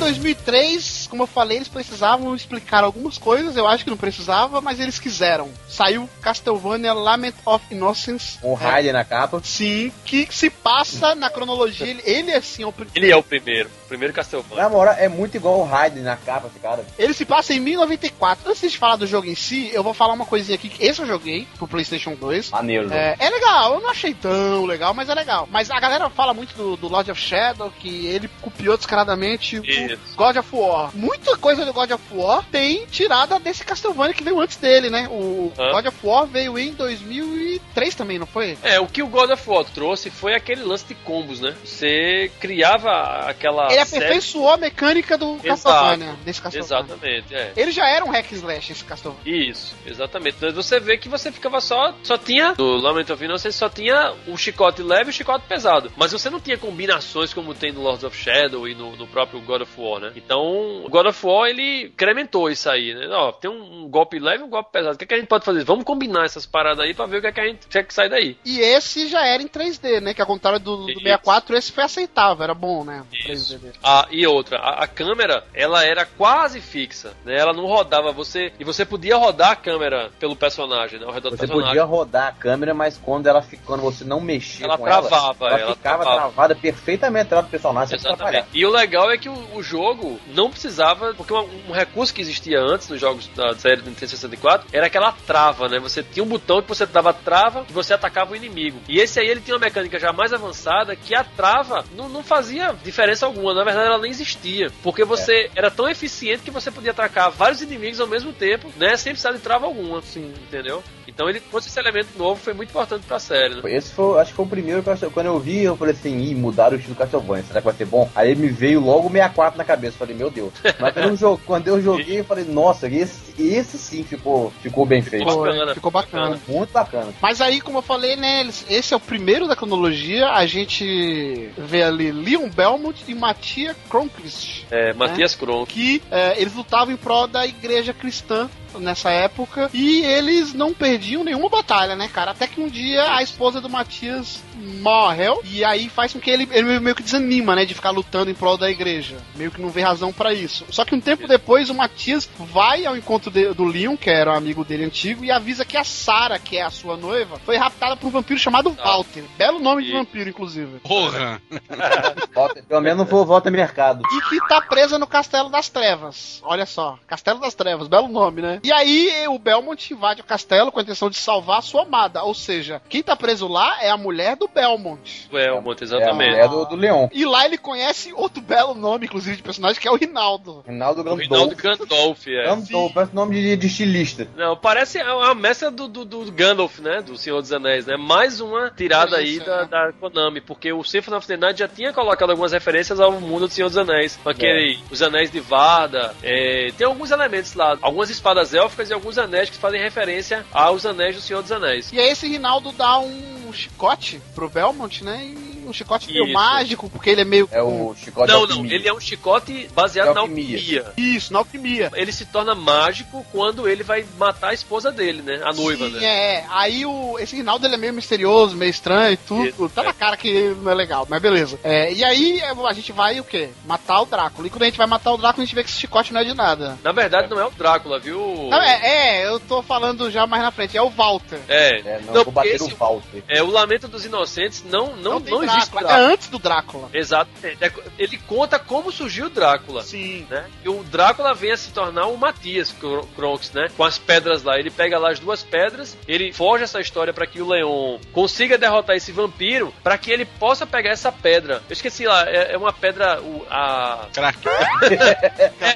2003, como eu falei, eles precisavam explicar algumas coisas. Eu acho que não precisava, mas eles quiseram. Saiu Castlevania Lament of Innocence. Um Raiden na capa. Sim, que se passa na cronologia. Ele, ele assim, é o pri- Ele é o primeiro. O primeiro Castlevania. Na moral, é muito igual o Raiden na capa, esse cara. Ele se passa em 1094. Antes de falar do jogo em si, eu vou falar uma coisinha aqui. que Esse eu joguei pro PlayStation 2. Maneiro. É, é legal, eu não achei tão legal, mas é legal. Mas a galera fala muito do, do Lord of Shadow, que ele copiou descaradamente o Isso. God of War. Muita coisa do God of War tem tirada desse Castlevania que veio antes dele, né? O Hã? God of War veio em 2003 também, não foi? É, o que o God of War trouxe foi aquele lance de combos, né? Você criava aquela. ele série- aperfeiçoou a mecânica do Exato. Castlevania, desse Castlevania. Exatamente, é. Ele já era um hack slash, esse Castlevania. Isso, exatamente. Então você vê que você ficava só. Só tinha. No Lament of Innocence só tinha o chicote leve e o chicote pesado. Mas você não tinha combinações como tem no Lords of Shadow e no, no próprio God of War, né? Então, o God of War ele incrementou isso aí, né? Ó, tem um, um golpe leve e um golpe pesado. O que, é que a gente pode fazer? Vamos combinar essas paradas aí pra ver o que é que a gente quer que sai daí. E esse já era em 3D, né? Que ao contrário do, do Isso. 64, esse foi aceitável, era bom, né? o 3D Isso. dele. Ah, e outra, a, a câmera, ela era quase fixa, né? Ela não rodava você e você podia rodar a câmera pelo personagem, né? Ao redor do Você personagem. podia rodar a câmera, mas quando ela quando você não mexia Ela com ela, travava, ela, ela ficava travava. travada perfeitamente atrás do personagem. Exatamente. E o legal é que o, o jogo não precisava, porque um, um recurso que existia antes nos jogos da série do Nintendo 64 era aquela trava, né? Você tinha um botão que você dava trava e você atacava o inimigo. E esse aí ele tinha uma mecânica já mais avançada que a trava não, não fazia diferença alguma. Na verdade, ela nem existia. Porque você era tão eficiente que você podia atacar vários inimigos ao mesmo tempo, né? Sem precisar de trava alguma. Sim. Entendeu? Então ele trouxe esse elemento novo, foi muito importante pra série, né? Esse foi, acho que foi o primeiro que eu, quando eu vi, eu falei assim, ih, mudaram o estilo Castlevania, será que vai ser bom? Aí me veio logo o 64 na cabeça, falei, meu Deus. Mas quando eu, jo- quando eu joguei, eu falei, nossa, esse, esse sim ficou, ficou bem feito. Ficou Foi, bacana, ficou bacana. bacana. Muito bacana. Mas aí, como eu falei, né, esse é o primeiro da cronologia. A gente vê ali Leon Belmont e Matia Cronquist, É, Matias Kron. que é, eles lutavam em prol da igreja cristã nessa época e eles não perdiam nenhuma batalha, né, cara? Até que um dia a esposa do Matias morre e aí faz com que ele, ele meio que desanima, né, de ficar lutando em prol da igreja. Meio que não vê razão pra isso. Só que um tempo depois o Matias vai ao encontro de- do Leon, que era um amigo dele antigo, e avisa que a Sarah, que é a sua noiva, foi raptada por um vampiro chamado Walter. Belo nome de Isso. vampiro, inclusive. Porra! [laughs] Volta- pelo menos não foi volta mercado. E que tá presa no Castelo das Trevas. Olha só, Castelo das Trevas, belo nome, né? E aí o Belmont invade o castelo com a intenção de salvar a sua amada. Ou seja, quem tá preso lá é a mulher do Belmont. É, o Monte, É exatamente. mulher do, do Leon. E lá ele conhece outro belo nome, inclusive, de personagem, que é o Rinaldo. Rinaldo O Rinaldo Gandolf. Gandalf, é. Gandolf, parece nome de, de estilista. Não, parece a mescla do, do, do Gandalf, né? Do Senhor dos Anéis, né? Mais uma tirada aí Isso, da, é. da Konami, porque o Symphony of the Night já tinha colocado algumas referências ao mundo do Senhor dos Anéis. Aquele, os anéis de Varda, é, tem alguns elementos lá, algumas espadas élficas e alguns anéis que fazem referência aos anéis do Senhor dos Anéis. E aí esse Rinaldo dá um chicote pro Belmont, né? E um chicote meio Isso. mágico, porque ele é meio. É o chicote Não, não, ele é um chicote baseado De na alquimia. alquimia. Isso, na alquimia. Ele se torna mágico quando ele vai matar a esposa dele, né? A noiva, Sim, né? é. Aí o, esse Rinaldo ele é meio misterioso, meio estranho e tudo. Isso, tá é. na cara que não é legal, mas beleza. É, e aí é, a gente vai o quê? Matar o Drácula. E quando a gente vai matar o Drácula, a gente vê que esse chicote não é de nada. Na verdade, não é o Drácula, viu? Não, é, é, eu tô falando já mais na frente, é o Walter. É, É, não, Não, vou bater esse- o Walter. É, o Lamento dos Inocentes não, não, Não não, existe Drácula. É antes do Drácula. Exatamente. É- Ele conta como surgiu o Drácula. Sim. Né? E o Drácula vem a se tornar o Matias Kro- Kronks, né? Com as pedras lá. Ele pega lá as duas pedras, ele forja essa história pra que o Leon consiga derrotar esse vampiro, pra que ele possa pegar essa pedra. Eu esqueci lá, é, é uma pedra. o- a. Crack. [laughs]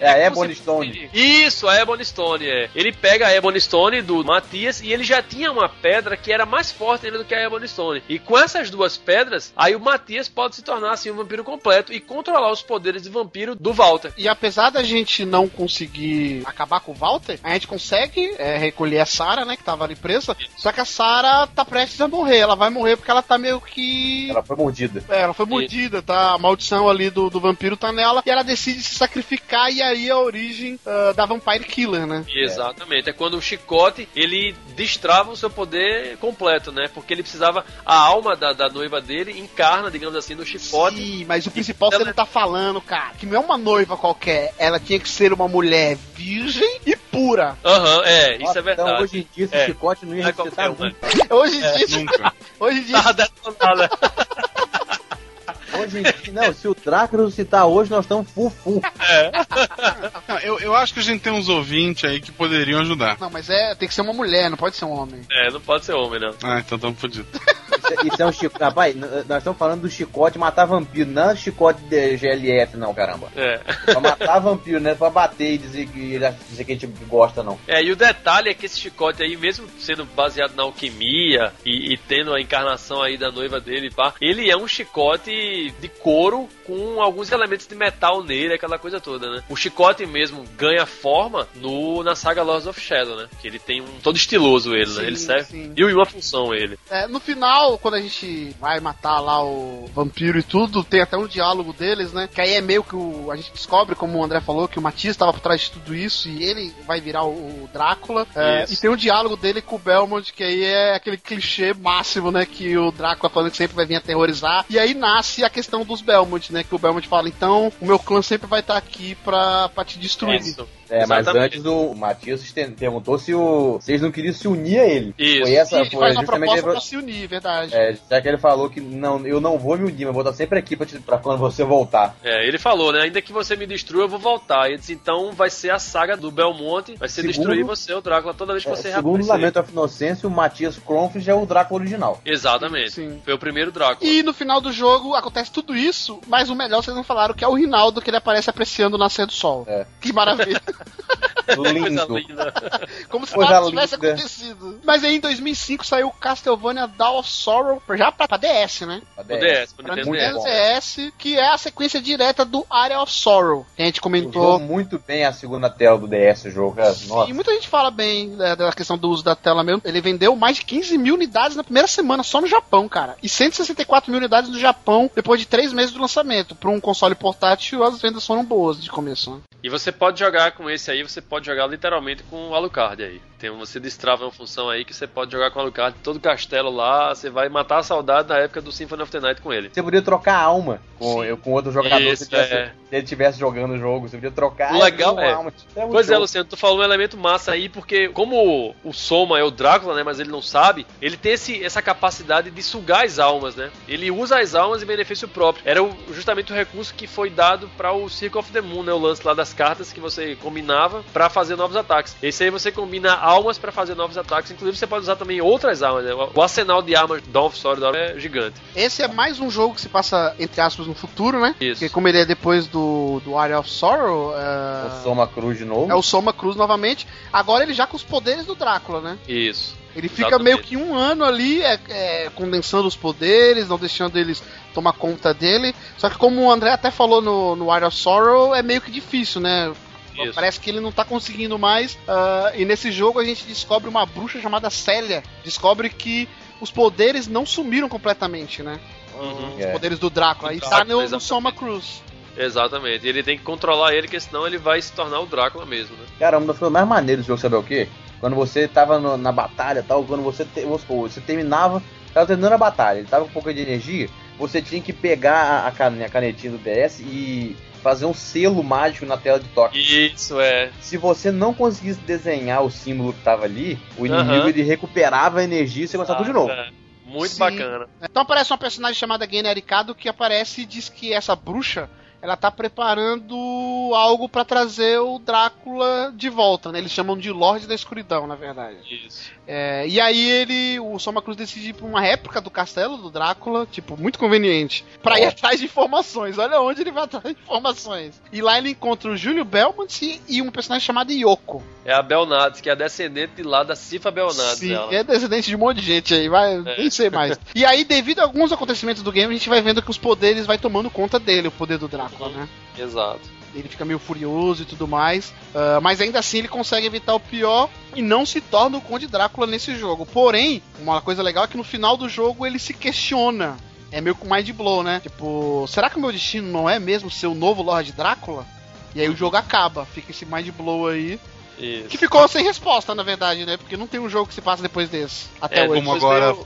É a como Ebony Stone. Isso, a Ebony Stone, é. Ele pega a Ebony Stone do Matias e ele já tinha uma pedra que era mais forte ainda do que a Ebony Stone. E com essas duas pedras, aí o Matias pode se tornar assim um vampiro completo e controlar os poderes de vampiro do Walter. E apesar da gente não conseguir acabar com o Walter, a gente consegue é, recolher a Sarah, né, que tava ali presa. Só que a Sarah tá prestes a morrer. Ela vai morrer porque ela tá meio que. Ela foi mordida. É, ela foi mordida, tá? A maldição ali do, do vampiro tá nela. E ela decide se sacrificar. E aí a origem ah, da Vampire Killer, né? Exatamente, é quando o chicote ele destrava o seu poder completo, né? Porque ele precisava, a alma da, da noiva dele encarna, digamos assim, no chicote. Sim, mas o principal você não tá falando, cara. Que não é uma noiva qualquer. Ela tinha que ser uma mulher virgem e pura. Aham, é, isso Nossa, é verdade. Então hoje em dia esse É. chicote não ia é ressuscitar nunca. Hoje em É, dia. nunca. [laughs] Hoje em dia. Tava detonada. [laughs] Hoje em dia, não, se o Drácula ressuscitar hoje, nós estamos full. [laughs] Não, eu, eu acho que a gente tem uns ouvintes aí que poderiam ajudar. Não, mas é, tem que ser uma mulher, não pode ser um homem. É, não pode ser homem, não. Ah, então estamos fodidos. Isso, é- isso é um chicote. Rapaz, nós estamos falando do chicote matar vampiro, não é chicote de GLF, não, caramba. É. Pra matar vampiro, não é pra bater e dizer que, dizer que a gente gosta, não. É, e o detalhe é que esse chicote aí, mesmo sendo baseado na alquimia e, e tendo a encarnação aí da noiva dele, pá, ele é um chicote de couro com alguns elementos de metal nele, aquela coisa toda, né? O chicote mesmo ganha forma no, na saga Lords of Shadow, né? Que ele tem um todo estiloso ele, Sim, né? Ele serve sim. e uma função ele. É, no final, quando a gente vai matar lá o vampiro e tudo, tem até um diálogo deles, né? Que aí é meio que o, a gente descobre, como o André falou, que o Matias estava por trás de tudo isso e ele vai virar o, o Drácula. É, e tem um diálogo dele com o Belmont, que aí é aquele clichê máximo, né? Que o Drácula falando que sempre vai vir aterrorizar. E aí nasce a questão dos Belmont, né? Que o Belmont fala, então, o meu clã sempre vai estar aqui pra, pra te destruir. Isso. É, mas Exatamente. antes o Matias perguntou se o, eles não queriam se unir a ele. Isso. Foi essa, ele foi faz uma justamente proposta ele- pra se unir, verdade. É, já que ele falou que não, eu não vou me unir, mas vou estar sempre aqui pra, te- pra quando você voltar. É, ele falou, né? Ainda que você me destrua, eu vou voltar. Ele disse, então vai ser a saga do Belmonte, vai ser Segundo- destruir você, o Drácula, toda vez que É, você segundo o. Lamento of Inocência, o Matias Kronfeld é o Drácula original. Exatamente. Sim. Foi o primeiro Drácula. E no final do jogo acontece tudo isso, mas o melhor vocês não falaram, que é o Rinaldo, que ele aparece apreciando o nascer do sol. É. Que maravilha. [laughs] [laughs] Lindo. linda. Como se Coisa nada tivesse linda. acontecido. Mas aí em 2005 saiu Castlevania Dawn of Sorrow, já pra, pra DS, né? O DS, Pra Nintendo DS. DS, que é a sequência direta do Area of Sorrow, que a gente comentou. muito bem a segunda tela do DS o jogo. Nossa. E muita gente fala bem né, da questão do uso da tela mesmo. Ele vendeu mais de 15 mil unidades na primeira semana, só no Japão, cara. E 164 mil unidades no Japão depois de três meses do lançamento. Para um console portátil, as vendas foram boas de começo. Né? E você pode jogar com esse aí, você pode jogar literalmente com o Alucard aí. Tem, você destrava uma função aí que você pode jogar com o Alucard, todo o castelo lá, você vai matar a saudade da época do Symphony of the Night com ele. Você podia trocar a alma com, eu, com outro jogador Isso, se, tivesse- é. se ele estivesse jogando o jogo. Você podia trocar O legal com é- alma. É muito Pois é, show. Luciano, tu falou um elemento massa aí, porque como o Soma é o Drácula, né, mas ele não sabe, ele tem esse, essa capacidade de sugar as almas, né? Ele usa as almas em benefício próprio. Era o- justamente o recurso que foi dado para o Circle of the Moon, né, o lance lá das cartas que você combinava para fazer novos ataques. Esse aí você combina almas para fazer novos ataques, inclusive você pode usar também outras almas, né? O arsenal de armas Dawn of Sorrow é gigante. Esse é mais um jogo que se passa, entre aspas, no futuro, né? Isso. Porque como ele é depois do, do Area of Sorrow, é... O Soma Cruz de novo. é o Soma Cruz novamente. Agora ele já com os poderes do Drácula, né? Isso. Ele fica Exatamente. meio que um ano ali é, é, condensando os poderes, não deixando eles tomar conta dele. Só que como o André até falou no, no Area of Sorrow, é meio que difícil, né? Isso. Parece que ele não tá conseguindo mais. ah, e nesse jogo a gente descobre uma bruxa chamada Célia. Descobre que os poderes não sumiram completamente, né? Uhum. Os É. poderes do Drácula. Aí Do tá no, no. Soma Cruz. Exatamente. Ele tem que controlar ele, porque senão ele vai se tornar o Drácula mesmo, né? Cara, uma das coisas mais maneiras do jogo, sabe o quê? Quando você tava no- na batalha e tal, quando você, te, você terminava, tava terminando a batalha, ele tava com um pouco de energia, você tinha que pegar a, a canetinha do DS e fazer um selo mágico na tela de toque. Isso, é. Se você não conseguisse desenhar o símbolo que tava ali, o inimigo ele recuperava a energia e você começava tudo de novo. É. Muito Sim. bacana. Então aparece uma personagem chamada Gena Ericado que aparece e diz que essa bruxa ela tá preparando algo pra trazer o Drácula de volta, né? Eles chamam de Lorde da Escuridão, na verdade. Isso. É, e aí ele, o Soma Cruz decide ir pra uma réplica do castelo do Drácula, tipo, muito conveniente, pra ir atrás de informações. Olha onde ele vai atrás de informações. E lá ele encontra o Júlio Belmont e- um personagem chamado Yoko. É a Belnades, que é a descendente lá da Cifa Belnades. Sim, ela. é descendente de um monte de gente aí, vai, É. nem sei mais. E aí, devido a alguns acontecimentos do game, a gente vai vendo que os poderes vai tomando conta dele, o poder do Drácula, né? Exato. Ele fica meio furioso e tudo mais. ah, mas ainda assim ele consegue evitar o pior e não se torna o Conde Drácula nesse jogo. Porém, uma coisa legal é que no final do jogo ele se questiona. É meio com mind blow, né? Tipo, será que o meu destino não é mesmo ser o novo Lorde Drácula? E aí o jogo acaba, fica esse mind blow aí. Isso. Que ficou sem resposta, na verdade, né? Porque não tem um jogo que se passa depois desse. Até É, hoje. Como agora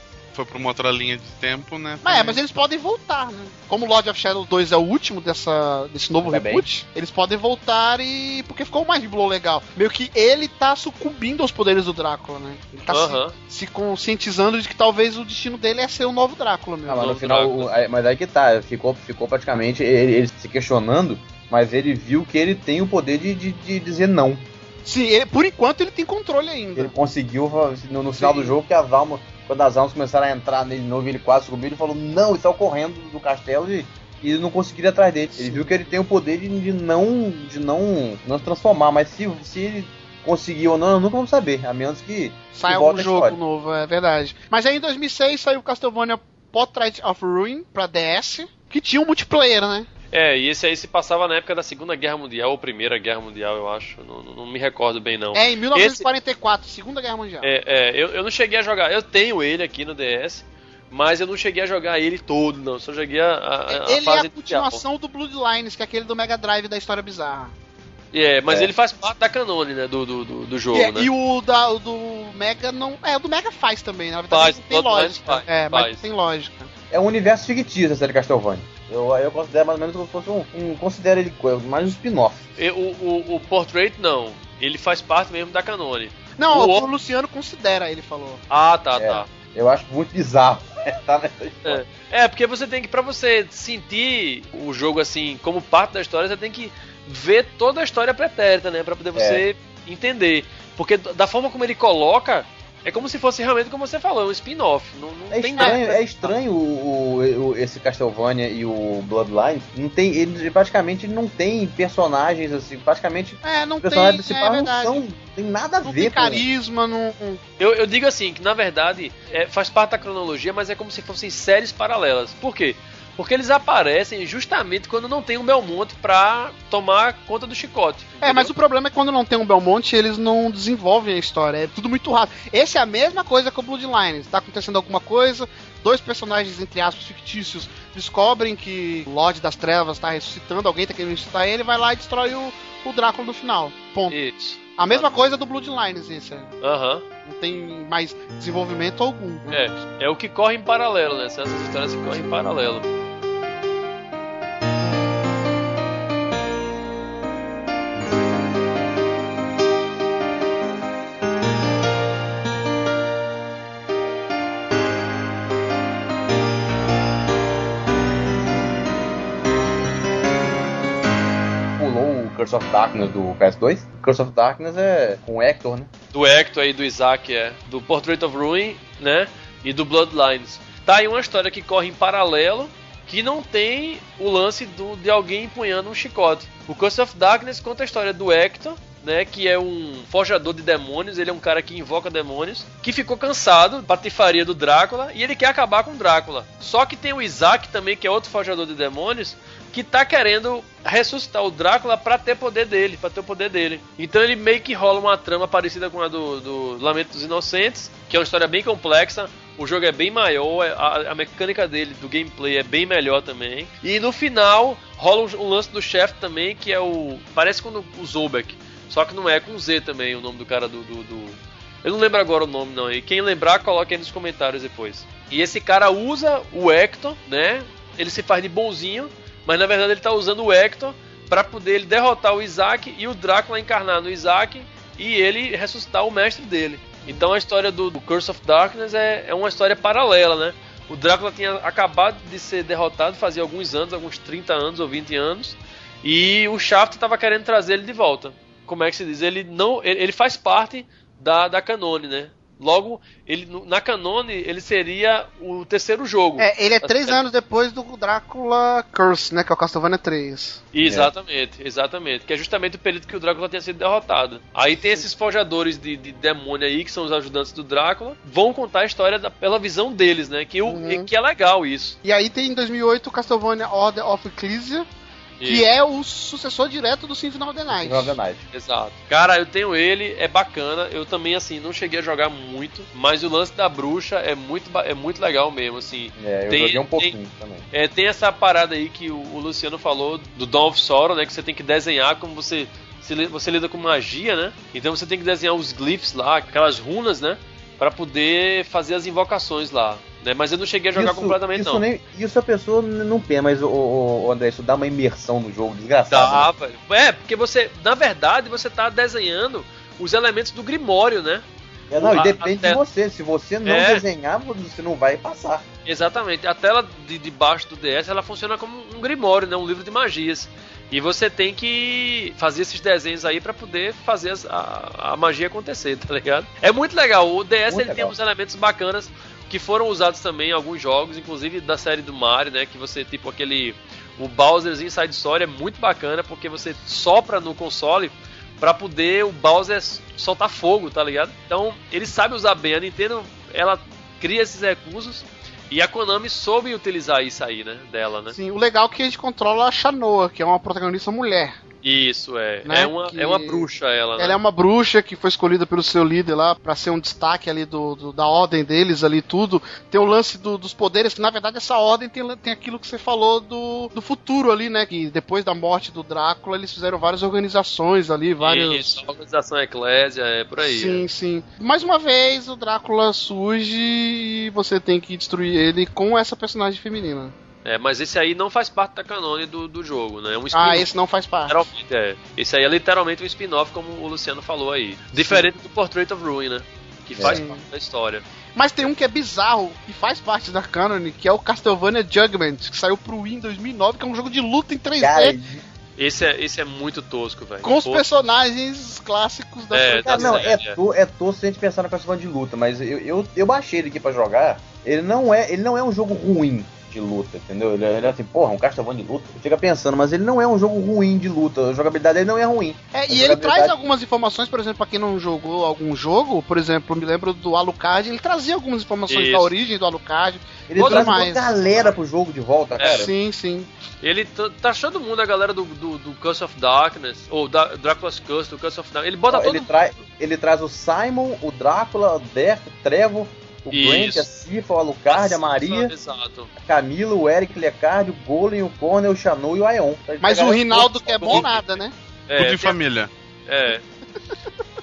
foi pra uma outra linha de tempo, né? Mas é, mas eles podem voltar, né? Como Lord of Shadow 2 é o último dessa, desse novo bem. reboot, eles podem voltar e. Porque ficou mind blow legal. Meio que ele tá sucumbindo aos poderes do Drácula, né? Ele tá se- Aham. se, conscientizando de que talvez o destino dele é ser o novo Drácula mesmo. Ah, mas no final, o- aí- mas aí que tá, ficou, ficou praticamente ele, ele se questionando, mas ele viu que ele tem o poder de, de, de dizer não. Sim, ele- por enquanto ele tem controle ainda. Ele conseguiu no, no final Sim. do jogo que as almas, quando as almas começaram a entrar nele de novo, ele quase subiu, ele falou não, e saiu correndo do castelo e, e não conseguiram ir atrás dele. Ele viu que ele tem o poder de, de não de não, não se transformar, mas se, se ele conseguiu ou não, nós nunca vamos saber, a menos que Sai que algum volta a jogo novo, é verdade. Mas aí em 2006 saiu Castlevania Portrait of Ruin pra DS, que tinha um multiplayer, né? É, e esse aí se passava na época da Segunda Guerra Mundial, ou Primeira Guerra Mundial, eu acho. Não, não- não me recordo bem, não. É, em 1944, Segunda Guerra Mundial. É, é, eu, eu não cheguei a jogar. Eu tenho ele aqui no DS, mas eu não cheguei a jogar ele todo, não. Só joguei a, a, a Ele é fase a inicial. continuação do Bloodlines, que é aquele do Mega Drive da história bizarra. É, mas É. ele faz parte da canone, né? Do, do, do, do jogo, E, né? e o, da, o do Mega não. É, o do Mega faz também, na verdade Faz, não tem lógica. faz, é, mas faz. não tem lógica. é um universo fictício essa série Castlevania. Eu, eu considero mais ou menos como se fosse um, um considero ele mais um spin-off. O, o, o Portrait, não. Ele faz parte mesmo da canone. Não, O- o, Luciano considera, ele falou. Ah, tá, É. tá. Eu acho muito bizarro [laughs] tá nessa história. É, porque você tem que, pra você sentir o jogo assim, como parte da história, você tem que ver toda a história pretérita, né? Pra poder você entender. Porque da forma como ele coloca, é como se fosse realmente como você falou, um spin-off. Não, não É tem estranho, nada. é estranho o, o- o- esse Castlevania e o Bloodlines. Não tem, ele praticamente não tem personagens assim, praticamente É, não os tem. personagens É principais não são, tem nada a Não ver tem carisma, não. Eu, eu digo assim, que na verdade é, faz parte da cronologia, mas é como se fossem séries paralelas. Por quê? Porque eles aparecem justamente quando não tem um Belmonte pra tomar conta do chicote. É, mas o problema é que quando não tem um Belmonte, eles não desenvolvem a história. É tudo muito rápido. Esse é a mesma coisa com o Bloodlines. Tá acontecendo alguma coisa, dois personagens, entre aspas, fictícios, descobrem que o Lorde das Trevas tá ressuscitando, alguém tá querendo ressuscitar ele, vai lá e destrói o, o Drácula no final. Ponto. Isso. A mesma coisa do Bloodlines, é. Aham. Não tem mais desenvolvimento algum. né? É, é o que corre em paralelo, né? São essas histórias que correm em paralelo. Curse of Darkness do PS2. Curse of Darkness é com o Hector, né? Do Hector aí, do Isaac, é. Do Portrait of Ruin, né? E do Bloodlines. Tá aí uma história que corre em paralelo, que não tem o lance do, de alguém empunhando um chicote. O Curse of Darkness conta a história do Hector, né, que é um forjador de demônios, ele é um cara que invoca demônios, que ficou cansado patifaria do Drácula e ele quer acabar com o Drácula. Só que tem o Isaac também, que é outro forjador de demônios, que tá querendo ressuscitar o Drácula pra ter poder dele, pra ter o poder dele. Então ele meio que rola uma trama parecida com a do, do Lamento dos Inocentes, que é uma história bem complexa. O jogo é bem maior, é- a, a mecânica dele, do gameplay, é bem melhor também. E no final rola um, um lance do chefe também, que é o. Parece com o Zobek. Só que não é com Z também o nome do cara do, do, do- Eu não lembro agora o nome não. E quem lembrar, coloque aí nos comentários depois. E esse cara usa o Hector, né? Ele se faz de bonzinho, mas na verdade ele tá usando o Hector para poder ele derrotar o Isaac e o Drácula encarnar no Isaac e ele ressuscitar o mestre dele. Então a história do, do Curse of Darkness é, é uma história paralela, né? O Drácula tinha acabado de ser derrotado fazia alguns anos, alguns 30 anos ou 20 anos, e o Shaft estava querendo trazer ele de volta. Como é que se diz? Ele não, ele, ele faz parte da, da canone, né? Logo, ele na canone ele seria o terceiro jogo. É, ele é três anos depois do Drácula Curse, né? Que é o Castlevania 3. Exatamente, exatamente. Que é justamente o período que o Drácula tinha sido derrotado. Aí tem esses forjadores de, de demônio aí, que são os ajudantes do Drácula, vão contar a história da, pela visão deles, né? Que, o, Uhum. que é legal isso. E aí tem em 2008 o Castlevania Order of Ecclesia, que é o sucessor direto do Symphony of the Night. Final of the Night. Exato. Cara, eu tenho ele, é bacana. Eu também, assim, não cheguei a jogar muito, mas o lance da bruxa é muito, é muito legal mesmo, assim. É, eu Tem- joguei um tem- pouquinho também. É, tem essa parada aí que o, o Luciano falou do Dawn of Sorrow, né? Que você tem que desenhar como você. Você lida com magia, né? Então você tem que desenhar os glyphs lá, aquelas runas, né? Pra poder fazer as invocações lá. Né? Mas eu não cheguei a jogar completamente, isso não. Nem, isso a pessoa não pensa, mas o, o, André, isso dá uma imersão no jogo desgraçado. Dá, velho. É, porque você, na verdade, você tá desenhando os elementos do Grimório, né? É, não, e a- depende a de você. Se você não É. desenhar, você não vai passar. Exatamente. A tela de, de baixo do DS ela funciona como um Grimório, né? Um livro de magias. E você tem que fazer esses desenhos aí pra poder fazer as- a, a magia acontecer, [laughs] tá ligado? É muito legal. O DS Muito ele tem legal. uns elementos bacanas que foram usados também em alguns jogos, inclusive da série do Mario, né? Que você, tipo, aquele. O Bowser's Inside Story é muito bacana porque você sopra no console pra poder o Bowser soltar fogo, tá ligado? Então, ele sabe usar bem. A Nintendo, ela cria esses recursos e a Konami soube utilizar isso aí, né? Dela, né? Sim, o legal é que a gente controla a Shanoa, que é uma protagonista mulher. Isso, é. Né, É, uma, que- é uma bruxa ela, né? Ela é uma bruxa que foi escolhida pelo seu líder lá pra ser um destaque ali do, do- da ordem deles ali tudo. Tem o lance do- dos poderes, que na verdade essa ordem tem, tem aquilo que você falou do, do futuro ali, né? Que depois da morte do Drácula eles fizeram várias organizações ali, vários. Isso, a organização Eclésia, é por aí. Sim, sim. Mais uma vez o Drácula surge e você tem que destruir ele com essa personagem feminina. É, mas esse aí não faz parte da canone do, do jogo, né? É um Ah, spin-off. esse não faz parte. Literalmente, é. Esse aí é literalmente um spin-off, como o Luciano falou aí. Diferente do Portrait of Ruin, né? Que faz Sim. parte da história. Mas tem um que é bizarro e faz parte da canon, que é o Castlevania Judgment, que saiu pro Wii em 2009, que é um jogo de luta em 3D Cara, Esse é, esse é muito tosco, velho. com os Pô, personagens clássicos da É, franquia. Cara, não, é, série, é. to, é tosco se a gente pensar na Castlevania de luta, mas eu, eu, eu baixei ele aqui pra jogar. Ele não é, ele não é um jogo ruim de luta, entendeu? Ele, é- ele é assim, porra, um Castlevania de luta. Fica pensando, mas ele não é um jogo ruim de luta. A jogabilidade dele não é ruim. É, A e ele jogabilidade- traz algumas informações, por exemplo, pra quem não jogou algum jogo, por exemplo, eu me lembro do Alucard, ele trazia algumas informações Isso. da origem do Alucard. Ele traz uma mais. galera pro jogo de volta, cara. Sim, sim. Ele tá achando mundo a galera do, do, do Curse of Darkness, ou da Dracula's Curse, do Curse of Darkness. Ele bota Ó, todo ele, traz, ele traz o Simon, o Drácula, o Death, o Trevo, o Isso. Brent, a Cifa, o Alucard, a Maria, Exato. a Camila, o Eric, o Lecard, o Golem, o Cornel, o Chanu e o. Então, Mas o Rinaldo que é bom nada, né? É, Tudo em família. é.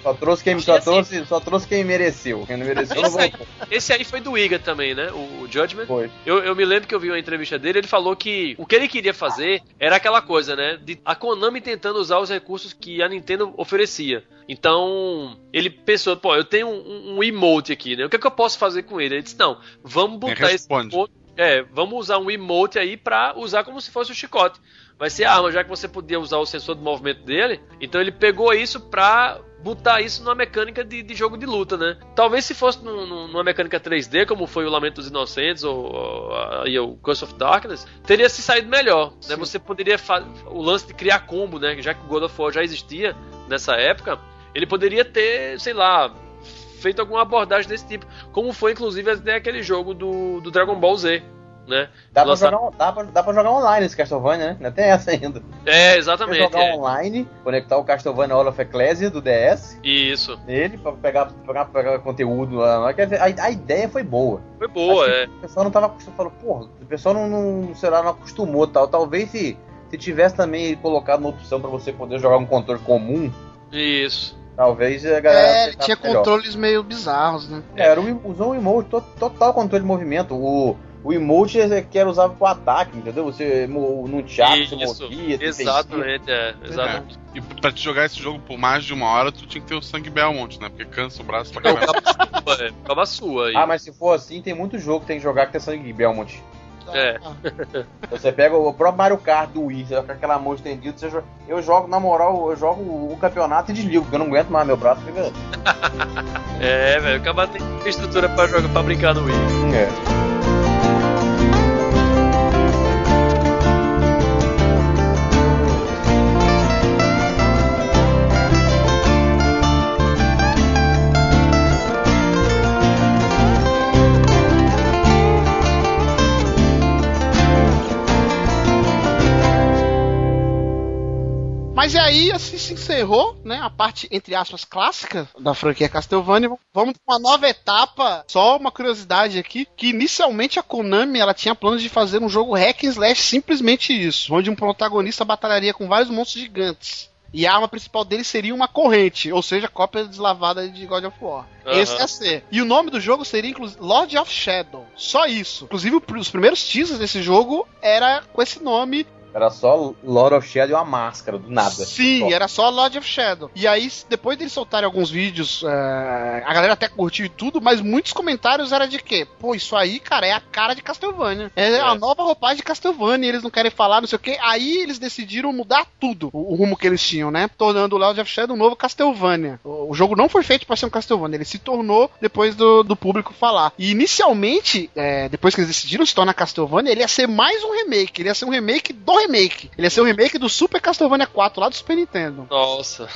Só trouxe quem, E só assim- trouxe, só trouxe quem mereceu. Quem não mereceu não Esse aí, voltou. esse aí foi do Iga também, né? O, o Judgment. Foi. Eu, eu me lembro que eu vi uma entrevista dele, ele falou que o que ele queria fazer era aquela coisa, né? De a Konami tentando usar os recursos que a Nintendo oferecia. Então, ele pensou, pô, eu tenho um, um emote aqui, né? O que, é que eu posso fazer com ele? Ele disse, não, vamos botar esse emote. É, vamos usar um emote aí pra usar como se fosse o chicote. Vai ser arma, já que você podia usar o sensor de movimento dele. Então ele pegou isso pra botar isso numa mecânica de, de jogo de luta, né? Talvez se fosse num- num- numa mecânica 3D, como foi o Lamento dos Inocentes ou, ou, o Curse of Darkness, teria se saído melhor, né? Você poderia o lance de criar combo, né? Já que o God of War já existia nessa época, ele poderia ter, sei lá, feito alguma abordagem desse tipo, como foi inclusive até aquele jogo do, do Dragon Ball Z, né? Dá pra, Lançar- jogar, dá, pra, dá pra jogar online esse Castlevania, né? Ainda tem essa ainda. É, exatamente. jogar é. online, conectar o Castlevania Hall of Ecclesia do DS Isso. nele pra pegar, pegar, pegar conteúdo lá. Quer dizer, A, a ideia foi boa. Foi boa, Acho que é. O pessoal não tava acostumado. Falou, porra, o pessoal não, não, sei lá, não acostumou tal. Talvez se, se tivesse também colocado uma opção pra você poder jogar um controle comum, Isso. talvez a galera. É, tinha melhor. controles meio bizarros, né? É, era um, usou um emote, to- total controle de movimento. O, o emote é que era usado pro ataque, entendeu? Você num teatro, você Isso, movia, você exatamente, é, exatamente. E pra te jogar esse jogo por mais de uma hora, tu tinha que ter o sangue Belmont, né? Porque cansa o braço pra É caramba. caba sua, é, sua aí. Ah, mas se for assim, tem muito jogo que tem que jogar que tem sangue Belmont. É. Você pega o próprio Mario Kart do Wii, você vai com aquela mão estendida, você joga... eu jogo, na moral, eu jogo o campeonato e desligo, porque eu não aguento mais, meu braço fica... [laughs] É, velho, o caba tem estrutura pra jogar, pra brincar no Wii. É. Mas e aí, assim se encerrou, né? A parte, entre aspas, clássica da franquia Castlevania. Vamos pra uma nova etapa. Só uma curiosidade aqui: que inicialmente a Konami ela tinha planos de fazer um jogo hack and slash, simplesmente isso, onde um protagonista batalharia com vários monstros gigantes. E a arma principal dele seria uma corrente, ou seja, cópia deslavada de God of War. Aham. Esse ia ser. E o nome do jogo seria inclusive Lord of Shadow. Só isso. Inclusive, os primeiros teasers desse jogo era com esse nome Era só Lord of Shadow e uma máscara, do nada. Sim, Só. era só Lord of Shadow. E aí, depois deles soltarem alguns vídeos, é, a galera até curtiu e tudo, mas muitos comentários era de quê? Pô, isso aí, cara, é a cara de Castlevania. É, É. a nova roupagem de Castlevania, eles não querem falar, não sei o quê. Aí eles decidiram mudar tudo, o, o rumo que eles tinham, né? Tornando o Lord of Shadow um novo Castlevania. O, o jogo não foi feito pra ser um Castlevania, ele se tornou depois do, do público falar. E inicialmente, é, depois que eles decidiram se tornar Castlevania, ele ia ser mais um remake, ele ia ser um remake do remake. Ele ia ser um remake do Super Castlevania 4 lá do Super Nintendo. Nossa.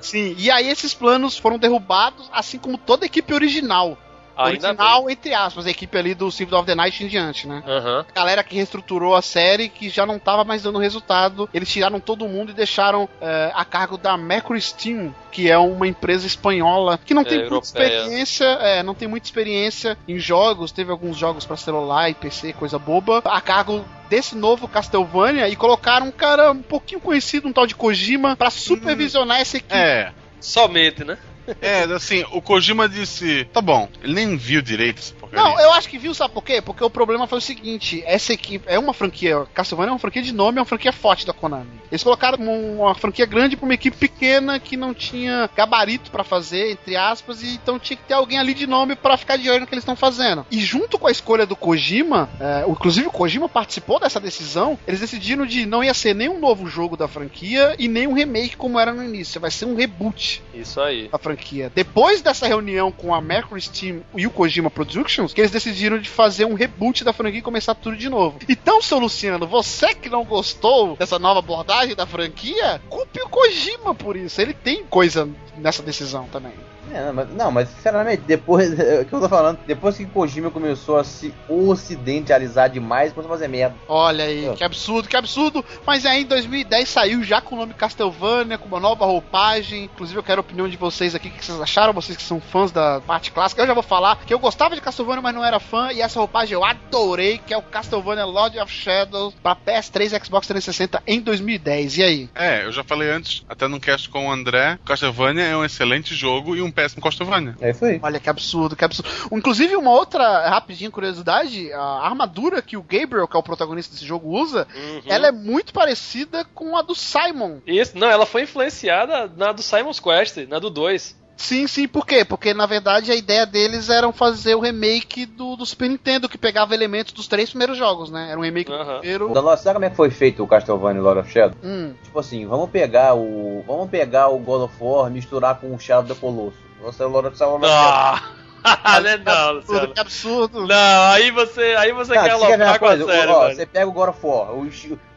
Sim, e aí esses planos foram derrubados, assim como toda a equipe original. Ainda original, entre aspas, a equipe ali do Symphony of the Night em diante, né? bem. Aham. A galera que reestruturou a série, que já não tava mais dando resultado, eles tiraram todo mundo e deixaram eh, a cargo da Mercury Steam, que é uma empresa espanhola que não É, tem muita europeia. experiência, é, não tem muita experiência em jogos, teve alguns jogos pra celular e PC, coisa boba, a cargo desse novo Castlevania e colocaram um cara um pouquinho conhecido, um tal de Kojima, pra supervisionar essa equipe. É. Somente, né? É, assim, o Kojima disse: tá bom, ele nem viu direito. Não, eu acho que viu, sabe por quê? Porque o problema foi o seguinte: essa equipe é uma franquia. Castlevania é uma franquia de nome, é uma franquia forte da Konami. Eles colocaram uma franquia grande pra uma equipe pequena que não tinha gabarito pra fazer, entre aspas, e então tinha que ter alguém ali de nome pra ficar de olho no que eles estão fazendo. E junto com a escolha do Kojima, é, inclusive o Kojima participou dessa decisão, eles decidiram de não ia ser nenhum novo jogo da franquia e nem um remake como era no início. Vai ser um reboot Isso aí. a franquia. Depois dessa reunião com a Mercury Steam e o Kojima Que eles decidiram de fazer um reboot da franquia e começar tudo de novo. Então, seu Luciano, você que não gostou dessa nova abordagem da franquia, culpe o Kojima por isso. Ele tem coisa nessa decisão também. É, não, mas, não, mas sinceramente, depois. [laughs] É o que eu tô falando, depois que Kojima começou a se ocidentalizar demais, começou a fazer merda. Olha aí, É. que absurdo, que absurdo. Mas aí em 2010 saiu já com o nome Castlevania, com uma nova roupagem. Inclusive eu quero a opinião de vocês aqui, o que vocês acharam, vocês que são fãs da parte clássica. Eu já vou falar que eu gostava de Castlevania, mas não era fã. E essa roupagem eu adorei, que é o Castlevania Lord of Shadows pra PS3 e Xbox 360 em 2010. E aí? É, eu já falei antes, até num cast com o André, Castlevania é um excelente jogo e um péssimo Castlevania. É isso aí. Olha que absurdo, que absurdo. Inclusive, uma outra rapidinha curiosidade: a armadura que o Gabriel, que é o protagonista desse jogo, usa, Uhum. ela é muito parecida com a do Simon. Isso, não, ela foi influenciada na do Simon's Quest, na do 2. Sim, sim, por quê? Porque na verdade a ideia deles era fazer o remake do, do Super Nintendo, que pegava elementos dos três primeiros jogos, né? Era um remake do Aham. primeiro. Da nossa, sabe como é que foi feito o Castlevania Lord of Shadow? Hum. Tipo assim, vamos pegar o. Vamos pegar o God of War, misturar com o Shadow da Colosso. Você é o Lord of Shadow. Ah, [laughs] né, não, absurdo, Luciano. que absurdo. Não, aí você, aí você Não, quer alocar com a série, Ó, você pega o God of War, o,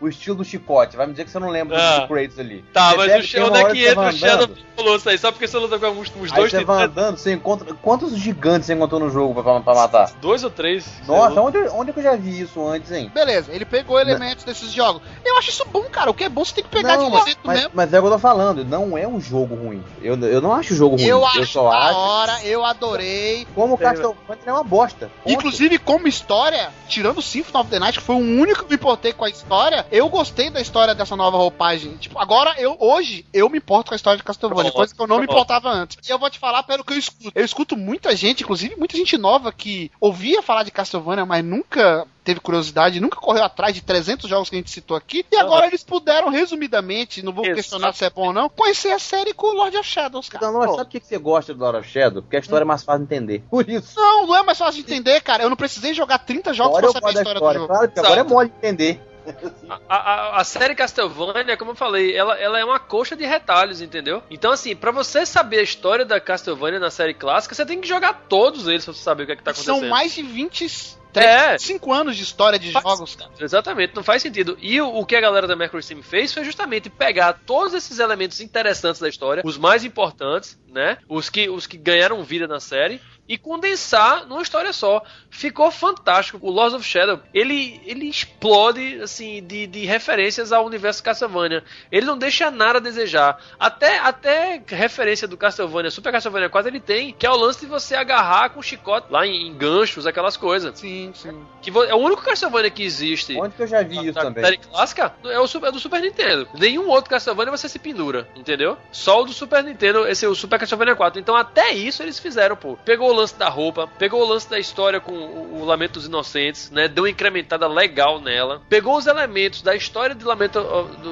o estilo do chicote, vai me dizer que você não lembra Ah. do Kratos ali. Tá, Você mas pega- o onde é que entra o Shadow Colossus [laughs] aí? Só porque você luta com uns, uns Aí dois você vai andando, você encontra. Quantos gigantes você encontrou no jogo pra, pra matar? Dois ou três? Nossa, onde, onde é que eu já vi isso antes, hein? Beleza, ele pegou elementos desses jogos. Eu acho isso bom, cara. O que é bom você tem que pegar Não, de mas, jeito mas, mesmo. mas é o que eu tô falando, não é um jogo ruim. Eu, eu não acho o jogo ruim. Eu acho só da acho. hora, eu adorei. Como o Castlevania é uma bosta. Ponto. Inclusive, como história, tirando o Symphony of the Night, que foi o único que me importei com a história, eu gostei da história dessa nova roupagem. Tipo, agora, eu hoje, eu me importo com a história de Castlevania, Pronto, coisa que eu não me pronto. importava antes. E eu vou te falar pelo que eu escuto. Eu escuto muita gente, inclusive muita gente nova, que ouvia falar de Castlevania, mas nunca teve curiosidade, nunca correu atrás de 300 jogos que a gente citou aqui, e agora eles puderam, resumidamente, não vou Exato. questionar se é bom ou não, conhecer a série com o Lord of Shadows, cara. Então, não, sabe por que você gosta do Lord of Shadow? Porque a história é mais fácil de entender. [laughs] Por isso. Não, não é mais fácil de entender, cara. Eu não precisei jogar 30 jogos Agora pra saber a história, história, do jogo. claro, agora é mole de entender. A, a, a série Castlevania, como eu falei, ela, ela é uma coxa de retalhos, entendeu? Então, assim, pra você saber a história da Castlevania na série clássica, você tem que jogar todos eles pra você saber o que, é que tá acontecendo. São mais de 20, É. 5 anos de história de Faz- jogos, cara. Exatamente, não faz sentido. E o, o que a galera da Mercury Steam fez foi justamente pegar todos esses elementos interessantes da história, os mais importantes, né? Os que, os que ganharam vida na série, e condensar numa história só. Ficou fantástico. O Lords of Shadow, ele, ele explode, assim, de, de referências ao universo Castlevania. Ele não deixa nada a desejar. Até, até referência do Castlevania, Super Castlevania 4, ele tem, que é o lance de você agarrar com chicote lá em, em ganchos, aquelas coisas. Sim, sim. Que é o único Castlevania que existe. Onde que eu já vi isso também? série clássica é, o, Super- é do Super Nintendo. Nenhum outro Castlevania você se pendura, entendeu? Só o do Super Nintendo, esse é o Super Castlevania 4. Então até isso eles fizeram, pô. Pegou o lance da roupa, pegou o lance da história com o, o Lamento dos Inocentes, né? Deu uma incrementada legal nela. Pegou os elementos da história de Lamento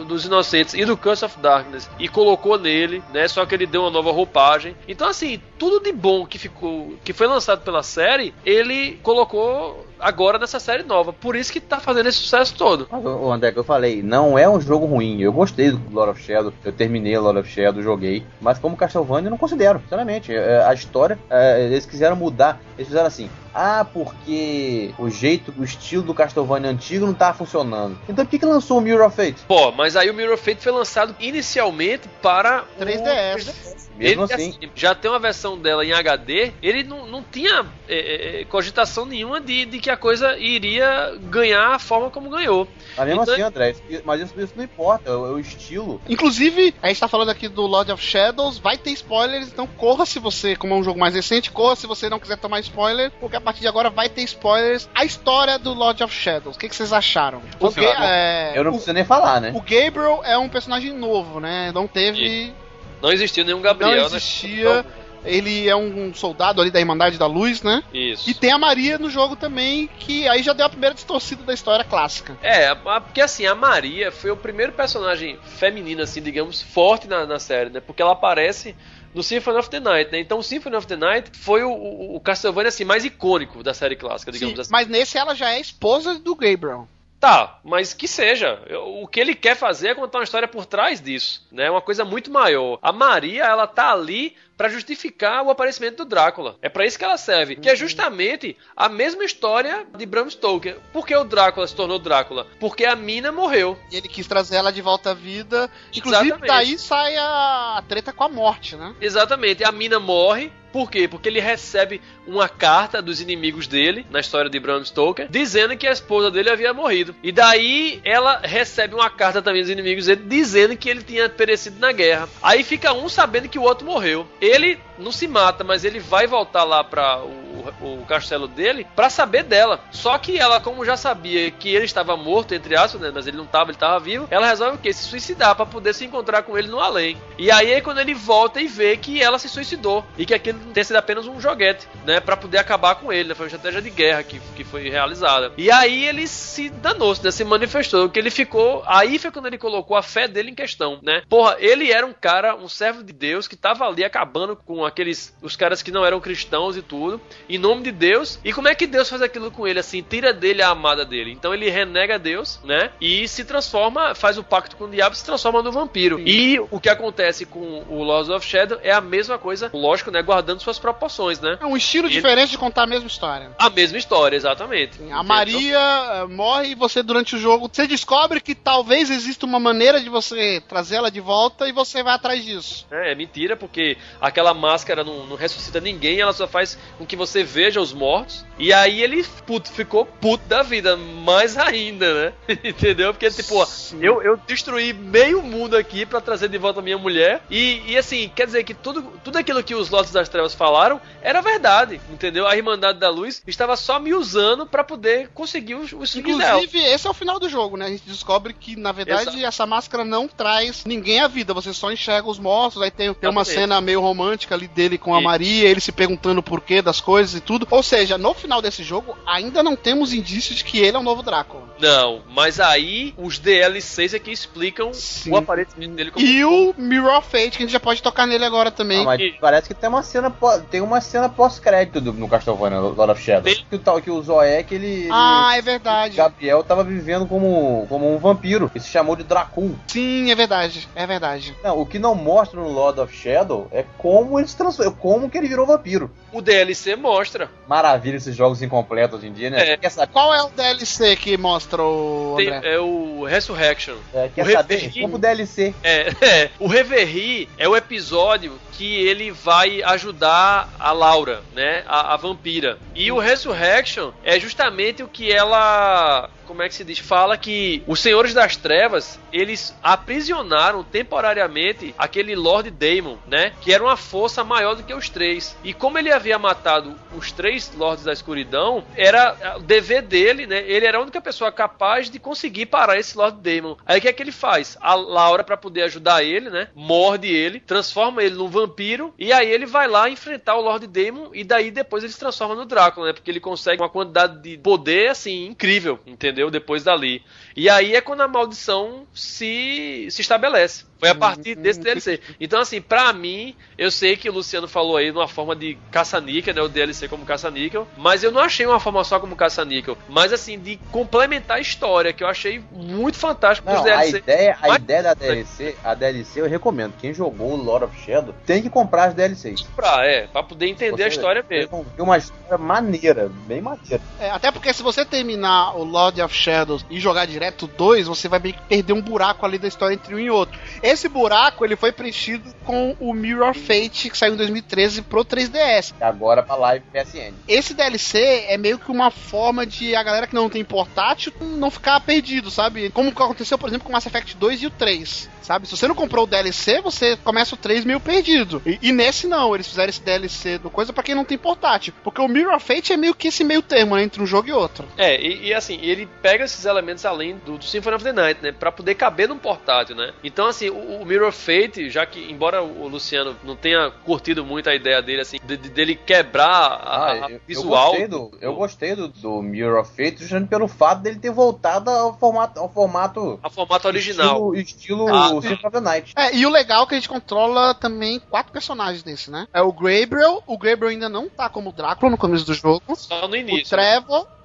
dos Inocentes e do Curse of Darkness e colocou nele, né? Só que ele deu uma nova roupagem. Então assim, tudo de bom que ficou, que foi lançado pela série, ele colocou agora nessa série nova. Por isso que tá fazendo esse sucesso todo. Mas, ô, André, que eu falei, não é um jogo ruim. Eu gostei do Lord of Shadow, eu terminei o Lord of Shadow, joguei. Mas como Castlevania, eu não considero, sinceramente. É, A história, é, eles quiseram mudar. Eles fizeram assim, ah, porque o jeito, o estilo do Castlevania antigo não tava funcionando. Então por que, que lançou o Mirror of Fate? Pô, mas aí o Mirror of Fate foi lançado inicialmente para o 3DS. Mesmo ele, assim, já tem uma versão dela em HD, ele não, não tinha é, é, cogitação nenhuma de, de que a coisa iria ganhar a forma como ganhou. mas mesmo Então- assim, André, isso- mas isso, isso não importa, é o, é o estilo. Inclusive, a gente tá falando aqui do Lord of Shadows, vai ter spoilers, então corra se você, como é um jogo mais recente, corra se você não quiser tomar spoiler, porque a partir de agora vai ter spoilers. A história do Lord of Shadows, o que, que vocês acharam? Lá, é, Eu não o, preciso nem falar, né? o Gabriel é um personagem novo, né? Não teve. Não existiu nenhum Gabriel, não né? existia. Ele é um soldado ali da Irmandade da Luz, né? Isso. E tem a Maria no jogo também, que aí já deu a primeira distorcida da história clássica. É, porque assim, a Maria foi o primeiro personagem feminino, assim, digamos, forte na, na série, né? Porque ela aparece no Symphony of the Night, né? Então o Symphony of the Night foi o, o, o Castlevania, assim, mais icônico da série clássica, digamos Sim, assim. mas nesse ela já é esposa do Gabriel. Tá, mas que seja. O que ele quer fazer é contar uma história por trás disso, né? Uma coisa muito maior. A Maria, ela tá ali pra justificar o aparecimento do Drácula. É pra isso que ela serve, que é justamente a mesma história de Bram Stoker. Por que o Drácula se tornou Drácula? Porque a mina morreu. E ele quis trazer ela de volta à vida. Inclusive, Exatamente. daí sai a treta com a morte, né? Exatamente, a mina morre. Por quê? Porque ele recebe uma carta dos inimigos dele, na história de Bram Stoker, dizendo que a esposa dele havia morrido. E daí ela recebe uma carta também dos inimigos dele, dizendo que ele tinha perecido na guerra. Aí fica um sabendo que o outro morreu. Ele não se mata, mas ele vai voltar lá para o, o castelo dele para saber dela. Só que ela, como já sabia que ele estava morto, entre aspas, né, mas ele não estava, ele estava vivo, ela resolve o quê? Se suicidar para poder se encontrar com ele no além. E aí é quando ele volta e vê que ela se suicidou e que aquilo tem sido apenas um joguete, né, para poder acabar com ele, né? Foi uma estratégia de guerra que, que foi realizada. E aí ele se danou, né, se manifestou, que ele ficou, aí foi quando ele colocou a fé dele em questão, né? Porra, ele era um cara, um servo de Deus que tava ali acabando com aqueles os caras que não eram cristãos e tudo, em nome de Deus. E como é que Deus faz aquilo com ele assim? Tira dele a amada dele. Então ele renega Deus, né? E se transforma, faz o pacto com o diabo, e se transforma no vampiro. E o que acontece com o Lords of Shadow é a mesma coisa, lógico, né, guardando suas proporções, né? É um estilo Ele- diferente de contar a mesma história. A mesma história, exatamente. A Entendeu? Maria eh, morre e você, durante o jogo, você descobre que talvez exista uma maneira de você trazer ela de volta e você vai atrás disso. É, é mentira, porque aquela máscara não, não ressuscita ninguém, ela só faz com que você veja os mortos. E aí ele puto, ficou puto da vida, mais ainda, né? [laughs] Entendeu? Porque, tipo, ó, eu, eu destruí meio mundo aqui pra trazer de volta a minha mulher. E, e assim, quer dizer que tudo, tudo aquilo que os Lotes das Trevas falaram era verdade, entendeu? A Irmandade da Luz estava só me usando pra poder conseguir os, os. Inclusive, esse é o final do jogo, né? A gente descobre que, na verdade, Exato. essa máscara não traz ninguém à vida. Você só enxerga os mortos. Aí tem, tem uma cena meio romântica ali dele com a Isso. Maria, ele se perguntando o porquê das coisas coisas e tudo. Ou seja, no final desse jogo, ainda não temos indícios de que ele é o novo Drácula. Não, mas aí os DLCs é que explicam Sim. o aparecimento dele como. E o Mirror of Fate, que a gente já pode tocar nele agora também. Ah, mas E- parece que tem uma cena tem uma cena pós-crédito no Castlevania Lord of Shadows. Tem. Que o tal que o Zoek ele, ele- Ah, é o verdade. Gabriel tava vivendo como, como um vampiro, que se chamou de Dracul. Sim, é verdade. É verdade. Não, o que não mostra no Lord of Shadow é como ele se transformou, como que ele virou vampiro. O DLC mostra. Maravilha esses jogos incompletos hoje em dia, né? É. Quer saber? Qual é o DLC que mostra o Tem- André? é o Resurrection. É, quer o saber? Reverri- Como DLC. É, [laughs] é, o Reverie é o episódio que ele vai ajudar a Laura, né? A, a vampira. E o Resurrection é justamente o que ela. Como é que se diz? Fala que os Senhores das Trevas eles aprisionaram temporariamente aquele Lord Daemon, né? Que era uma força maior do que os três. E como ele havia matado os três Lords da Escuridão, era o dever dele, né? Ele era a única pessoa capaz de conseguir parar esse Lord Daemon. Aí o que é que ele faz? A Laura, para poder ajudar ele, né? Morde ele, transforma ele num vampiro, e aí ele vai lá enfrentar o Lord Daemon, e daí depois ele se transforma no Drácula, né? Porque ele consegue uma quantidade de poder, assim, incrível, entendeu? Depois dali. E aí é quando a maldição se, se estabelece. Foi a partir desse DLC. Então, assim, pra mim, eu sei que o Luciano falou aí numa forma de caça-níquel, né? O DLC como caça-níquel. Mas eu não achei uma forma só como caça-níquel. Mas, assim, de complementar a história, que eu achei muito fantástico os Não, a DLC. ideia, a Mas- ideia da DLC, a DLC eu recomendo. Quem jogou o Lord of Shadow tem que comprar as DLCs. Pra, é, pra poder entender a Você- história mesmo. Tem uma história maneira, bem maneira. É, até porque se você terminar o Lord of Shadows e jogar direto dois, você vai meio que perder um buraco ali da história entre um e outro. Esse buraco ele foi preenchido com o Mirror Fate que saiu em 2013 pro 3DS. E agora pra live PSN. Esse DLC é meio que uma forma de a galera que não tem portátil não ficar perdido, sabe? Como aconteceu, por exemplo, com o Mass Effect 2 e o 3. Sabe? Se você não comprou o DLC, você começa o 3 meio perdido. E, e nesse não, eles fizeram esse DLC do coisa pra quem não tem portátil. Porque o Mirror Fate é meio que esse meio termo né, entre um jogo e outro. É, e, e, assim, ele pega esses elementos além do, do Symphony of the Night, né? Pra poder caber num portátil, né? Então, assim, o, o Mirror of Fate, já que, embora o Luciano não tenha curtido muito a ideia dele, assim, de- de- dele quebrar a, Ah, a eu, eu visual. gostei, do, eu gostei do, do Mirror of Fate justamente pelo fato dele ter voltado ao formato, ao formato A formato original. estilo, estilo Ah, Symphony of the Night. É, e o legal é que a gente controla também quatro personagens desse, né? É o Gabriel, o Gabriel ainda não tá como Drácula no começo do jogo. Só no O início. né?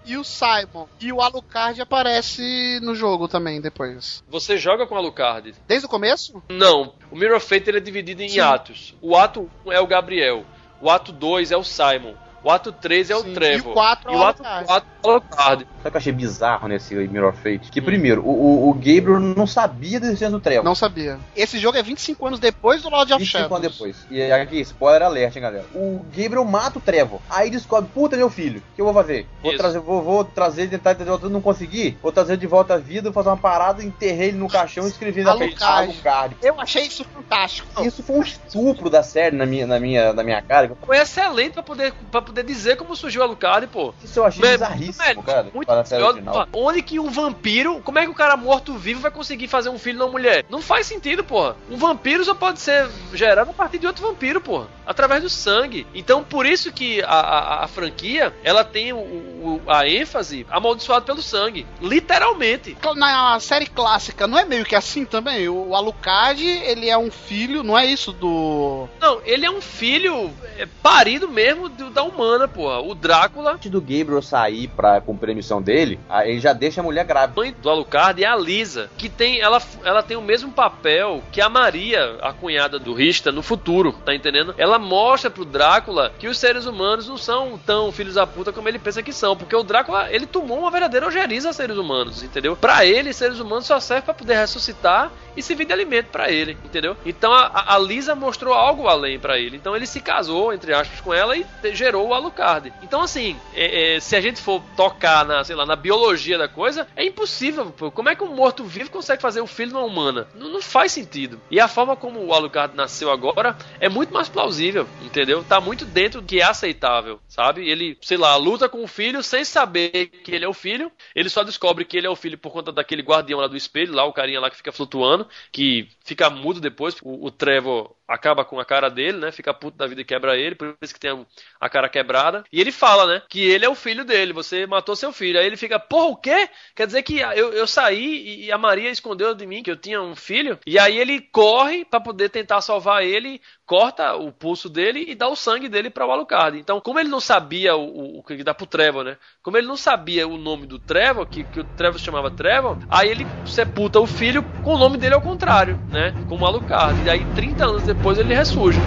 E o Simon. E o Alucard aparece no jogo também depois. Você joga com o Alucard. Desde o começo? Não, o Mirror of Fate ele é dividido em Sim. atos. O ato 1 é o Gabriel, o ato 2 é o Simon, o ato 3 é o Sim, Trevor. e o quatro é e o o ato Alucard. 4 é o Alucard. Sabe o que eu achei bizarro nesse Mirror Fate? Que primeiro, o, o, Gabriel não sabia da existência do Trevor. Não sabia. Esse jogo é 25 anos depois do Lord of 25 Shadows. anos depois. E aqui, spoiler alert, hein, galera. O Gabriel mata o Trevor. Aí descobre, puta, meu filho, o que eu vou fazer? Vou Isso. trazer, vou, vou trazer, tentar de volta, não consegui. Vou trazer de volta a vida, vou fazer uma parada, enterrei ele no caixão e escrevi na frente. Alucard. Eu achei isso fantástico. Isso foi um estupro da série na minha, na minha, na minha cara. Foi excelente pra poder, pra poder dizer como surgiu o Alucard, pô. Isso eu achei é bizarríssimo, muito cara. Muito para original. Onde que um vampiro, como é que o cara morto-vivo vai conseguir fazer um filho numa mulher? Não faz sentido, porra. Um vampiro só pode ser gerado a partir de outro vampiro, porra. Através do sangue. Então, por isso que a, a, a franquia, ela tem o, o- a ênfase amaldiçoado pelo sangue. Literalmente. Na série clássica, não é meio que assim também? O Alucard, ele é um filho, não é isso do... Não, ele é um filho é, parido mesmo do- da humana, porra. O Drácula, Antes do Gabriel sair pra cumprir a missão dele, aí ele já deixa a mulher grávida. mãe do Alucard é a Lisa, que tem ela, ela tem o mesmo papel que a Maria, a cunhada do Rista, no futuro, tá entendendo? Ela mostra pro Drácula que os seres humanos não são tão filhos da puta como ele pensa que são, porque o Drácula, ele tomou uma verdadeira ojeriza a seres humanos, entendeu? Pra ele, seres humanos só servem pra poder ressuscitar e servir de alimento pra ele, entendeu? Então a, a Lisa mostrou algo além pra ele. Então ele se casou, entre aspas, com ela e gerou o Alucard. Então, assim, é- é, se a gente for tocar na, sei lá, na biologia da coisa, é impossível. pô. Como é que um morto-vivo consegue fazer um filho de uma humana? Não, não faz sentido. E a forma como o Alucard nasceu agora é muito mais plausível, entendeu? Tá muito dentro do que é aceitável, sabe? Ele, sei lá, luta com o filho sem saber que ele é o filho. Ele só descobre que ele é o filho por conta daquele guardião lá do espelho, lá o carinha lá que fica flutuando, que fica mudo depois. O, o Trevor acaba com a cara dele, né? Fica puto da vida e quebra ele, por isso que tem a cara quebrada. E ele fala, né? Que ele é o filho dele, você matou seu filho. Aí ele fica, porra, o quê? Quer dizer que eu, eu saí e a Maria escondeu de mim que eu tinha um filho? E aí ele corre para poder tentar salvar ele, corta o pulso dele e dá o sangue dele para o Alucard. Então, como ele não sabia o, que dá pro Trevor, né? Como ele não sabia o nome do Trevor, que, que o Trevor se chamava Trevor, aí ele sepulta o filho com o nome dele ao contrário, né? Com o Alucard. E aí, 30 anos depois, ele ressurge.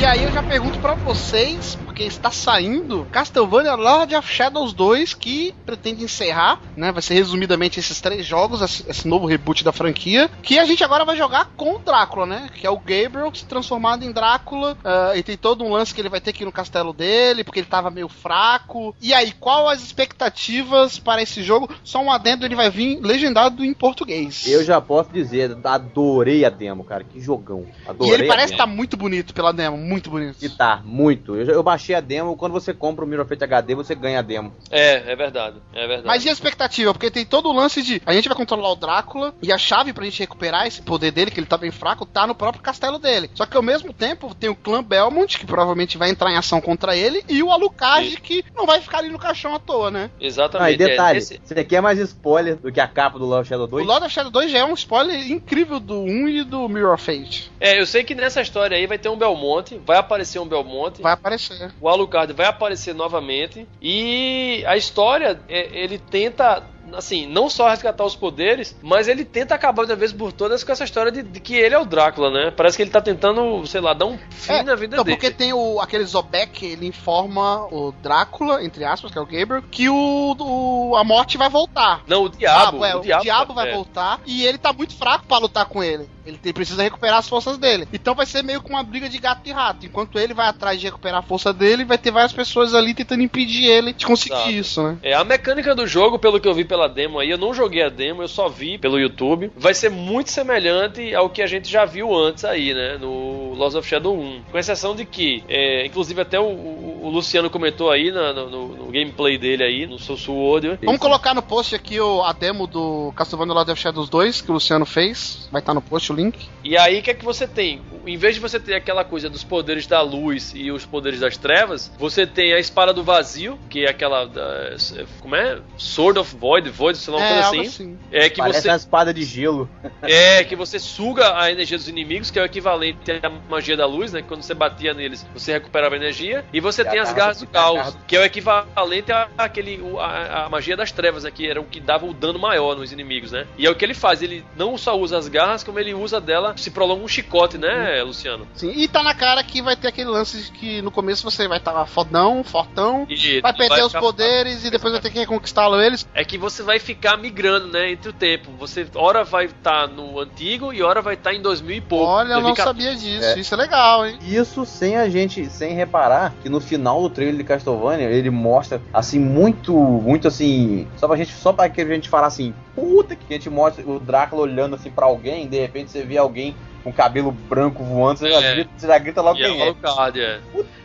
E aí eu já pergunto pra vocês, porque está saindo Castlevania Lord of Shadows 2, que pretende encerrar, né? Vai ser resumidamente esses três jogos, esse, novo reboot da franquia, que a gente agora vai jogar com o Drácula, né? Que é o Gabriel se transformado em Drácula, ah, e tem todo um lance que ele vai ter que ir no castelo dele, porque ele tava meio fraco. E aí, qual as expectativas para esse jogo? Só um adendo, ele vai vir legendado em português. Eu já posso dizer, adorei a demo, cara. Que jogão. Adorei E ele parece estar muito bonito pela demo, muito bonito. E tá, muito. Eu, já- eu baixei a demo. Quando você compra o Mirror Fate HD, você ganha a demo. É, é verdade. É verdade. Mas e a expectativa? Porque tem todo o lance de a gente vai controlar o Drácula e a chave pra gente recuperar esse poder dele, que ele tá bem fraco, tá no próprio castelo dele. Só que ao mesmo tempo tem o clã Belmont, que provavelmente vai entrar em ação contra ele, e o Alucard, Sim. que não vai ficar ali no caixão à toa, né? Exatamente. Ah, e detalhe, é, esse- você quer mais spoiler do que a capa do Love Shadow O 2? Lord of Shadow 2 já é um spoiler incrível do 1 e do Mirror of Fate. é, eu sei que nessa história aí vai ter um Belmonte, vai aparecer um Belmonte. Vai aparecer. O Alucard vai aparecer novamente. E a história é, ele tenta assim, não só resgatar os poderes, mas ele tenta acabar de uma vez por todas com essa história de, de que ele é o Drácula, né? Parece que ele tá tentando, sei lá, dar um fim É, na vida Então, dele. porque tem o, aquele Zobek, ele informa o Drácula, entre aspas, que é o Gabriel, que o, o- a morte vai voltar. Não, o diabo, Ah, é, o, o diabo, diabo, vai é. voltar e ele tá muito fraco pra lutar com ele. Ele tem- precisa recuperar as forças dele. Então vai ser meio que uma briga de gato e rato. Enquanto ele vai atrás de recuperar a força dele, vai ter várias pessoas ali tentando impedir ele de conseguir Exato. isso, né? É, a mecânica do jogo, pelo que eu vi pela demo aí, eu não joguei a demo, eu só vi pelo YouTube. Vai ser muito semelhante ao que a gente já viu antes aí, né? No Lost of Shadow 1. Com exceção de que, é, inclusive até o, o- o Luciano comentou aí na- no, no- no gameplay dele aí, no seu Sword. Vamos colocar no post aqui o, a demo do Castlevania Lord of Shadows 2, que o Luciano fez. Vai estar no post o link. E aí, o que é que você tem? Em vez de você ter aquela coisa dos poderes da luz e os poderes das trevas, você tem a espada do vazio, que é aquela. da- como é? Sword of Void, Void, sei lá, uma é, coisa assim. assim. É que Parece você. uma espada de gelo. É, que você suga a energia dos inimigos, que é o equivalente à magia da luz, né? Quando você batia neles, você recuperava energia. E você E a tem as garra- garras do a caos, que é o equivalente à- àquele, a, a magia das trevas, né? Que era o que dava o dano maior nos inimigos, né? E é o que ele faz, ele não só usa as garras, como ele usa dela, se prolonga um chicote, né, Luciano? Sim, e tá na cara que vai ter aquele lance de que no começo você vai estar fodão, fortão, E vai perder os ficar- poderes e depois vai ter que reconquistá-lo eles. É que você vai ficar migrando, né, entre o tempo. Você, hora vai estar no antigo e hora vai estar em 2000 e pouco. Olha, eu não 2014. sabia disso. É. Isso é legal, hein? Isso sem a gente, sem reparar que no final do trailer de Castlevania ele mostra assim muito, muito assim, só pra gente, só para que a gente falar assim, puta que a gente mostra o Drácula olhando assim pra alguém, de repente você vê alguém com cabelo branco voando, você, já, É. grita, você já grita logo E é quem o é. Alucard, é.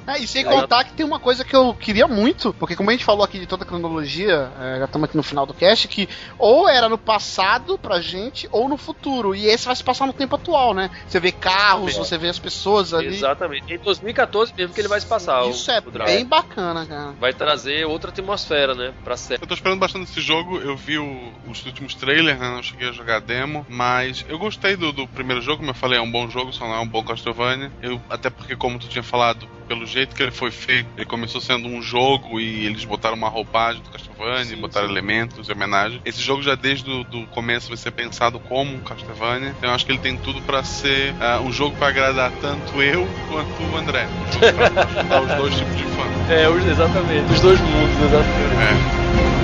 É, e sem Aí- contar que tem uma coisa que eu queria muito, porque como a gente falou aqui de toda a cronologia, é, já estamos aqui no final do cast, que ou era no passado pra gente, ou no futuro. E esse vai se passar no tempo atual, né? Você vê carros, Exatamente. você vê as pessoas ali. Exatamente. Em 2014 mesmo que ele vai se passar. o- Isso é o bem bacana, cara. Vai trazer outra atmosfera, né, pra série. Eu tô esperando bastante esse jogo. Eu vi o- os últimos trailers, né? Não cheguei a jogar a demo. Mas eu gostei do, do primeiro jogo, como eu falei, é um bom jogo, só não é um bom Castlevania. Eu, até porque, como tu tinha falado, pelo jeito que ele foi feito, ele começou sendo um jogo e eles botaram uma roupagem do Castlevania, Sim, botaram sim. elementos de homenagem. Esse jogo já desde o do começo vai ser pensado como um Castlevania. Então eu acho que ele tem tudo pra ser ah, um jogo pra agradar tanto eu quanto o André. [laughs] Pra os dois tipos de fã. É, exatamente. Os dois mundos, exatamente. É.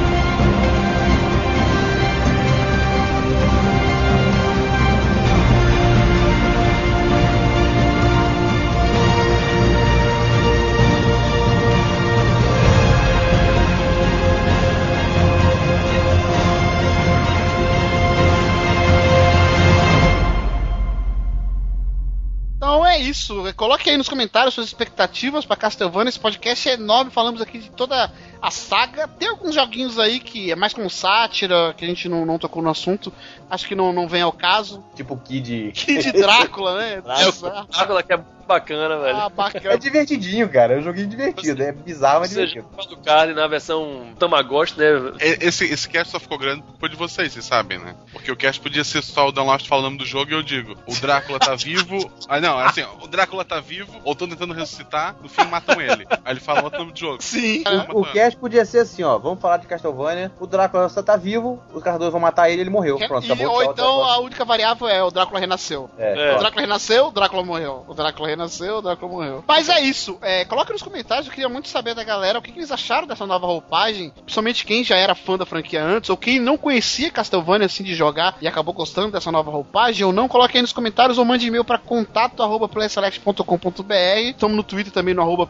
isso. Coloque aí nos comentários suas expectativas pra Castlevania. Esse podcast é enorme. Falamos aqui de toda a saga. Tem alguns joguinhos aí que é mais como sátira, que a gente não, não tocou no assunto. Acho que não, não vem ao caso. Tipo Kid. Kid Drácula, né? [laughs] É o Drácula que é bacana, velho. Ah, É bacana. divertidinho, cara. É um joguinho divertido. É bizarro, mas Você divertido. do carne na versão Tamagotchi, né? Esse, esse cast só ficou grande por de vocês, vocês sabem, né? Porque o cast podia ser só o Dan Lost falando o nome do jogo e eu digo: o Drácula tá vivo. Ah, não, assim, ó, o Drácula tá vivo, ou tô tentando ressuscitar, no fim matam ele. Aí ele fala outro nome do jogo. Sim. O cast podia ser assim, ó. Vamos falar de Castlevania. O Drácula só tá vivo, os Cardoso vão matar ele ele morreu. Pronto, E- acabou. ou então a única variável é o Drácula renasceu. É, O pronto. Drácula renasceu, o Drácula morreu. O Drácula renasceu, o Drácula morreu. Mas é isso. É, coloque nos comentários, eu queria muito saber da galera o que, que eles acharam dessa nova roupagem. Principalmente quem já era fã da franquia antes, ou quem não conhecia Castlevania assim de jogar e acabou gostando dessa nova roupagem, ou não, coloque aí nos comentários ou mande e-mail para contato arroba playselect.com.br. Estamos no Twitter também no arroba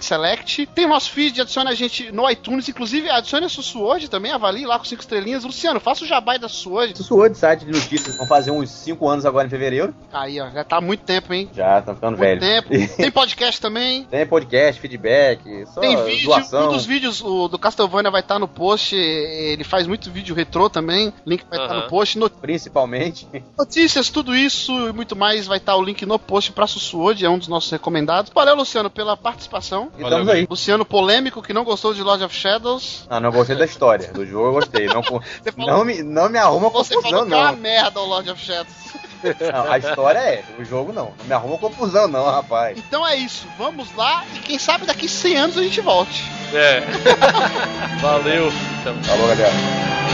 select. Tem o nosso feed, adicione a gente no iTunes, inclusive adicione a Sussuord também, avalie lá com cinco estrelinhas. Luciano, faça o jabai da suou de site de notícias. Vão fazer uns 5 anos agora em fevereiro. Aí, ó, já tá há muito tempo, hein? Já, estão ficando Muito velhos. Tempo. Tem podcast também. [laughs] Tem podcast, feedback, só Tem vídeo, doação. um dos vídeos o, do Castlevania vai estar no post. Ele faz muito vídeo retrô também. Link vai estar Aham. no post. No- Principalmente. [laughs] notícias, tudo isso e muito mais vai estar o link no post pra Sussuode, é um dos nossos recomendados. Valeu, Luciano, pela participação. E estamos aí. Luciano polêmico que não gostou de Lord of Shadows. Não, não gostei da história. Do jogo eu gostei. Não, [laughs] falou, não, me, não me arruma você confusão, falou que é uma não. merda o Lord of Shadows. Não. A história é, o jogo não. Não me arruma confusão, não, rapaz. Então é isso, vamos lá e quem sabe daqui 100 anos a gente volte. É. [laughs] Valeu. Falou, galera.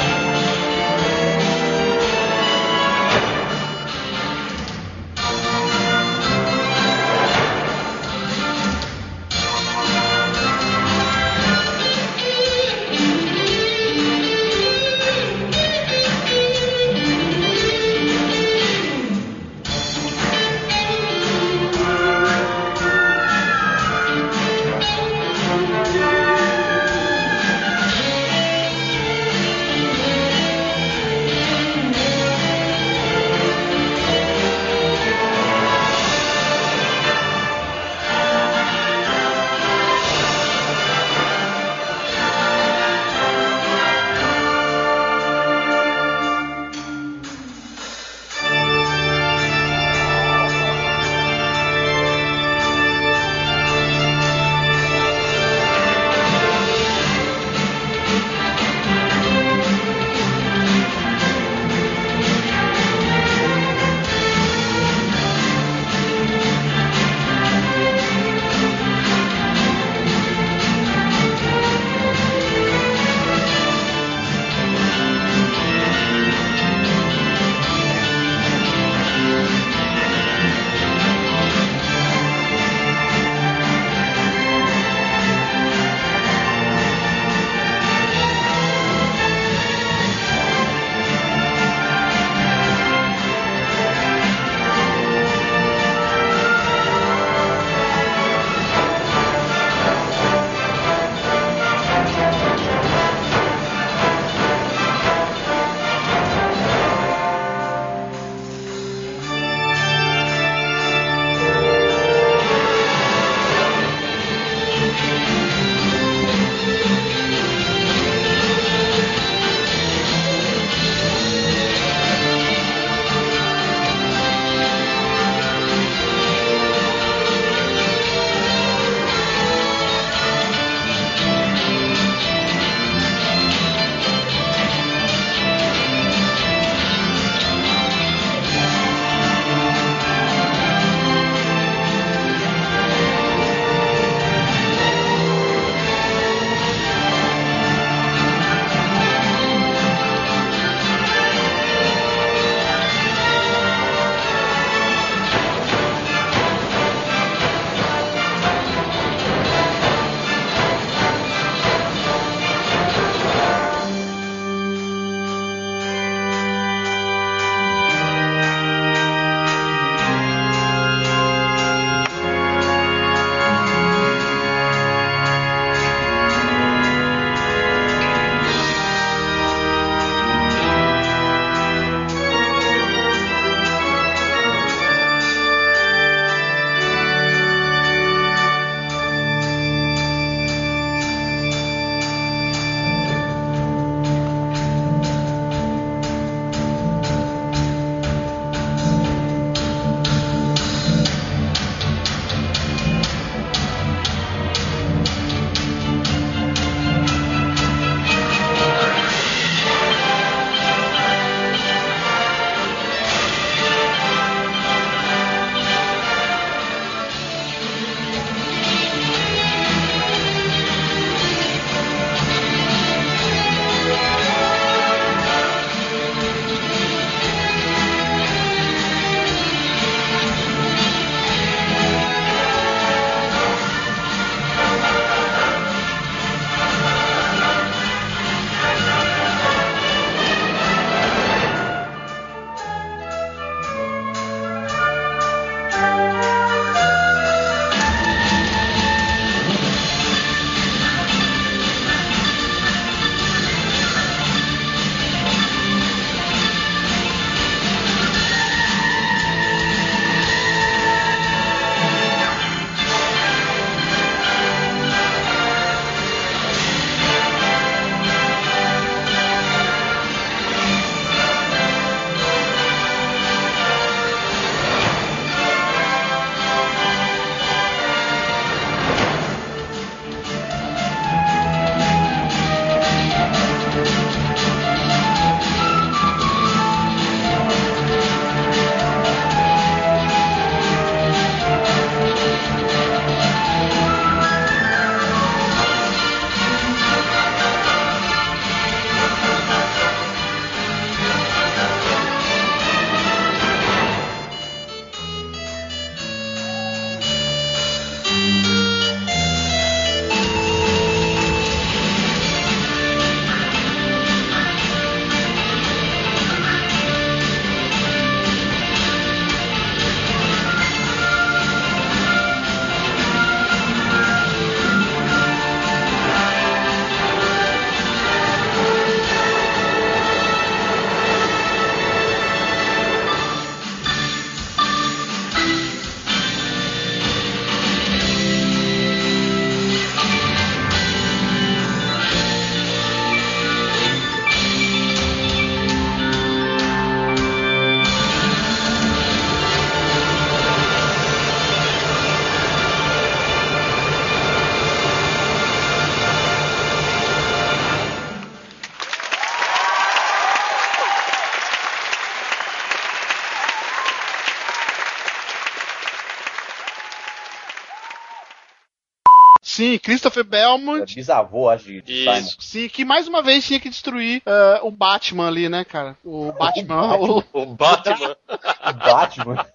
Sim, Christopher É Belmont. bisavô, acho, de Isso. Simon. Sim, que mais uma vez tinha que destruir ah, o Batman ali, né, cara? O [laughs] Batman. o- O Batman. [laughs] O Batman.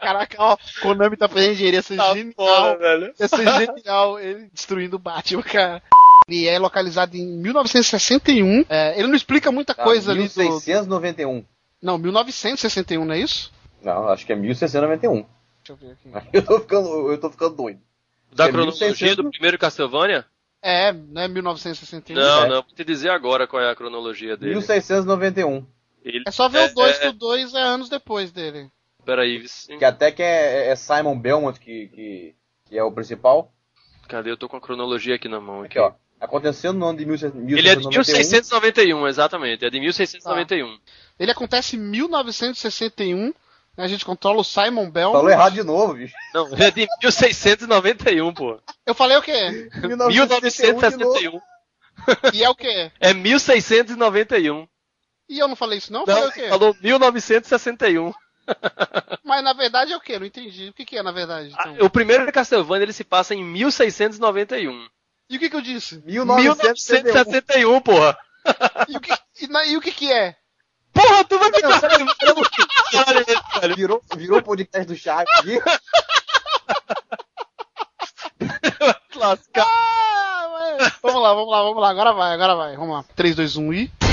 Caraca, ó, Konami tá fazendo dinheiro, ia ser Tá genial. velho. Ia ser genial ele destruindo o Batman, cara. Ele é localizado em 1961. É, ele não explica muita Tá, coisa ali do. 1691. Não, 1961, não é isso? Não, acho que é 1691. Deixa eu ver aqui. [laughs] Eu tô ficando, eu tô ficando doido. Da É cronologia 1600. do primeiro Castlevania? É, não é 1961. Não, é. não. Vou te dizer agora qual é a cronologia dele. 1691. Ele... É só ver o 2, É, que é. o 2 é anos depois dele. Peraí, Que até que é, é Simon Belmont que, que, que é o principal. cadê? Eu tô com a cronologia aqui na mão. Aqui, ó. Aconteceu no ano de 1691. Ele é de 1691, exatamente. É de 1691. Ele acontece em 1961. A gente controla o Simon Bell. Falou errado de novo, bicho. Não, é de 1691, pô. Eu falei o quê? 1961. E é o quê? É 1691. E eu não falei isso, não? Não, falei o quê? falou 1961. Mas na verdade é o quê? Não entendi. O que, que é na verdade? Ah, Então? O primeiro Castlevania ele se passa em 1691. E o que, que eu disse? 1961. 1961, porra. E o que, e, na- e o que, que é? Porra, tu vai ficar velho. Virou, virou o podcast do Chaves aqui. [laughs] Lascar. Ah, ué. vamos lá, vamos lá, vamos lá. Agora vai, agora vai. Vamos lá. 3, 2, 1 e.